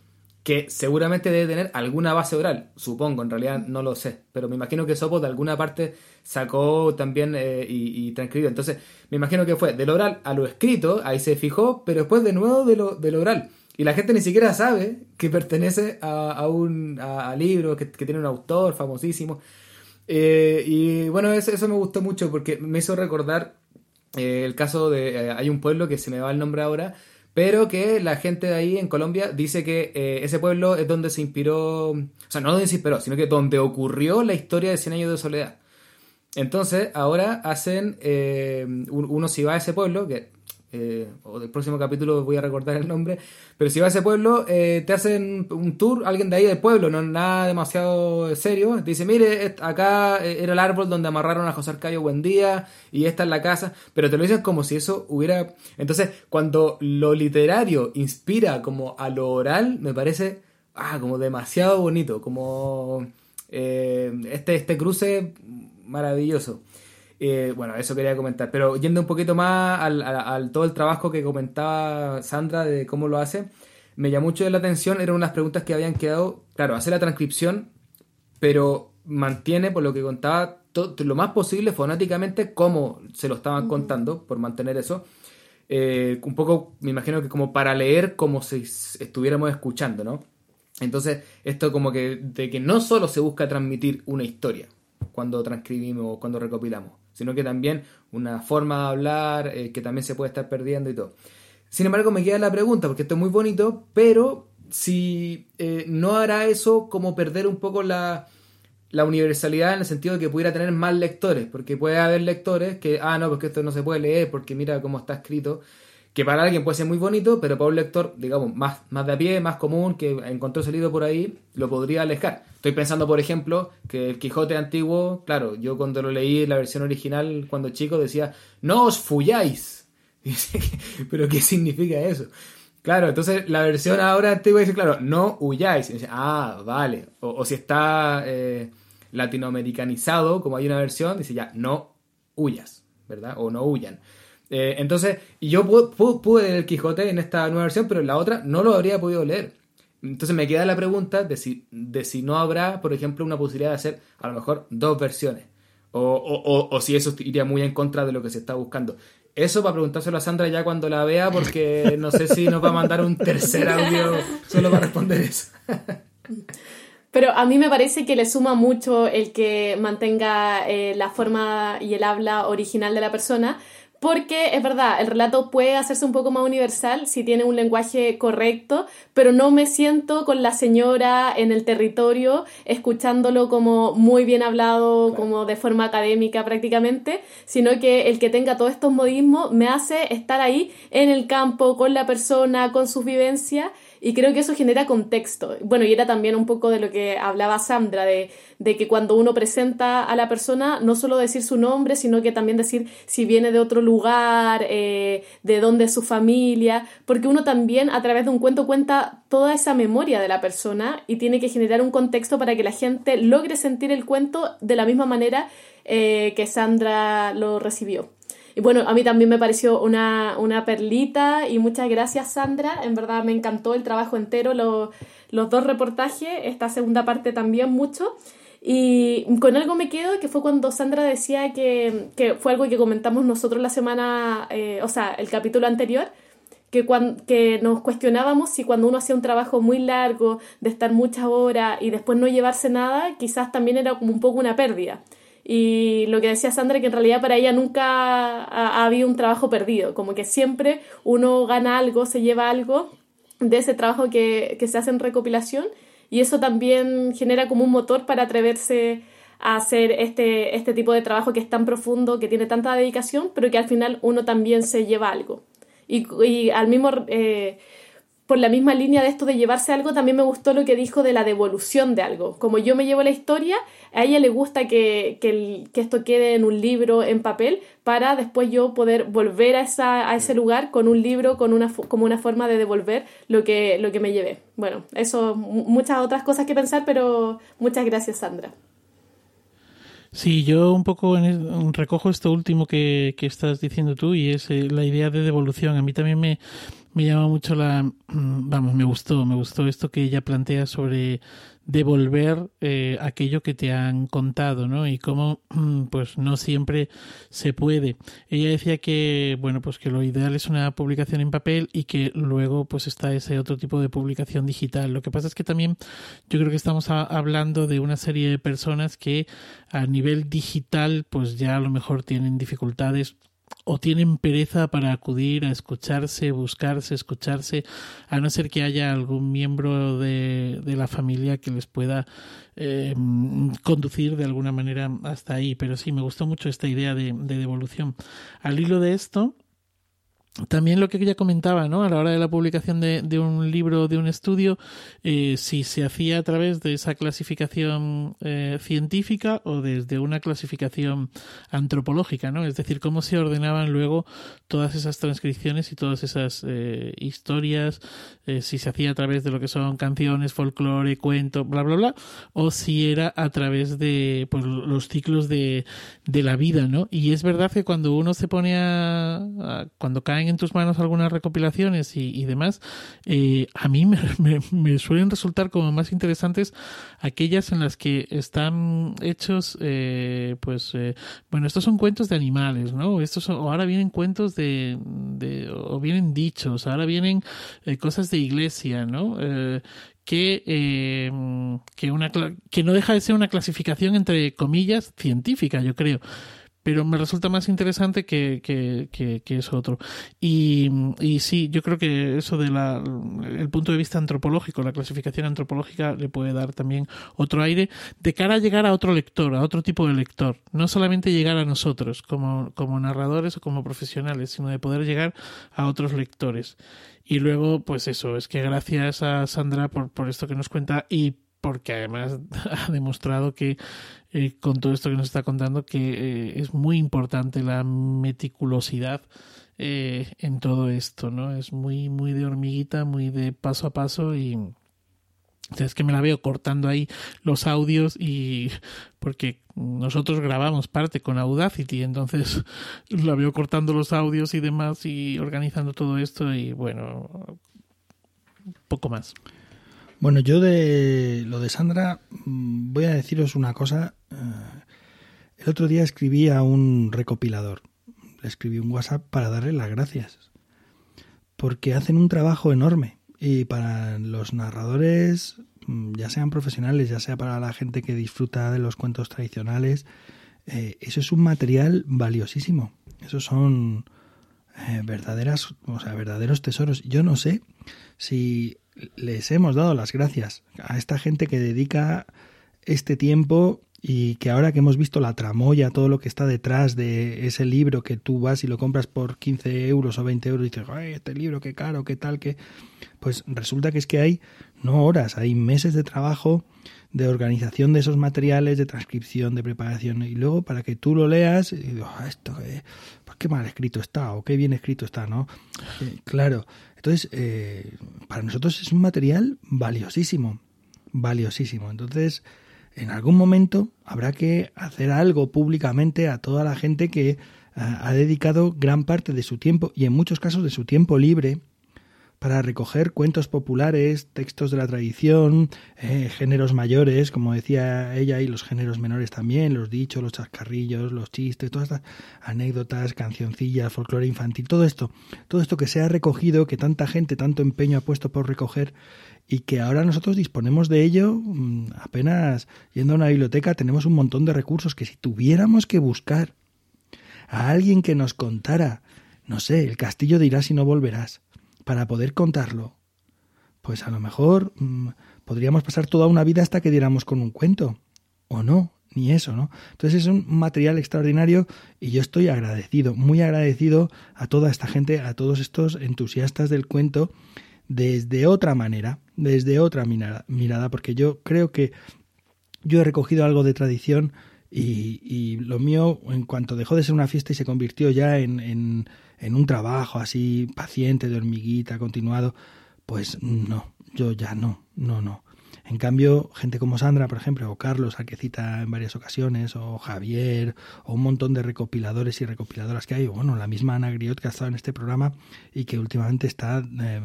que seguramente debe tener alguna base oral, supongo, en realidad no lo sé, pero me imagino que Sopo de alguna parte sacó también eh, y, transcribió. Entonces, me imagino que fue del oral a lo escrito, ahí se fijó, pero después de nuevo de lo, del oral. Y la gente ni siquiera sabe que pertenece a, un a, libro que, tiene un autor famosísimo. Eh, y bueno, eso, eso, me gustó mucho porque me hizo recordar eh, el caso de... hay un pueblo que se me va el nombre ahora, pero que la gente de ahí en Colombia dice que ese pueblo es donde se inspiró, o sea, no donde se inspiró, sino que donde ocurrió la historia de Cien años de soledad. Entonces, ahora hacen, uno si va a ese pueblo, que eh, o del próximo capítulo voy a recordar el nombre, pero si vas a ese pueblo, eh, te hacen un tour, alguien de ahí del pueblo, no nada demasiado serio, te dice, mire, acá eh, era el árbol donde amarraron a José Arcadio Buendía y esta es la casa, pero te lo dicen como si eso hubiera... Entonces, cuando lo literario inspira como a lo oral, me parece, ah, como demasiado bonito, como este, este cruce maravilloso. Eh, bueno, eso quería comentar. Pero yendo un poquito más al, todo el trabajo que comentaba Sandra de cómo lo hace, me llamó mucho la atención. Eran unas preguntas que habían quedado. Claro, hace la transcripción, pero mantiene, por lo que contaba, lo más posible fonéticamente cómo se lo estaban contando, por mantener eso. Eh, un poco, me imagino que como para leer como si estuviéramos escuchando, ¿no? Entonces, esto como que de que no solo se busca transmitir una historia cuando transcribimos, cuando recopilamos, sino que también una forma de hablar eh, que también se puede estar perdiendo y todo. Sin embargo, me queda la pregunta, porque esto es muy bonito, pero si eh, no hará eso como perder un poco la, la universalidad en el sentido de que pudiera tener más lectores, porque puede haber lectores que, ah, no, porque esto no se puede leer, porque mira cómo está escrito, que para alguien puede ser muy bonito, pero para un lector, digamos, más, más de a pie, más común, que encontró ese libro por ahí, lo podría alejar. Estoy pensando, por ejemplo, que el Quijote antiguo, claro, yo cuando lo leí la versión original, cuando chico, decía, no os fulláis. pero ¿qué significa eso? Claro, entonces la versión ahora antigua dice, claro, no huyáis. ah, vale. O, si está eh, latinoamericanizado, como hay una versión, dice ya, no huyas, ¿verdad? O no huyan. Eh, entonces, yo pude, leer el Quijote en esta nueva versión, pero en la otra no lo habría podido leer. Entonces me queda la pregunta de si, de si no habrá, por ejemplo, una posibilidad de hacer a lo mejor dos versiones. O, o, si eso iría muy en contra de lo que se está buscando. Eso para preguntárselo a Sandra ya cuando la vea, porque no sé si nos va a mandar un tercer audio solo para responder eso. Pero a mí me parece que le suma mucho el que mantenga eh, la forma y el habla original de la persona, porque es verdad, el relato puede hacerse un poco más universal si tiene un lenguaje correcto, pero no me siento con la señora en el territorio escuchándolo como muy bien hablado, como de forma académica prácticamente, sino que el que tenga todos estos modismos me hace estar ahí en el campo, con la persona, con sus vivencias y creo que eso genera contexto. Bueno, y era también un poco de lo que hablaba Sandra, de, de, que cuando uno presenta a la persona, no solo decir su nombre, sino que también decir si viene de otro lugar, eh, de dónde es su familia, porque uno también a través de un cuento cuenta toda esa memoria de la persona y tiene que generar un contexto para que la gente logre sentir el cuento de la misma manera eh, que Sandra lo recibió. Y bueno, a mí también me pareció una, una perlita y muchas gracias Sandra, en verdad me encantó el trabajo entero, los dos reportajes, esta segunda parte también mucho. Y con algo me quedo, que fue cuando Sandra decía que, que fue algo que comentamos nosotros la semana, eh, o sea, el capítulo anterior, que, cuando, que nos cuestionábamos si cuando uno hacía un trabajo muy largo, de estar muchas horas y después no llevarse nada, quizás también era como un poco una pérdida. Y lo que decía Sandra, que en realidad para ella nunca ha, habido un trabajo perdido, como que siempre uno gana algo, se lleva algo de ese trabajo que, que se hace en recopilación y eso también genera como un motor para atreverse a hacer este, este tipo de trabajo que es tan profundo, que tiene tanta dedicación, pero que al final uno también se lleva algo. Y, y al mismo... Eh, por la misma línea de esto de llevarse algo, también me gustó lo que dijo de la devolución de algo. Como yo me llevo la historia, a ella le gusta que, que, esto quede en un libro, en papel, para después yo poder volver a, esa, a ese lugar con un libro, con una, como una forma de devolver lo que, lo que me llevé. Bueno, eso, muchas otras cosas que pensar, pero muchas gracias, Sandra. Sí, yo un poco recojo esto último que, que, estás diciendo tú y es eh, la idea de devolución. A mí también me, me llama mucho la, vamos, me gustó, me gustó esto que ella plantea sobre devolver eh, aquello que te han contado, ¿no? Y cómo, pues, no siempre se puede. Ella decía que, bueno, pues que lo ideal es una publicación en papel y que luego, pues, está ese otro tipo de publicación digital. Lo que pasa es que también yo creo que estamos hablando de una serie de personas que a nivel digital, pues, ya a lo mejor tienen dificultades o tienen pereza para acudir a escucharse, buscarse, escucharse, a no ser que haya algún miembro de, de la familia que les pueda eh, conducir de alguna manera hasta ahí. Pero sí, me gustó mucho esta idea de, de devolución. Al hilo de esto, también lo que ya comentaba, ¿no? A la hora de la publicación de, un libro, de un estudio, eh, si se hacía a través de esa clasificación eh, científica o desde una clasificación antropológica, ¿no? Es decir, cómo se ordenaban luego todas esas transcripciones y todas esas eh, historias, si se hacía a través de lo que son canciones, folclore, cuento, bla, bla, bla, o si era a través de pues, los ciclos de, de la vida, ¿no? Y es verdad que cuando uno se pone a cuando caen en tus manos algunas recopilaciones y, demás, eh, a mí me, suelen resultar como más interesantes aquellas en las que están hechos, eh, pues, eh, bueno, estos son cuentos de animales, ¿no? Estos o ahora vienen cuentos de, de, o vienen dichos, ahora vienen cosas de iglesia, ¿no? que, que, una, que no deja de ser una clasificación entre comillas científica, yo creo pero me resulta más interesante que, que, que, eso otro. Y, y, sí, yo creo que eso de el punto de vista antropológico, la clasificación antropológica le puede dar también otro aire de cara a llegar a otro lector, a otro tipo de lector. No solamente llegar a nosotros como, como narradores o como profesionales, sino de poder llegar a otros lectores. Y luego, pues eso, es que gracias a Sandra por, por esto que nos cuenta y porque además ha demostrado que eh, con todo esto que nos está contando que eh, es muy importante la meticulosidad eh, en todo esto, ¿no? Es muy, muy de hormiguita, muy de paso a paso y es que me la veo cortando ahí los audios y porque nosotros grabamos parte con Audacity, entonces la veo cortando los audios y demás y organizando todo esto y bueno, poco más. Bueno, yo de lo de Sandra mm, voy a deciros una cosa. Eh, el otro día escribí a un recopilador. Le escribí un WhatsApp para darle las gracias. Porque hacen un trabajo enorme. Y para los narradores, mm, ya sean profesionales, ya sea para la gente que disfruta de los cuentos tradicionales, eh, eso es un material valiosísimo. Esos son eh, verdaderas, o sea, verdaderos tesoros. Yo no sé si les hemos dado las gracias a esta gente que dedica este tiempo y que ahora que hemos visto la tramoya, todo lo que está detrás de ese libro que tú vas y lo compras por 15 euros o 20 euros y dices, Ay, este libro qué caro, qué tal, que... Pues resulta que es que hay no horas, hay meses de trabajo, de organización de esos materiales, de transcripción, de preparación, y luego para que tú lo leas y digo, ah, esto, eh, pues qué mal escrito está o qué bien escrito está, ¿no? Eh, claro, entonces, eh, para nosotros es un material valiosísimo, valiosísimo. Entonces, en algún momento habrá que hacer algo públicamente a toda la gente que eh, ha dedicado gran parte de su tiempo y en muchos casos de su tiempo libre para recoger cuentos populares, textos de la tradición, eh, géneros mayores, como decía ella, y los géneros menores también, los dichos, los chascarrillos, los chistes, todas estas anécdotas, cancioncillas, folclore infantil, todo esto, todo esto que se ha recogido, que tanta gente, tanto empeño ha puesto por recoger, y que ahora nosotros disponemos de ello mm, apenas yendo a una biblioteca tenemos un montón de recursos que si tuviéramos que buscar a alguien que nos contara, no sé, el castillo de irás y no volverás, para poder contarlo, pues a lo mejor mm, podríamos pasar toda una vida hasta que diéramos con un cuento, o no, ni eso, ¿no? Entonces es un material extraordinario y yo estoy agradecido, muy agradecido a toda esta gente, a todos estos entusiastas del cuento, desde otra manera, desde otra mirada, porque yo creo que yo he recogido algo de tradición y, lo mío, en cuanto dejó de ser una fiesta y se convirtió ya en en un trabajo así paciente, de hormiguita, continuado, pues no, yo ya no, no, no. En cambio, gente como Sandra, por ejemplo, o Carlos, al que cita en varias ocasiones, o Javier, o un montón de recopiladores y recopiladoras que hay, bueno, la misma Ana Griot que ha estado en este programa y que últimamente está eh,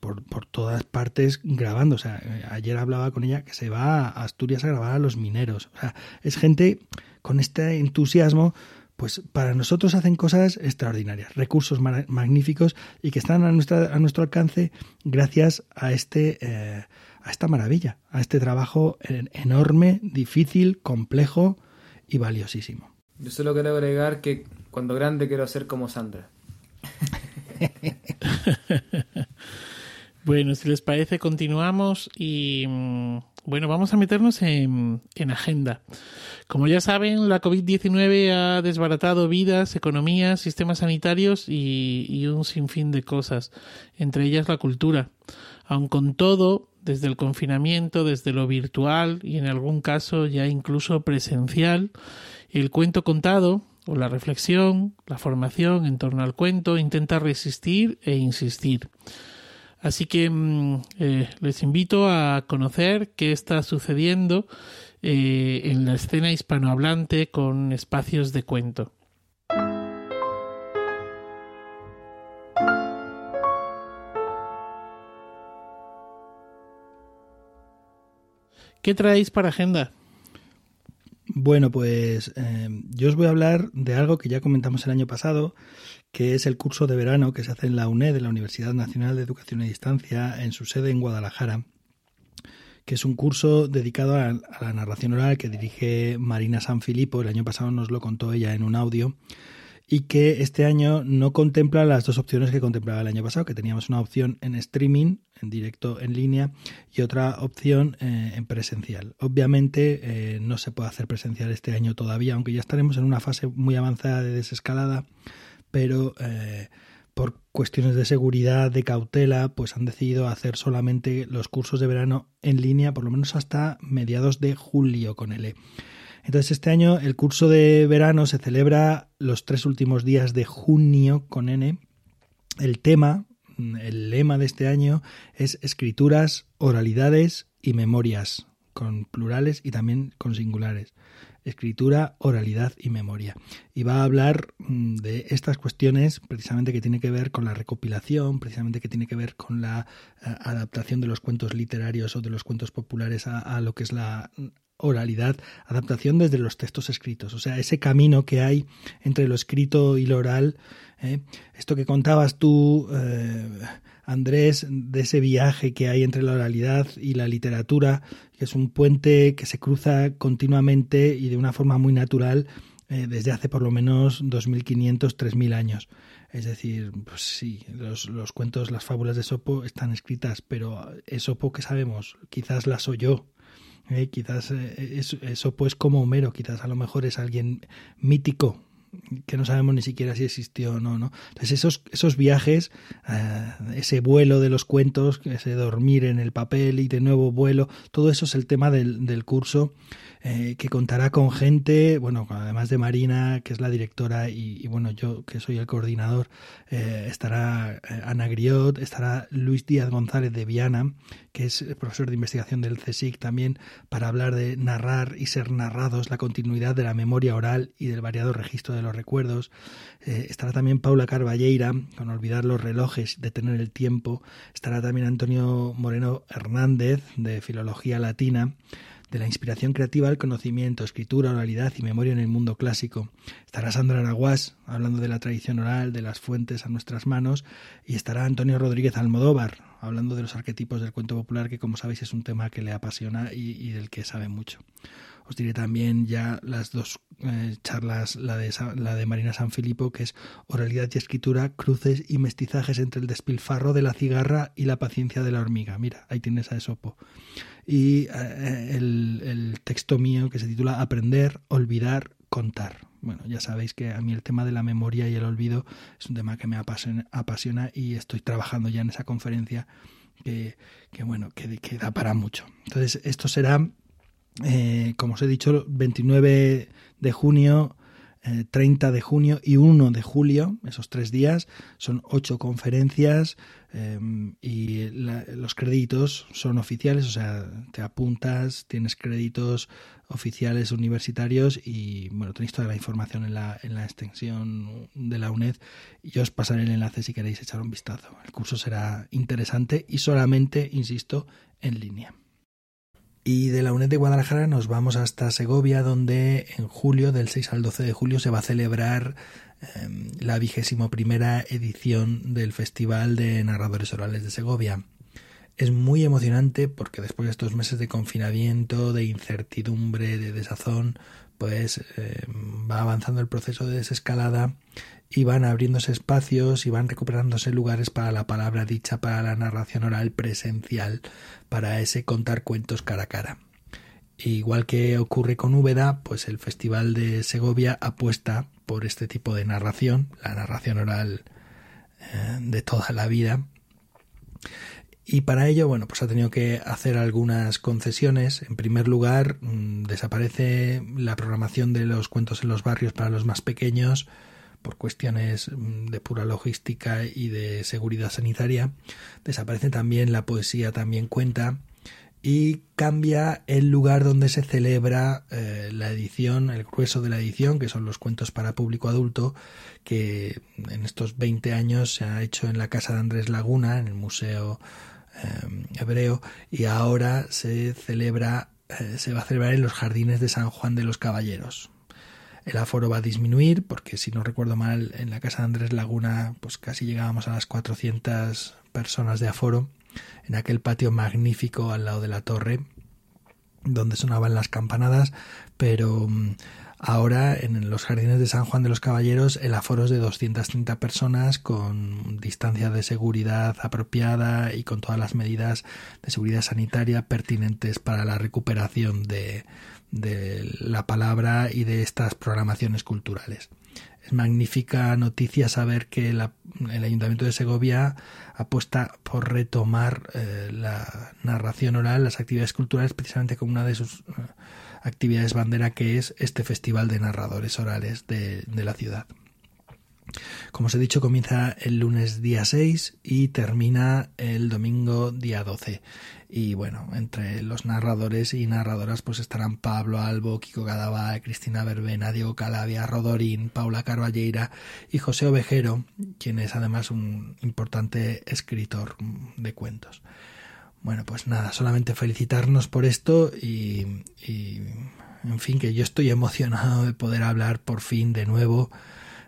por, por, todas partes grabando. O sea, eh, ayer hablaba con ella que se va a Asturias a grabar a los mineros. O sea, es gente con este entusiasmo pues para nosotros hacen cosas extraordinarias, recursos magníficos y que están a, nuestra, a nuestro alcance gracias a, este, eh, a esta maravilla, a este trabajo enorme, difícil, complejo y valiosísimo. Yo solo quiero agregar que cuando grande quiero ser como Sandra. bueno, si les parece, continuamos y mm, bueno, vamos a meternos en, en agenda. Como ya saben, la COVID-19 ha desbaratado vidas, economías, sistemas sanitarios y, y un sinfín de cosas, entre ellas la cultura. Aun con todo, desde el confinamiento, desde lo virtual y en algún caso ya incluso presencial, el cuento contado o la reflexión, la formación en torno al cuento intenta resistir e insistir. Así que mm, eh, les invito a conocer qué está sucediendo eh, en la escena hispanohablante con espacios de cuento. ¿Qué traéis para agenda? Bueno, pues eh, yo os voy a hablar de algo que ya comentamos el año pasado, que es el curso de verano que se hace en la UNED, de la Universidad Nacional de Educación a Distancia, en su sede en Guadalajara, que es un curso dedicado a, la narración oral que dirige Marina San Filippo, el año pasado nos lo contó ella en un audio, y que este año no contempla las dos opciones que contemplaba el año pasado, que teníamos una opción en streaming, en directo en línea, y otra opción eh, en presencial. Obviamente eh, no se puede hacer presencial este año todavía, aunque ya estaremos en una fase muy avanzada de desescalada, pero eh, por cuestiones de seguridad, de cautela, pues han decidido hacer solamente los cursos de verano en línea, por lo menos hasta mediados de julio con E. Entonces este año el curso de verano se celebra los tres últimos días de junio con N. El tema, el lema de este año es escrituras, oralidades y memorias, con plurales y también con singulares. Escritura, oralidad y memoria. Y va a hablar mm, de estas cuestiones precisamente que tiene que ver con la recopilación, precisamente que tiene que ver con la eh, adaptación de los cuentos literarios o de los cuentos populares a lo que es la oralidad, adaptación desde los textos escritos, o sea, ese camino que hay entre lo escrito y lo oral. ¿eh? Esto que contabas tú, eh, Andrés, de ese viaje que hay entre la oralidad y la literatura, que es un puente que se cruza continuamente y de una forma muy natural eh, desde hace por lo menos 2.500, 3.000 años. Es decir, pues sí, los, los, cuentos, las fábulas de Sopo están escritas, pero Esopo, que sabemos? Quizás las oyó, eh, quizás eh, eso, pues como Homero, quizás a lo mejor es alguien mítico que no sabemos ni siquiera si existió o no, ¿no? Entonces esos, esos viajes, eh, ese vuelo de los cuentos, ese dormir en el papel y de nuevo vuelo, todo eso es el tema del, del curso eh, que contará con gente, bueno, además de Marina, que es la directora, y, bueno, yo que soy el coordinador, eh, estará eh, Ana Griot, estará Luis Díaz González de Viana, que es profesor de investigación del CSIC también, para hablar de narrar y ser narrados, la continuidad de la memoria oral y del variado registro de los recuerdos. estará también Paula Carballeira, con olvidar los relojes, detener el tiempo. Estará también Antonio Moreno Hernández, de Filología Latina de la inspiración creativa al conocimiento, escritura, oralidad y memoria en el mundo clásico. Estará Sandra Araguás hablando de la tradición oral, de las fuentes a nuestras manos, y estará Antonio Rodríguez Almodóvar hablando de los arquetipos del cuento popular, que como sabéis es un tema que le apasiona y, del que sabe mucho. Os diré también ya las dos eh, charlas, la de, la de Marina San Filipo, que es oralidad y escritura, cruces y mestizajes entre el despilfarro de la cigarra y la paciencia de la hormiga. Mira, ahí tienes a Esopo y eh, el, texto mío que se titula Aprender, Olvidar, Contar. Bueno, ya sabéis que a mí el tema de la memoria y el olvido es un tema que me apasiona, y estoy trabajando ya en esa conferencia que, bueno, que, que, da para mucho. Entonces, esto será, eh, como os he dicho, el 29 de junio 30 de junio y 1 de julio, esos tres días, son ocho conferencias em, y los créditos son oficiales, o sea, te apuntas, tienes créditos oficiales universitarios y bueno, tenéis toda la información en la, en la extensión de la UNED yo os pasaré el enlace si queréis echar un vistazo. El curso será interesante y solamente, insisto, en línea. Y de la UNED de Guadalajara nos vamos hasta Segovia, donde en julio, del 6 al 12 de julio, se va a celebrar em, la vigésimo primera edición del Festival de Narradores Orales de Segovia. Es muy emocionante porque después de estos meses de confinamiento, de incertidumbre, de desazón, pues em, va avanzando el proceso de desescalada y van abriéndose espacios y van recuperándose lugares para la palabra dicha, para la narración oral presencial, para ese contar cuentos cara a cara. Igual que ocurre con Úbeda, pues el Festival de Segovia apuesta por este tipo de narración, la narración oral eh, de toda la vida. Y para ello, bueno, pues ha tenido que hacer algunas concesiones. En primer lugar, mm, desaparece la programación de los cuentos en los barrios para los más pequeños, por cuestiones mm, de pura logística y de seguridad sanitaria. Desaparece también la poesía, también cuenta. Y cambia el lugar donde se celebra eh, la edición, el grueso de la edición, que son los cuentos para público adulto, que en estos 20 años se ha hecho en la casa de Andrés Laguna, en el Museo eh, Hebreo, y ahora se celebra, eh, se va a celebrar en los jardines de San Juan de los Caballeros, el aforo va a disminuir porque si no recuerdo mal en la casa de Andrés Laguna pues casi llegábamos a las 400 personas de aforo en aquel patio magnífico al lado de la torre donde sonaban las campanadas pero mm, Ahora en los jardines de San Juan de los Caballeros el aforo es de 230 personas con distancia de seguridad apropiada y con todas las medidas de seguridad sanitaria pertinentes para la recuperación de, de la palabra y de estas programaciones culturales. Es magnífica noticia saber que el Ayuntamiento de Segovia apuesta por retomar eh, la narración oral, las actividades culturales, precisamente como una de sus eh, actividades bandera, que es este Festival de Narradores Orales de, de la ciudad. Como os he dicho, comienza el lunes día 6 y termina el domingo día 12. Y bueno, entre los narradores y narradoras pues estarán Pablo Albo, Kiko Gadaba, Cristina Verbena, Diego Calavia, Rodorín, Paula Carballeira y José Ovejero, quien es además un importante escritor de cuentos. Bueno, pues nada, solamente felicitarnos por esto y, y en fin, que yo estoy emocionado de poder hablar por fin de nuevo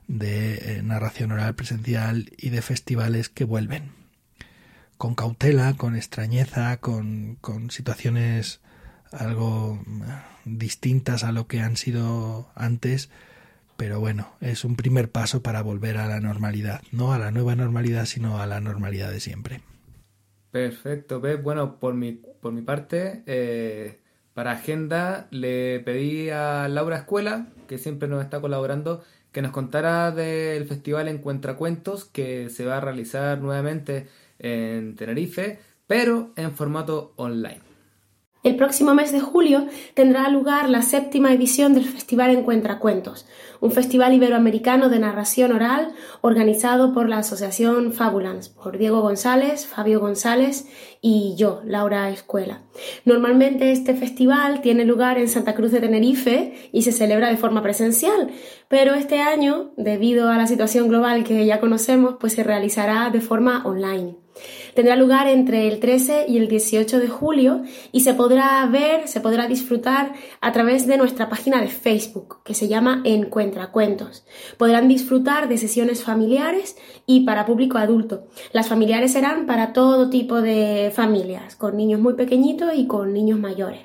de eh, narración oral presencial y de festivales que vuelven. Con cautela, con extrañeza, con, con situaciones algo mm, distintas a lo que han sido antes, pero bueno, es un primer paso para volver a la normalidad, no a la nueva normalidad, sino a la normalidad de siempre. Perfecto, Pep. Bueno, por mi, por mi parte, eh, para agenda le pedí a Laura Escuela, que siempre nos está colaborando, que nos contara del Festival Encuentra Cuentos que se va a realizar nuevamente en Tenerife, pero en formato online. El próximo mes de julio tendrá lugar la séptima edición del Festival Encuentra Cuentos, un festival iberoamericano de narración oral organizado por la Asociación Fabulans, por Diego González, Fabio González y yo, Laura Escuela. Normalmente este festival tiene lugar en Santa Cruz de Tenerife y se celebra de forma presencial, pero este año, debido a la situación global que ya conocemos, pues se realizará de forma online. Tendrá lugar entre el 13 y el 18 de julio y se podrá ver, se podrá disfrutar a través de nuestra página de Facebook que se llama Encuentra Cuentos. Podrán disfrutar de sesiones familiares y para público adulto. Las familiares serán para todo tipo de familias, con niños muy pequeñitos y con niños mayores.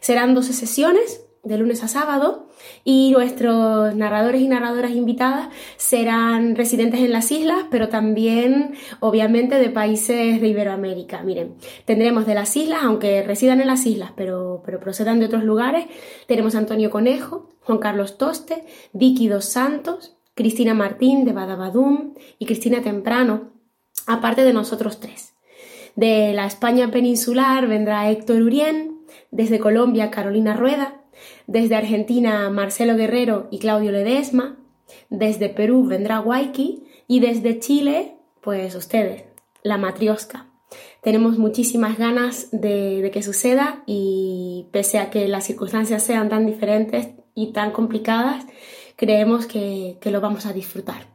Serán 12 sesiones de lunes a sábado y nuestros narradores y narradoras invitadas serán residentes en las islas, pero también obviamente de países de Iberoamérica. Miren, tendremos de las islas, aunque residan en las islas, pero, pero procedan de otros lugares, tenemos Antonio Conejo, Juan Carlos Toste, Vicky Dos Santos, Cristina Martín de Badabadum y Cristina Temprano, aparte de nosotros tres. De la España peninsular vendrá Héctor Urien, desde Colombia Carolina Rueda, Desde Argentina, Marcelo Guerrero y Claudio Ledesma. Desde Perú vendrá Waiki. Y desde Chile, pues ustedes, la matriosca. Tenemos muchísimas ganas de, que suceda y pese a que las circunstancias sean tan diferentes y tan complicadas, creemos que, que lo vamos a disfrutar.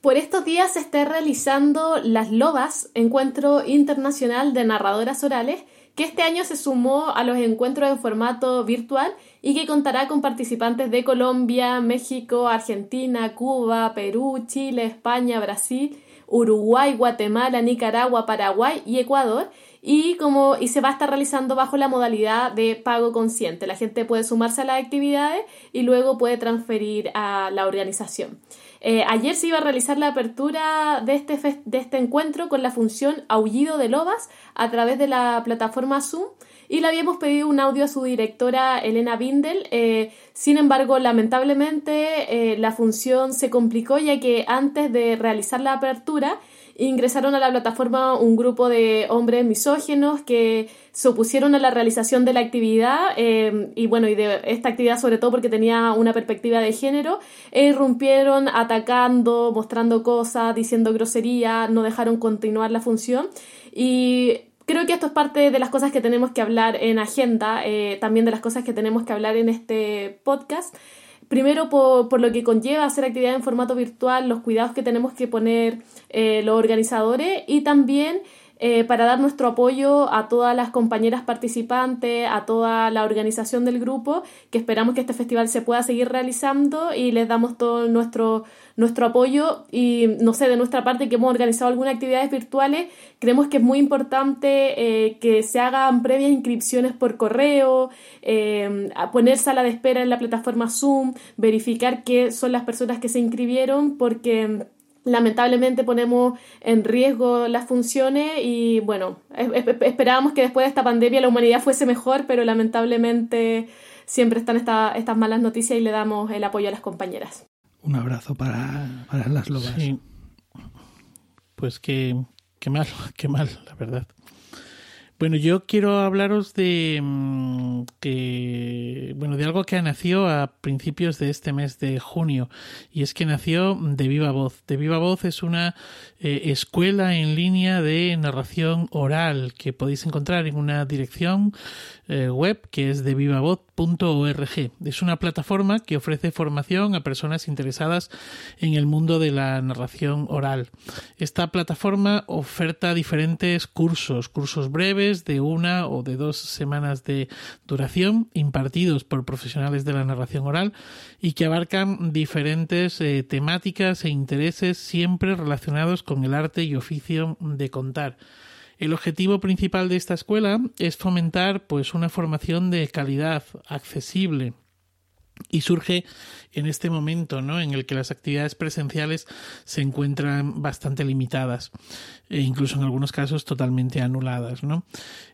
Por estos días se está realizando Las Lobas, Encuentro Internacional de Narradoras Orales, que este año se sumó a los encuentros en formato virtual y que contará con participantes de Colombia, México, Argentina, Cuba, Perú, Chile, España, Brasil, Uruguay, Guatemala, Nicaragua, Paraguay y Ecuador. Y, como, y se va a estar realizando bajo la modalidad de pago consciente. La gente puede sumarse a las actividades y luego puede transferir a la organización. Eh, ayer se iba a realizar la apertura de este, de este encuentro con la función Aullido de Lobas a través de la plataforma Zoom y le habíamos pedido un audio a su directora Elena Bindel. Eh, sin embargo, lamentablemente eh, la función se complicó ya que antes de realizar la apertura ingresaron a la plataforma un grupo de hombres misógenos que se opusieron a la realización de la actividad eh, y bueno, y de esta actividad sobre todo porque tenía una perspectiva de género, e irrumpieron atacando, mostrando cosas, diciendo grosería, no dejaron continuar la función y creo que esto es parte de las cosas que tenemos que hablar en agenda, eh, también de las cosas que tenemos que hablar en este podcast. Primero por, por, lo que conlleva hacer actividad en formato virtual, los cuidados que tenemos que poner eh, los organizadores y también eh, para dar nuestro apoyo a todas las compañeras participantes, a toda la organización del grupo, que esperamos que este festival se pueda seguir realizando y les damos todo nuestro, nuestro apoyo. Y no sé, de nuestra parte que hemos organizado algunas actividades virtuales, creemos que es muy importante eh, que se hagan previas inscripciones por correo, eh, poner sala de espera en la plataforma Zoom, verificar qué son las personas que se inscribieron porque lamentablemente ponemos en riesgo las funciones y bueno, esperábamos que después de esta pandemia la humanidad fuese mejor, pero lamentablemente siempre están estas malas noticias y le damos el apoyo a las compañeras. Un abrazo para, para las lobas. Pues qué, qué mal, qué mal, la verdad. Bueno, yo quiero hablaros de mm, que bueno, de algo que nació a principios de este mes de junio y es que nació de Viva Voz. De Viva Voz es una eh, escuela en línea de narración oral que podéis encontrar en una dirección eh, web que es de vivavoz.org. Es una plataforma que ofrece formación a personas interesadas en el mundo de la narración oral. Esta plataforma oferta diferentes cursos, cursos breves de una o de dos semanas de duración impartidos por profesionales de la narración oral y que abarcan diferentes eh, temáticas e intereses siempre relacionados con el arte y oficio de contar. El objetivo principal de esta escuela es fomentar pues una formación de calidad, accesible, y surge en este momento ¿no? en el que las actividades presenciales se encuentran bastante limitadas e incluso en algunos casos totalmente anuladas. ¿no?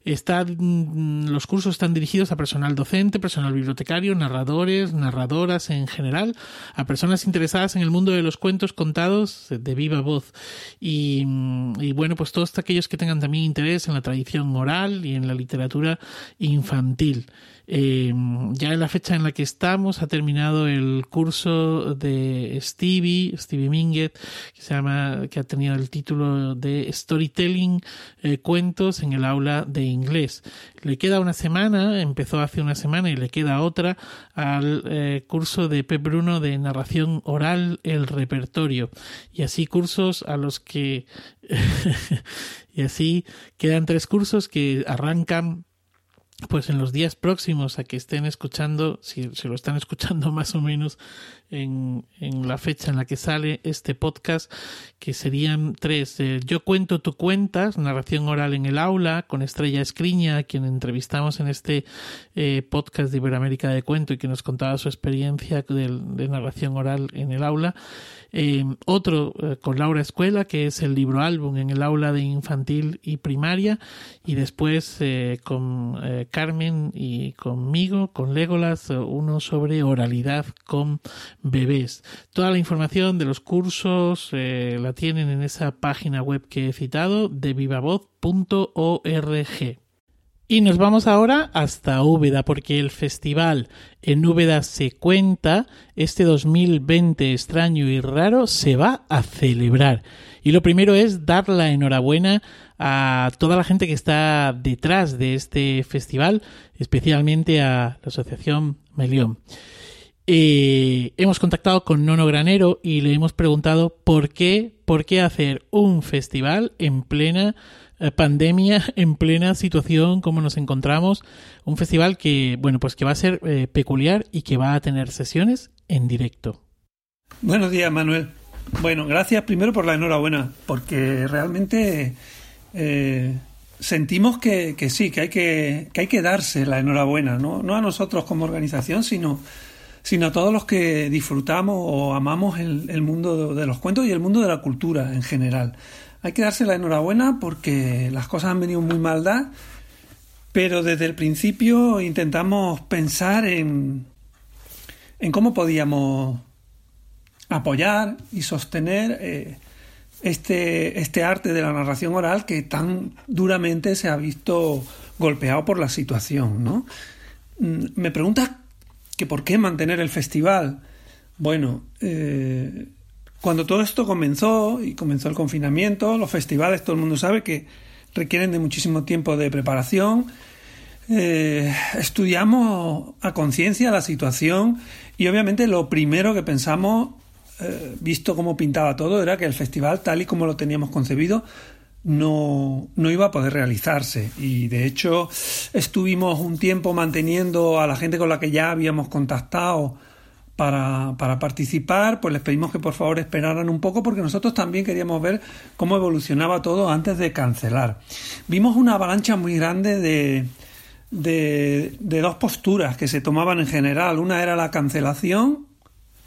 Mm, los cursos están dirigidos a personal docente, personal bibliotecario, narradores, narradoras en general, a personas interesadas en el mundo de los cuentos contados de viva voz y, mm, y bueno, pues todos aquellos que tengan también interés en la tradición oral y en la literatura infantil. Eh, ya en la fecha en la que estamos ha terminado el curso de Stevie, Stevie Minget, que se llama, que ha tenido el título de Storytelling eh, Cuentos en el aula de inglés. Le queda una semana, empezó hace una semana y le queda otra al eh, curso de Pep Bruno de narración oral, el repertorio. Y así cursos a los que y así quedan tres cursos que arrancan pues en los días próximos a que estén escuchando, si se lo están escuchando más o menos en, la fecha en la que sale este podcast, que serían tres. Eh, Yo cuento, tú cuentas, narración oral en el aula, con Estrella Escriña, a quien entrevistamos en este eh, podcast de Iberoamérica de Cuento y que nos contaba su experiencia de, de narración oral en el aula. Eh, otro con Laura Escuela, que es el libro álbum en el aula de infantil y primaria. Y después con Carmen y conmigo, con Legolas, uno sobre oralidad con bebés. Toda la información de los cursos eh, la tienen en esa página web que he citado de vivavoz.org. Y nos vamos ahora hasta Úbeda, porque el festival en Úbeda se cuenta, este 2020 extraño y raro, se va a celebrar. Y lo primero es dar la enhorabuena a toda la gente que está detrás de este festival, especialmente a la Asociación Melión. Eh, hemos contactado con Nono Granero y le hemos preguntado por qué, por qué hacer un festival en plena eh, pandemia, en plena situación como nos encontramos, un festival que, bueno, pues que va a ser eh, peculiar y que va a tener sesiones en directo. Buenos días, Manuel. Bueno, gracias primero por la enhorabuena, porque realmente sentimos que, que, sí, que hay que, que hay que darse la enhorabuena, ¿no? no a nosotros como organización, sino, sino a todos los que disfrutamos o amamos el, mundo de los cuentos y el mundo de la cultura en general. Hay que darse la enhorabuena porque las cosas han venido muy mal dadas, pero desde el principio intentamos pensar en, en cómo podíamos apoyar y sostener eh, este, este arte de la narración oral que tan duramente se ha visto golpeado por la situación. ¿no? Mm, me preguntas que por qué mantener el festival. Bueno, eh, cuando todo esto comenzó y comenzó el confinamiento, los festivales, todo el mundo sabe que requieren de muchísimo tiempo de preparación. Eh, estudiamos a conciencia la situación y obviamente lo primero que pensamos, eh, visto cómo pintaba todo, era que el festival, tal y como lo teníamos concebido, no, no, iba a poder realizarse. Y de hecho estuvimos un tiempo manteniendo a la gente con la que ya habíamos contactado para, para, participar, pues les pedimos que por favor esperaran un poco porque nosotros también queríamos ver cómo evolucionaba todo antes de cancelar. Vimos una avalancha muy grande de, de, de dos posturas que se tomaban en general. Una era la cancelación,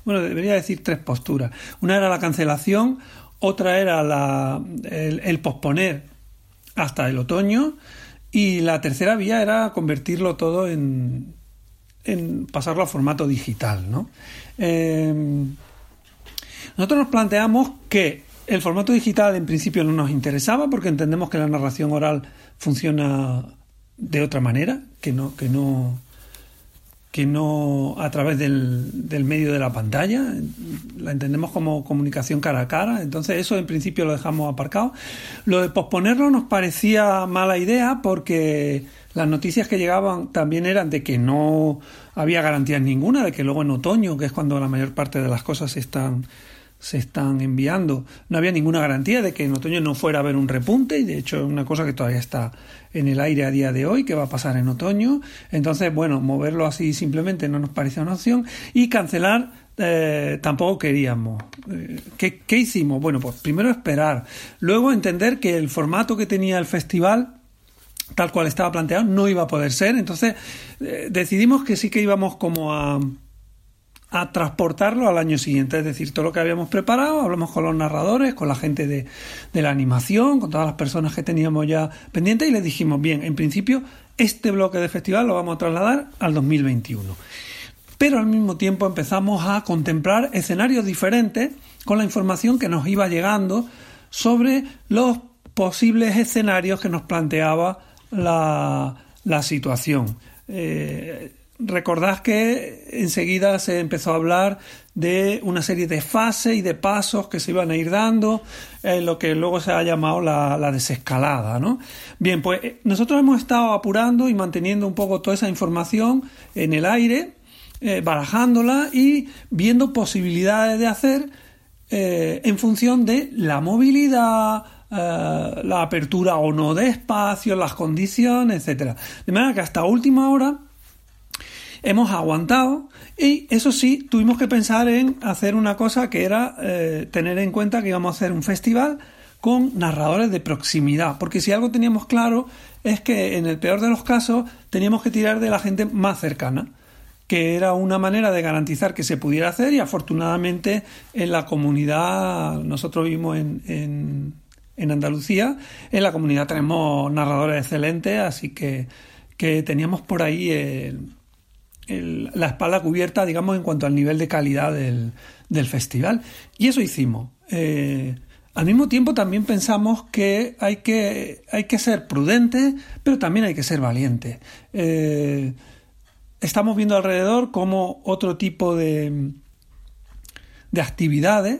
bueno, debería decir tres posturas. Una era la cancelación, otra era la, el, posponer hasta el otoño y la tercera vía era convertirlo todo en, en pasarlo a formato digital. ¿no? Eh, nosotros nos planteamos que el formato digital en principio no nos interesaba porque entendemos que la narración oral funciona de otra manera, que no, que no, que no a través del, del, medio de la pantalla, la entendemos como comunicación cara a cara, entonces eso en principio lo dejamos aparcado. Lo de posponerlo nos parecía mala idea porque las noticias que llegaban también eran de que no había garantías ninguna, de que luego en otoño, que es cuando la mayor parte de las cosas están, se están enviando, no había ninguna garantía de que en otoño no fuera a haber un repunte, y de hecho es una cosa que todavía está en el aire a día de hoy, que va a pasar en otoño. Entonces, bueno, moverlo así simplemente no nos parecía una opción, y cancelar eh, tampoco queríamos. Eh, ¿Qué, ¿Qué hicimos? Bueno, pues primero esperar, luego entender que el formato que tenía el festival tal cual estaba planteado, no iba a poder ser. Entonces eh, decidimos que sí que íbamos como a, a transportarlo al año siguiente. Es decir, todo lo que habíamos preparado, hablamos con los narradores, con la gente de, de la animación, con todas las personas que teníamos ya pendientes y les dijimos, bien, en principio este bloque de festival lo vamos a trasladar al 2021. Pero al mismo tiempo empezamos a contemplar escenarios diferentes con la información que nos iba llegando sobre los posibles escenarios que nos planteaba la, situación. Eh, recordad que enseguida se empezó a hablar de una serie de fases y de pasos que se iban a ir dando, en lo que luego se ha llamado la, la desescalada. ¿no? Bien, pues eh, nosotros hemos estado apurando y manteniendo un poco toda esa información en el aire, eh, barajándola y viendo posibilidades de hacer eh, en función de la movilidad, eh, la apertura o no de espacios, las condiciones, etcétera. De manera que hasta última hora hemos aguantado y eso sí, tuvimos que pensar en hacer una cosa que era eh, tener en cuenta que íbamos a hacer un festival con narradores de proximidad, porque si algo teníamos claro es que en el peor de los casos teníamos que tirar de la gente más cercana que era una manera de garantizar que se pudiera hacer y afortunadamente en la comunidad nosotros vivimos en en Andalucía. En la comunidad tenemos narradores excelentes, así que, que teníamos por ahí el, la espalda cubierta, digamos, en cuanto al nivel de calidad del, del festival. Y eso hicimos. Eh, al mismo tiempo también pensamos que hay que, hay que ser prudentes, pero también hay que ser valientes. Eh, estamos viendo alrededor cómo otro tipo de, de actividades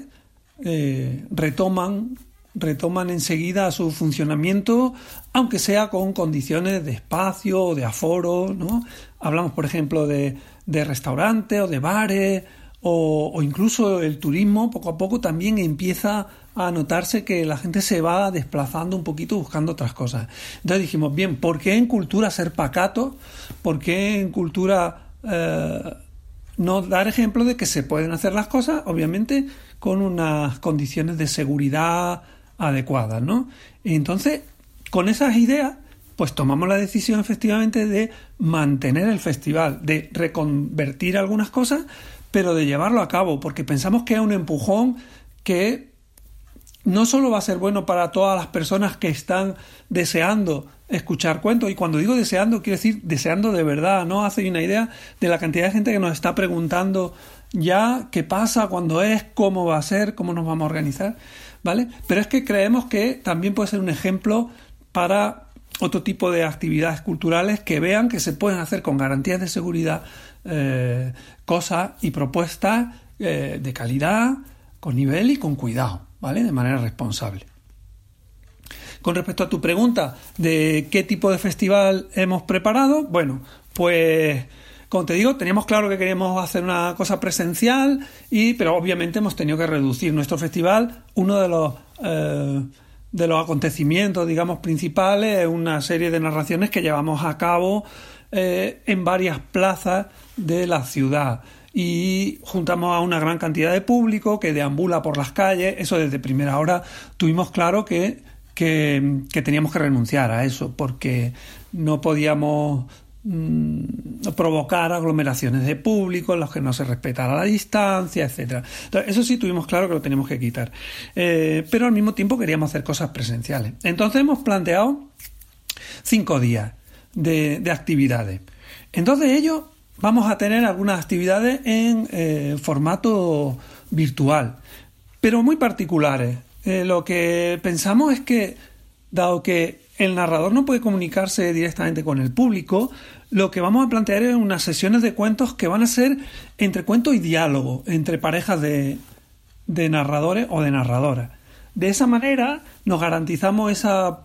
eh, retoman, retoman enseguida su funcionamiento, aunque sea con condiciones de espacio o de aforo. ¿no? Hablamos, por ejemplo, de, de restaurantes o de bares o, incluso el turismo poco a poco también empieza a notarse que la gente se va desplazando un poquito buscando otras cosas. Entonces dijimos, bien, ¿por qué en cultura ser pacato? ¿Por qué en cultura eh, no dar ejemplo de que se pueden hacer las cosas, obviamente, con unas condiciones de seguridad adecuadas, ¿no? entonces, con esas ideas, pues tomamos la decisión efectivamente de mantener el festival, de reconvertir algunas cosas, pero de llevarlo a cabo, porque pensamos que es un empujón que no solo va a ser bueno para todas las personas que están deseando escuchar cuentos, y cuando digo deseando, quiero decir deseando de verdad, no hace una idea de la cantidad de gente que nos está preguntando ya qué pasa, cuándo es, cómo va a ser, cómo nos vamos a organizar, ¿vale? Pero es que creemos que también puede ser un ejemplo para otro tipo de actividades culturales que vean que se pueden hacer con garantías de seguridad eh, cosas y propuestas eh, de calidad, con nivel y con cuidado, ¿vale? De manera responsable. Con respecto a tu pregunta de qué tipo de festival hemos preparado, bueno, pues como te digo, teníamos claro que queríamos hacer una cosa presencial, y, pero obviamente hemos tenido que reducir nuestro festival. Uno de los, eh, de los acontecimientos, digamos, principales es una serie de narraciones que llevamos a cabo eh, en varias plazas de la ciudad y juntamos a una gran cantidad de público que deambula por las calles. Eso desde primera hora tuvimos claro que, que, teníamos que renunciar a eso porque no podíamos provocar aglomeraciones de público en los que no se respetara la distancia, etcétera. eso sí tuvimos claro que lo teníamos que quitar. Eh, pero al mismo tiempo queríamos hacer cosas presenciales. Entonces hemos planteado cinco días de, actividades. Entonces ellos vamos a tener algunas actividades en eh, formato virtual, pero muy particulares. Eh, lo que pensamos es que, dado que el narrador no puede comunicarse directamente con el público, lo que vamos a plantear es unas sesiones de cuentos que van a ser entre cuento y diálogo, entre parejas de, de narradores o de narradoras. De esa manera nos garantizamos esa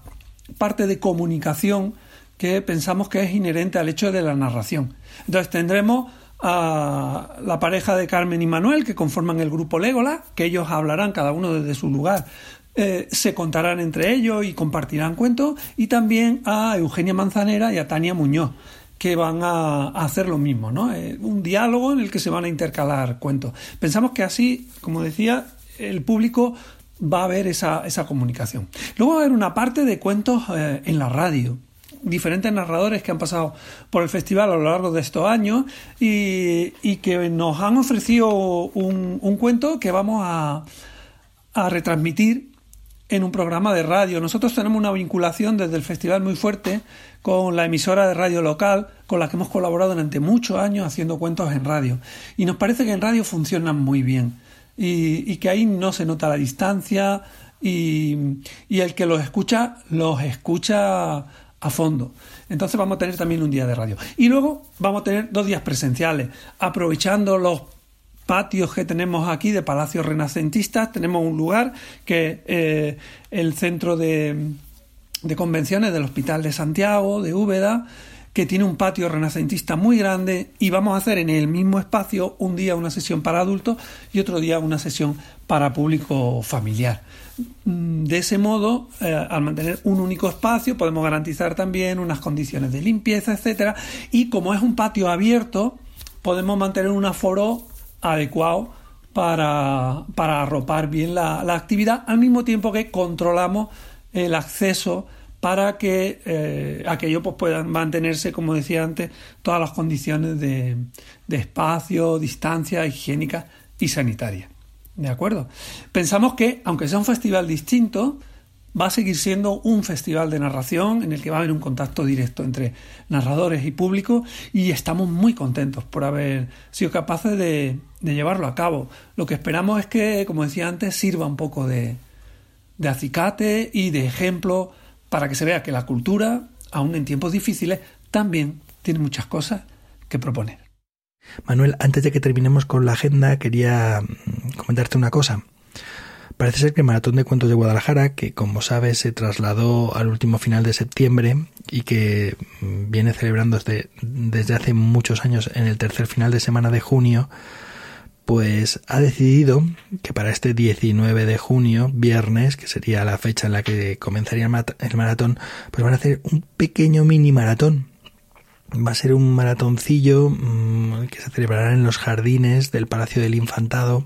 parte de comunicación que pensamos que es inherente al hecho de la narración. Entonces tendremos a la pareja de Carmen y Manuel que conforman el grupo Legola, que ellos hablarán cada uno desde su lugar. Eh, se contarán entre ellos y compartirán cuentos, y también a Eugenia Manzanera y a Tania Muñoz, que van a, hacer lo mismo, ¿no? Eh, un diálogo en el que se van a intercalar cuentos. Pensamos que así, como decía, el público va a ver esa, comunicación. Luego va a haber una parte de cuentos eh, en la radio diferentes narradores que han pasado por el festival a lo largo de estos años y, que nos han ofrecido un, cuento que vamos a, a retransmitir en un programa de radio. Nosotros tenemos una vinculación desde el festival muy fuerte con la emisora de radio local con la que hemos colaborado durante muchos años haciendo cuentos en radio. Y nos parece que en radio funcionan muy bien y, que ahí no se nota la distancia y, y el que los escucha los escucha a fondo. Entonces vamos a tener también un día de radio. Y luego vamos a tener dos días presenciales, aprovechando los patios que tenemos aquí de palacios renacentistas. Tenemos un lugar que eh, el centro de, de convenciones del Hospital de Santiago, de Úbeda, que tiene un patio renacentista muy grande y vamos a hacer en el mismo espacio un día una sesión para adultos y otro día una sesión para público familiar. Mm, de ese modo, eh, al mantener un único espacio, podemos garantizar también unas condiciones de limpieza, etcétera. Y como es un patio abierto, podemos mantener un aforo adecuado para, arropar bien la, actividad, al mismo tiempo que controlamos el acceso para que eh, aquello pues, puedan mantenerse, como decía antes, todas las condiciones de, de espacio, distancia higiénica y sanitaria. ¿De acuerdo? Pensamos que, aunque sea un festival distinto, va a seguir siendo un festival de narración en el que va a haber un contacto directo entre narradores y público y estamos muy contentos por haber sido capaces de, llevarlo a cabo. Lo que esperamos es que, como decía antes, sirva un poco de, de acicate y de ejemplo para que se vea que la cultura, aun en tiempos difíciles, también tiene muchas cosas que proponer. Manuel, antes de que terminemos con la agenda, quería mm, comentarte una cosa. Parece ser que el Maratón de Cuentos de Guadalajara, que como sabes se trasladó al último final de septiembre y que mm, viene celebrando desde, desde hace muchos años en el tercer final de semana de junio, pues ha decidido que para este 19 de junio, viernes, que sería la fecha en la que comenzaría el maratón, pues van a hacer un pequeño mini maratón. Va a ser un maratoncillo mm, que se celebrará en los jardines del Palacio del Infantado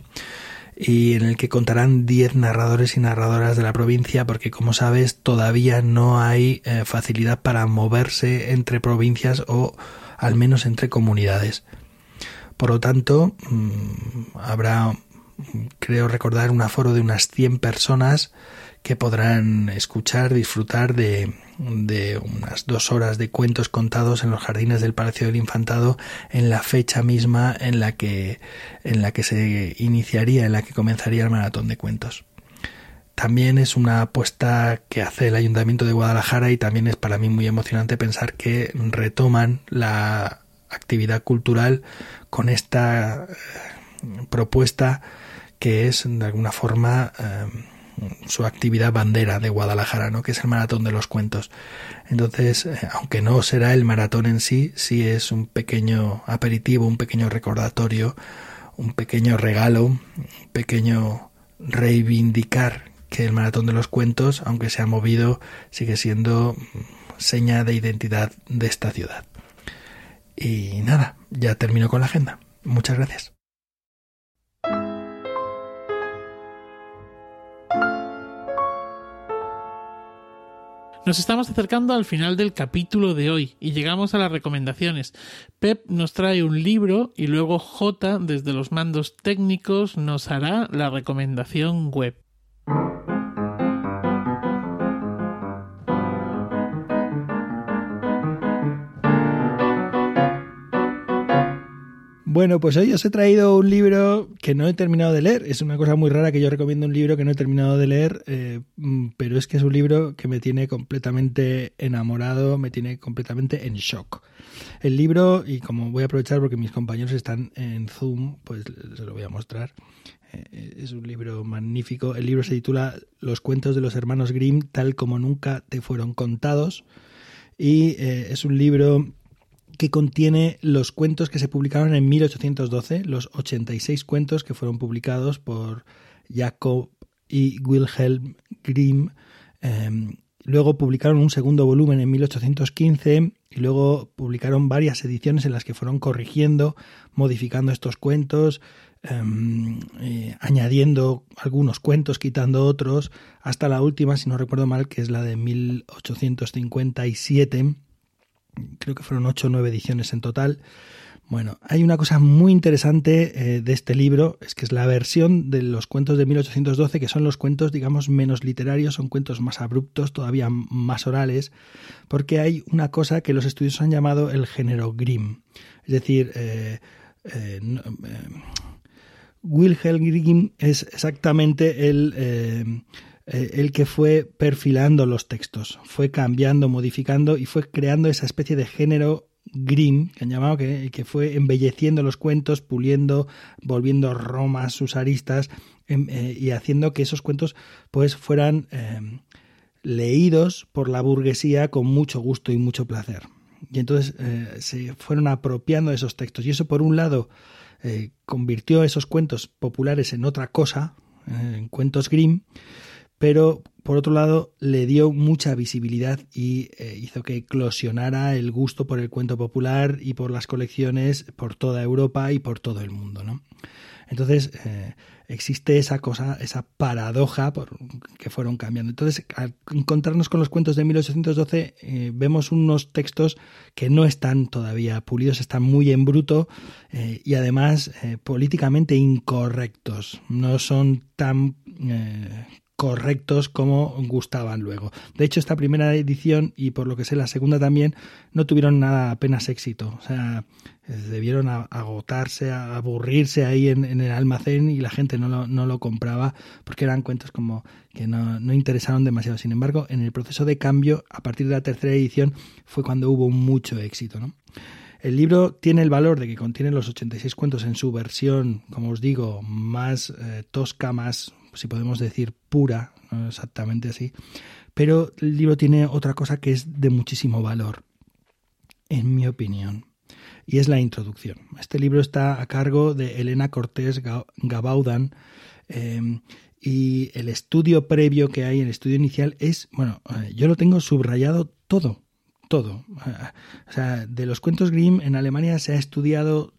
y en el que contarán 10 narradores y narradoras de la provincia porque como sabes todavía no hay eh, facilidad para moverse entre provincias o al menos entre comunidades. Por lo tanto, mm, habrá, creo recordar, un aforo de unas 100 personas que podrán escuchar, disfrutar de, unas dos horas de cuentos contados en los jardines del Palacio del Infantado en la fecha misma en la que, en la que se iniciaría, en la que comenzaría el maratón de cuentos. También es una apuesta que hace el Ayuntamiento de Guadalajara y también es para mí muy emocionante pensar que retoman la actividad cultural con esta eh, propuesta que es de alguna forma eh, su actividad bandera de Guadalajara, ¿no? que es el maratón de los cuentos. Entonces, eh, aunque no será el maratón en sí, sí es un pequeño aperitivo, un pequeño recordatorio, un pequeño regalo, un pequeño reivindicar que el maratón de los cuentos, aunque se ha movido, sigue siendo seña de identidad de esta ciudad. Y nada, ya termino con la agenda. Muchas gracias. Nos estamos acercando al final del capítulo de hoy y llegamos a las recomendaciones. Pep nos trae un libro y luego J desde los mandos técnicos nos hará la recomendación web. Bueno, pues hoy os he traído un libro que no he terminado de leer. Es una cosa muy rara que yo recomiendo un libro que no he terminado de leer, eh, mm, pero es que es un libro que me tiene completamente enamorado, me tiene completamente en shock. El libro, y como voy a aprovechar porque mis compañeros están en Zoom, pues se lo voy a mostrar. Eh, es un libro magnífico. El libro se titula Los cuentos de los hermanos Grimm, tal como nunca te fueron contados. Y eh, es un libro que contiene los cuentos que se publicaron en 1812, los 86 cuentos que fueron publicados por Jacob y Wilhelm Grimm. Em, luego publicaron un segundo volumen en 1815 y luego publicaron varias ediciones en las que fueron corrigiendo, modificando estos cuentos, em, eh, añadiendo algunos cuentos, quitando otros, hasta la última, si no recuerdo mal, que es la de 1857 creo que fueron ocho o nueve ediciones en total. Bueno, hay una cosa muy interesante eh, de este libro, es que es la versión de los cuentos de 1812, que son los cuentos, digamos, menos literarios, son cuentos más abruptos, todavía más orales, porque hay una cosa que los estudios han llamado el género Grimm. Es decir, eh, eh, Wilhelm Grimm es exactamente el eh, el que fue perfilando los textos, fue cambiando, modificando y fue creando esa especie de género Grimm, que han llamado, que, que fue embelleciendo los cuentos, puliendo, volviendo Roma sus aristas em, eh, y haciendo que esos cuentos pues fueran em, leídos por la burguesía con mucho gusto y mucho placer. Y entonces eh, se fueron apropiando esos textos. Y eso, por un lado, convirtió esos cuentos populares en otra cosa, en cuentos Grimm, pero por otro lado le dio mucha visibilidad y eh, hizo que eclosionara el gusto por el cuento popular y por las colecciones por toda Europa y por todo el mundo, ¿no? Entonces eh, existe esa cosa, esa paradoja que fueron cambiando. Entonces, al encontrarnos con los cuentos de 1812, eh, vemos unos textos que no están todavía pulidos, están muy en bruto y además políticamente incorrectos. No son tan correctos como gustaban luego. De hecho, esta primera edición y por lo que sé la segunda también no tuvieron nada apenas éxito. O sea, debieron agotarse, aburrirse ahí en, el almacén y la gente no lo, no lo, compraba porque eran cuentos como que no, no interesaron demasiado. Sin embargo, en el proceso de cambio, a partir de la tercera edición, fue cuando hubo mucho éxito. El libro tiene el valor de que contiene los 86 cuentos en su versión, como os digo, más eh, tosca, más, si podemos decir, pura, no exactamente así, pero el libro tiene otra cosa que es de muchísimo valor, en mi opinión, y es la introducción. Este libro está a cargo de Elena Cortés Gabaudan. Em, y el estudio previo que hay, el estudio inicial, es, bueno, eh, yo lo tengo subrayado todo, todo. O sea, de los cuentos Grimm en Alemania se ha estudiado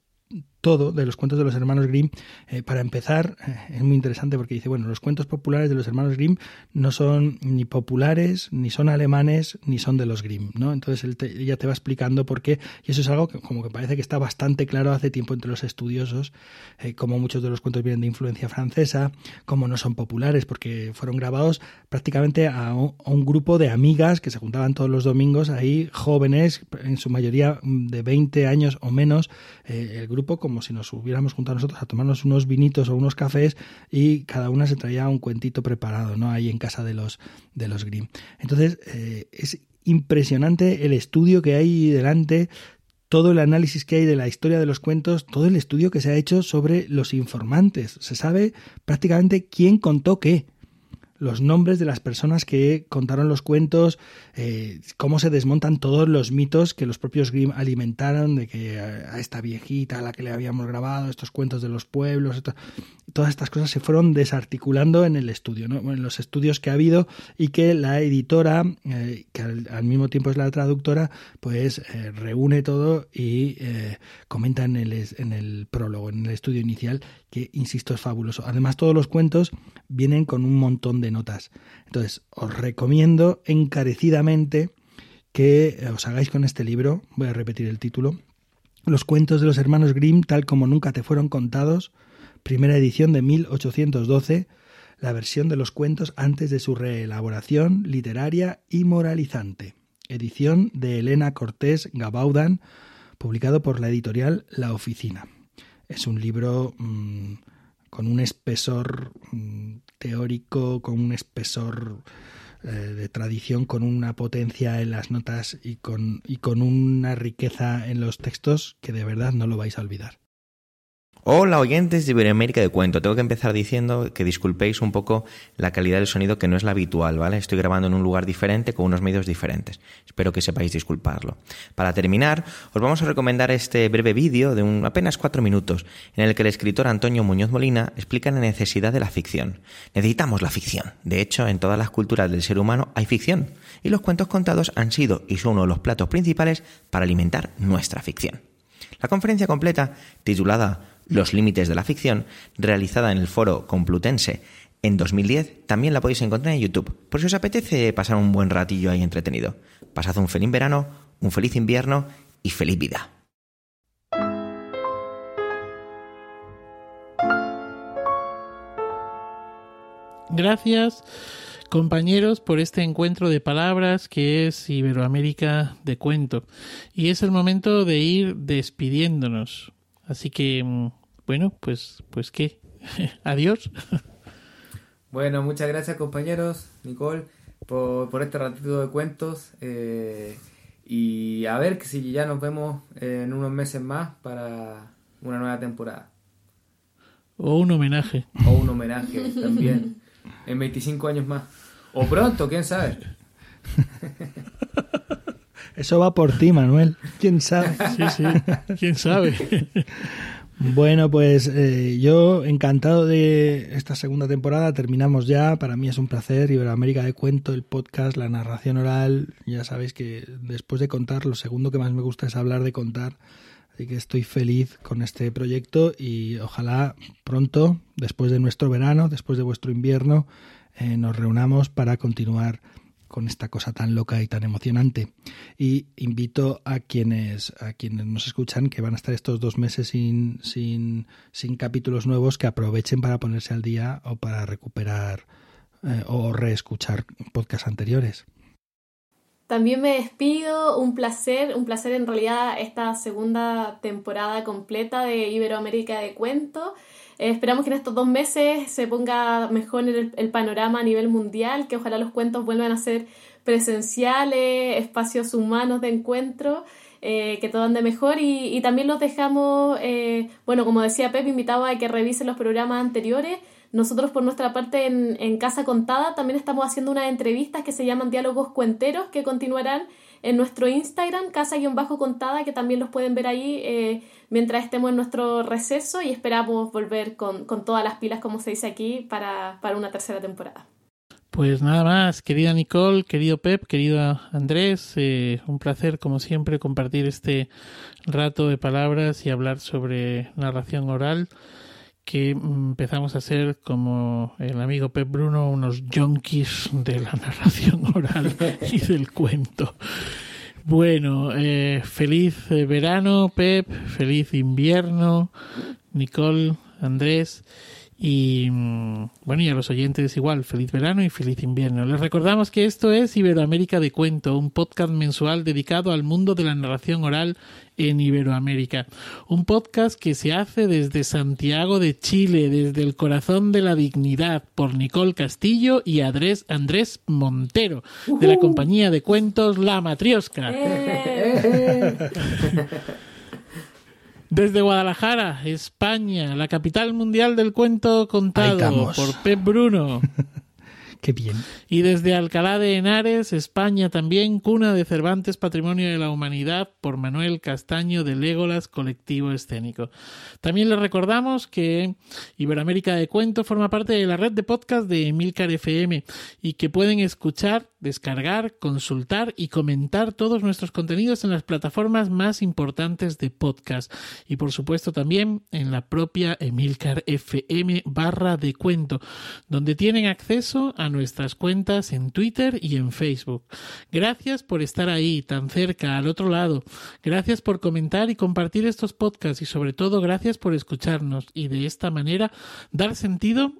todo de los cuentos de los hermanos Grimm. Eh, para empezar, eh, es muy interesante porque dice, bueno, los cuentos populares de los hermanos Grimm no son ni populares, ni son alemanes, ni son de los Grimm, ¿no? Entonces él te, ya te va explicando por qué, y eso es algo que como que parece que está bastante claro hace tiempo entre los estudiosos, eh, como muchos de los cuentos vienen de influencia francesa, como no son populares, porque fueron grabados prácticamente a un, a un grupo de amigas que se juntaban todos los domingos ahí, jóvenes, en su mayoría de 20 años o menos, el grupo como si nos hubiéramos juntado nosotros a tomarnos unos vinitos o unos cafés y cada una se traía un cuentito preparado, ¿no? Ahí en casa de los, de los Grimm. Entonces, eh, es impresionante el estudio que hay delante, todo el análisis que hay de la historia de los cuentos, todo el estudio que se ha hecho sobre los informantes. Se sabe prácticamente quién contó qué los nombres de las personas que contaron los cuentos, eh, cómo se desmontan todos los mitos que los propios Grimm alimentaron, de que a esta viejita a la que le habíamos grabado, estos cuentos de los pueblos, todas estas cosas se fueron desarticulando en el estudio, ¿no? en los estudios que ha habido y que la editora, eh, que al, mismo tiempo es la traductora, pues eh, reúne todo y comenta en el, en el prólogo, en el estudio inicial, que, insisto, es fabuloso. Además, todos los cuentos vienen con un montón de notas. Entonces, os recomiendo encarecidamente que os hagáis con este libro, voy a repetir el título, Los cuentos de los hermanos Grimm tal como nunca te fueron contados, primera edición de 1812, la versión de los cuentos antes de su reelaboración literaria y moralizante. Edición de Elena Cortés Gabaudan, publicado por la editorial La Oficina. Es un libro mm, con un espesor mm, teórico, con un espesor eh, de tradición, con una potencia en las notas y con, y con una riqueza en los textos que de verdad no lo vais a olvidar. Hola oyentes de Iberoamérica de Cuento. Tengo que empezar diciendo que disculpéis un poco la calidad del sonido que no es la habitual, ¿vale? Estoy grabando en un lugar diferente con unos medios diferentes. Espero que sepáis disculparlo. Para terminar, os vamos a recomendar este breve vídeo de un, apenas cuatro minutos en el que el escritor Antonio Muñoz Molina explica la necesidad de la ficción. Necesitamos la ficción. De hecho, en todas las culturas del ser humano hay ficción y los cuentos contados han sido y son uno de los platos principales para alimentar nuestra ficción. La conferencia completa, titulada los límites de la ficción, realizada en el foro Complutense en 2010, también la podéis encontrar en YouTube, por si os apetece pasar un buen ratillo ahí entretenido. Pasad un feliz verano, un feliz invierno y feliz vida. Gracias compañeros por este encuentro de palabras que es Iberoamérica de cuento. Y es el momento de ir despidiéndonos. Así que, mm, bueno, pues, pues qué. Adiós. Bueno, muchas gracias compañeros, Nicole, por, por este ratito de cuentos. Eh, y a ver si ya nos vemos en unos meses más para una nueva temporada. O un homenaje. O un homenaje también. En 25 años más. O pronto, quién sabe. Eso va por ti, Manuel. ¿Quién sabe? Sí, sí. ¿Quién sabe? Bueno, pues eh, yo encantado de esta segunda temporada. Terminamos ya. Para mí es un placer. Iberoamérica de Cuento, el podcast, la narración oral. Ya sabéis que después de contar, lo segundo que más me gusta es hablar de contar. Así que estoy feliz con este proyecto y ojalá pronto, después de nuestro verano, después de vuestro invierno, eh, nos reunamos para continuar con esta cosa tan loca y tan emocionante. Y invito a quienes, a quienes nos escuchan que van a estar estos dos meses sin, sin, sin capítulos nuevos que aprovechen para ponerse al día o para recuperar eh, o reescuchar podcasts anteriores. También me despido, un placer, un placer en realidad esta segunda temporada completa de Iberoamérica de Cuento. Eh, esperamos que en estos dos meses se ponga mejor el, el, panorama a nivel mundial, que ojalá los cuentos vuelvan a ser presenciales, espacios humanos de encuentro, eh, que todo ande mejor y, y también los dejamos, eh, bueno, como decía Pep, invitado a que revisen los programas anteriores. Nosotros por nuestra parte en, en Casa Contada también estamos haciendo unas entrevistas que se llaman Diálogos Cuenteros que continuarán en nuestro Instagram, casa-contada, que también los pueden ver ahí eh, mientras estemos en nuestro receso y esperamos volver con, con, todas las pilas, como se dice aquí, para, para una tercera temporada. Pues nada más, querida Nicole, querido Pep, querido Andrés, eh, un placer como siempre compartir este rato de palabras y hablar sobre narración oral que empezamos a ser como el amigo Pep Bruno, unos junkies de la narración oral y del cuento. Bueno, eh, feliz verano, Pep, feliz invierno, Nicole, Andrés. Y bueno, y a los oyentes igual, feliz verano y feliz invierno. Les recordamos que esto es Iberoamérica de Cuento, un podcast mensual dedicado al mundo de la narración oral en Iberoamérica. Un podcast que se hace desde Santiago de Chile, desde el corazón de la dignidad, por Nicole Castillo y Andrés, Andrés Montero, de la compañía de cuentos La Matriosca. Desde Guadalajara, España, la capital mundial del cuento contado por Pep Bruno. Qué bien. Y desde Alcalá de Henares, España también, cuna de Cervantes Patrimonio de la Humanidad, por Manuel Castaño de Légolas Colectivo Escénico. También les recordamos que Iberoamérica de Cuento forma parte de la red de podcast de Emilcar FM y que pueden escuchar, descargar, consultar y comentar todos nuestros contenidos en las plataformas más importantes de podcast y por supuesto también en la propia Emilcar FM barra de cuento, donde tienen acceso a nuestras cuentas en Twitter y en Facebook. Gracias por estar ahí, tan cerca, al otro lado. Gracias por comentar y compartir estos podcasts y sobre todo gracias por escucharnos y de esta manera dar sentido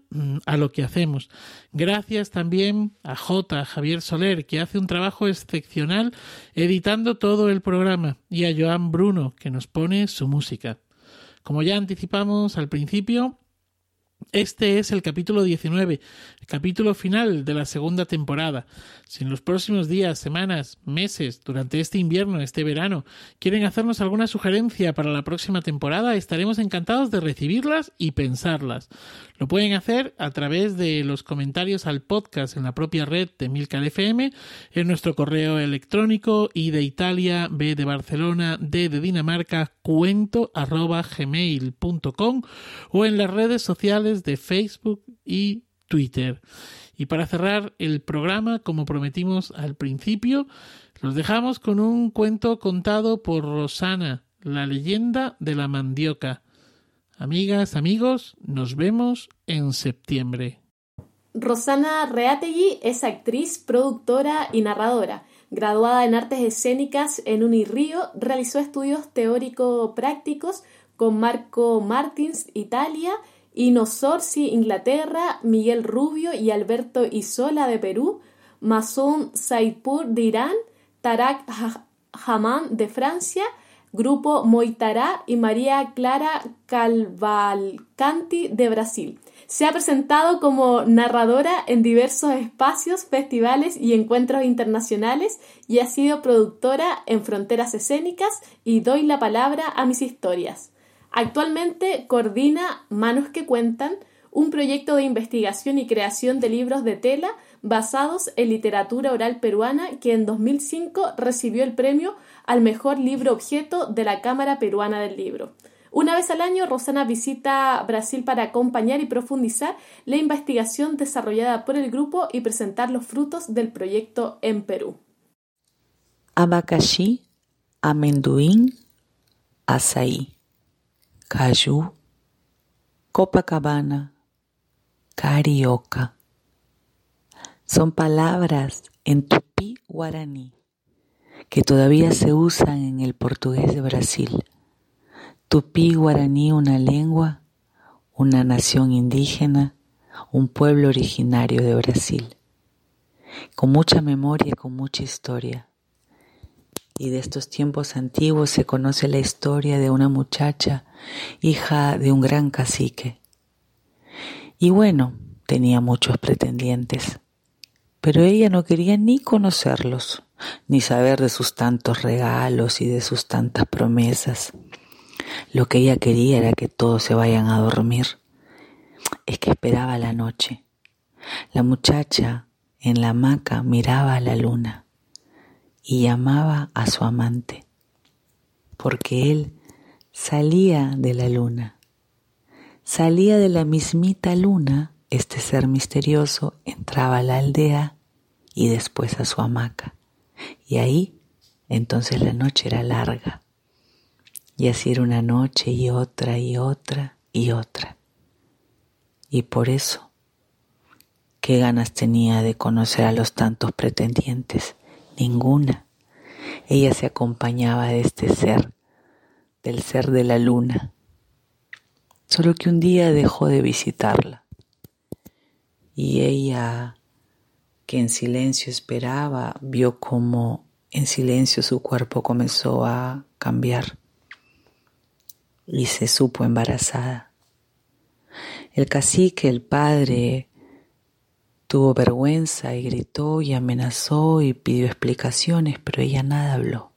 a lo que hacemos. Gracias también a J. Javier Soler, que hace un trabajo excepcional editando todo el programa, y a Joan Bruno, que nos pone su música. Como ya anticipamos al principio, este es el capítulo 19, el capítulo final de la segunda temporada. Si en los próximos días, semanas, meses, durante este invierno, este verano, quieren hacernos alguna sugerencia para la próxima temporada, estaremos encantados de recibirlas y pensarlas. Lo pueden hacer a través de los comentarios al podcast en la propia red de Milcar FM, en nuestro correo electrónico y de Italia, B de Barcelona, D de Dinamarca, cuento arroba gmail.com o en las redes sociales de Facebook y Twitter. Y para cerrar el programa, como prometimos al principio, los dejamos con un cuento contado por Rosana, la leyenda de la mandioca. Amigas, amigos, nos vemos en septiembre. Rosana Reategui es actriz, productora y narradora. Graduada en artes escénicas en Unirío, realizó estudios teórico-prácticos con Marco Martins, Italia, Ino Sorsi, Inglaterra, Miguel Rubio y Alberto Isola de Perú, Masoud Saidpur de Irán, Tarak Haman de Francia, Grupo Moitará y María Clara Calvalcanti de Brasil. Se ha presentado como narradora en diversos espacios, festivales y encuentros internacionales y ha sido productora en Fronteras Escénicas y Doy la Palabra a mis historias. Actualmente coordina Manos que Cuentan, un proyecto de investigación y creación de libros de tela basados en literatura oral peruana que en 2005 recibió el premio al mejor libro objeto de la Cámara Peruana del Libro. Una vez al año, Rosana visita Brasil para acompañar y profundizar la investigación desarrollada por el grupo y presentar los frutos del proyecto en Perú. Abacaxi, amendoim, açaí. Caju, Copacabana, Carioca. Son palabras en tupí guaraní que todavía se usan en el portugués de Brasil. Tupí guaraní, una lengua, una nación indígena, un pueblo originario de Brasil, con mucha memoria y con mucha historia. Y de estos tiempos antiguos se conoce la historia de una muchacha, hija de un gran cacique. Y bueno, tenía muchos pretendientes, pero ella no quería ni conocerlos, ni saber de sus tantos regalos y de sus tantas promesas. Lo que ella quería era que todos se vayan a dormir. Es que esperaba la noche. La muchacha en la hamaca miraba a la luna y llamaba a su amante, porque él salía de la luna, salía de la mismita luna, este ser misterioso entraba a la aldea y después a su hamaca, y ahí entonces la noche era larga, y así era una noche y otra y otra y otra, y por eso, qué ganas tenía de conocer a los tantos pretendientes, ninguna. Ella se acompañaba de este ser, del ser de la luna, solo que un día dejó de visitarla y ella, que en silencio esperaba, vio como en silencio su cuerpo comenzó a cambiar y se supo embarazada. El cacique, el padre, Tuvo vergüenza y gritó y amenazó y pidió explicaciones, pero ella nada habló.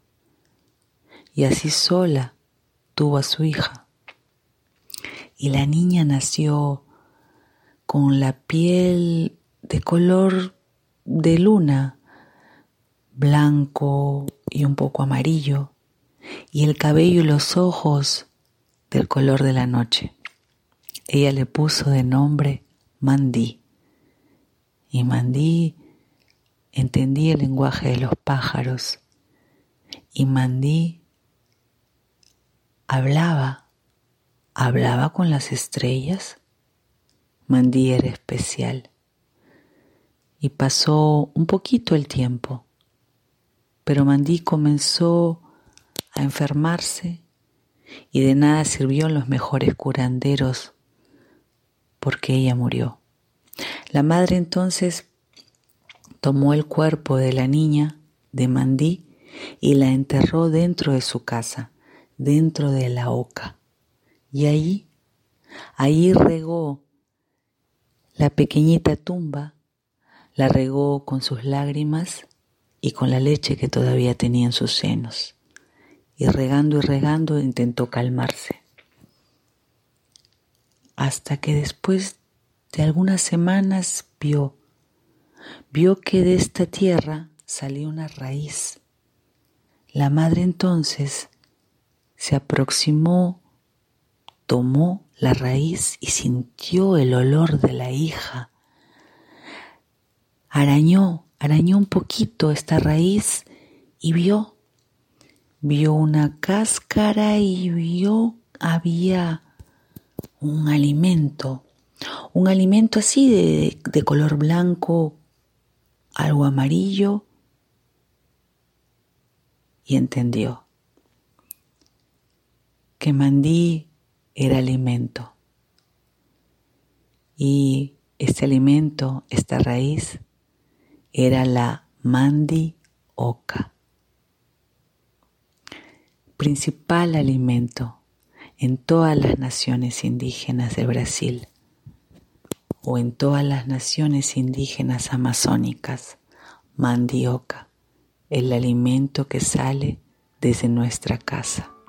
Y así sola tuvo a su hija. Y la niña nació con la piel de color de luna, blanco y un poco amarillo, y el cabello y los ojos del color de la noche. Ella le puso de nombre Mandí y Mandí entendía el lenguaje de los pájaros y Mandí hablaba, hablaba con las estrellas. Mandí era especial y pasó un poquito el tiempo, pero Mandí comenzó a enfermarse y de nada sirvió los mejores curanderos porque ella murió. La madre entonces tomó el cuerpo de la niña de Mandí y la enterró dentro de su casa, dentro de la oca. Y ahí, ahí regó la pequeñita tumba, la regó con sus lágrimas y con la leche que todavía tenía en sus senos. Y regando y regando intentó calmarse. Hasta que después de algunas semanas vio, vio que de esta tierra salía una raíz. La madre entonces se aproximó, tomó la raíz y sintió el olor de la hija. Arañó, arañó un poquito esta raíz y vio, vio una cáscara y vio había un alimento un alimento así de, de color blanco, algo amarillo, y entendió que mandí era alimento. Y este alimento, esta raíz, era la mandioca, principal alimento en todas las naciones indígenas de Brasil o en todas las naciones indígenas amazónicas, mandioca, el alimento que sale desde nuestra casa.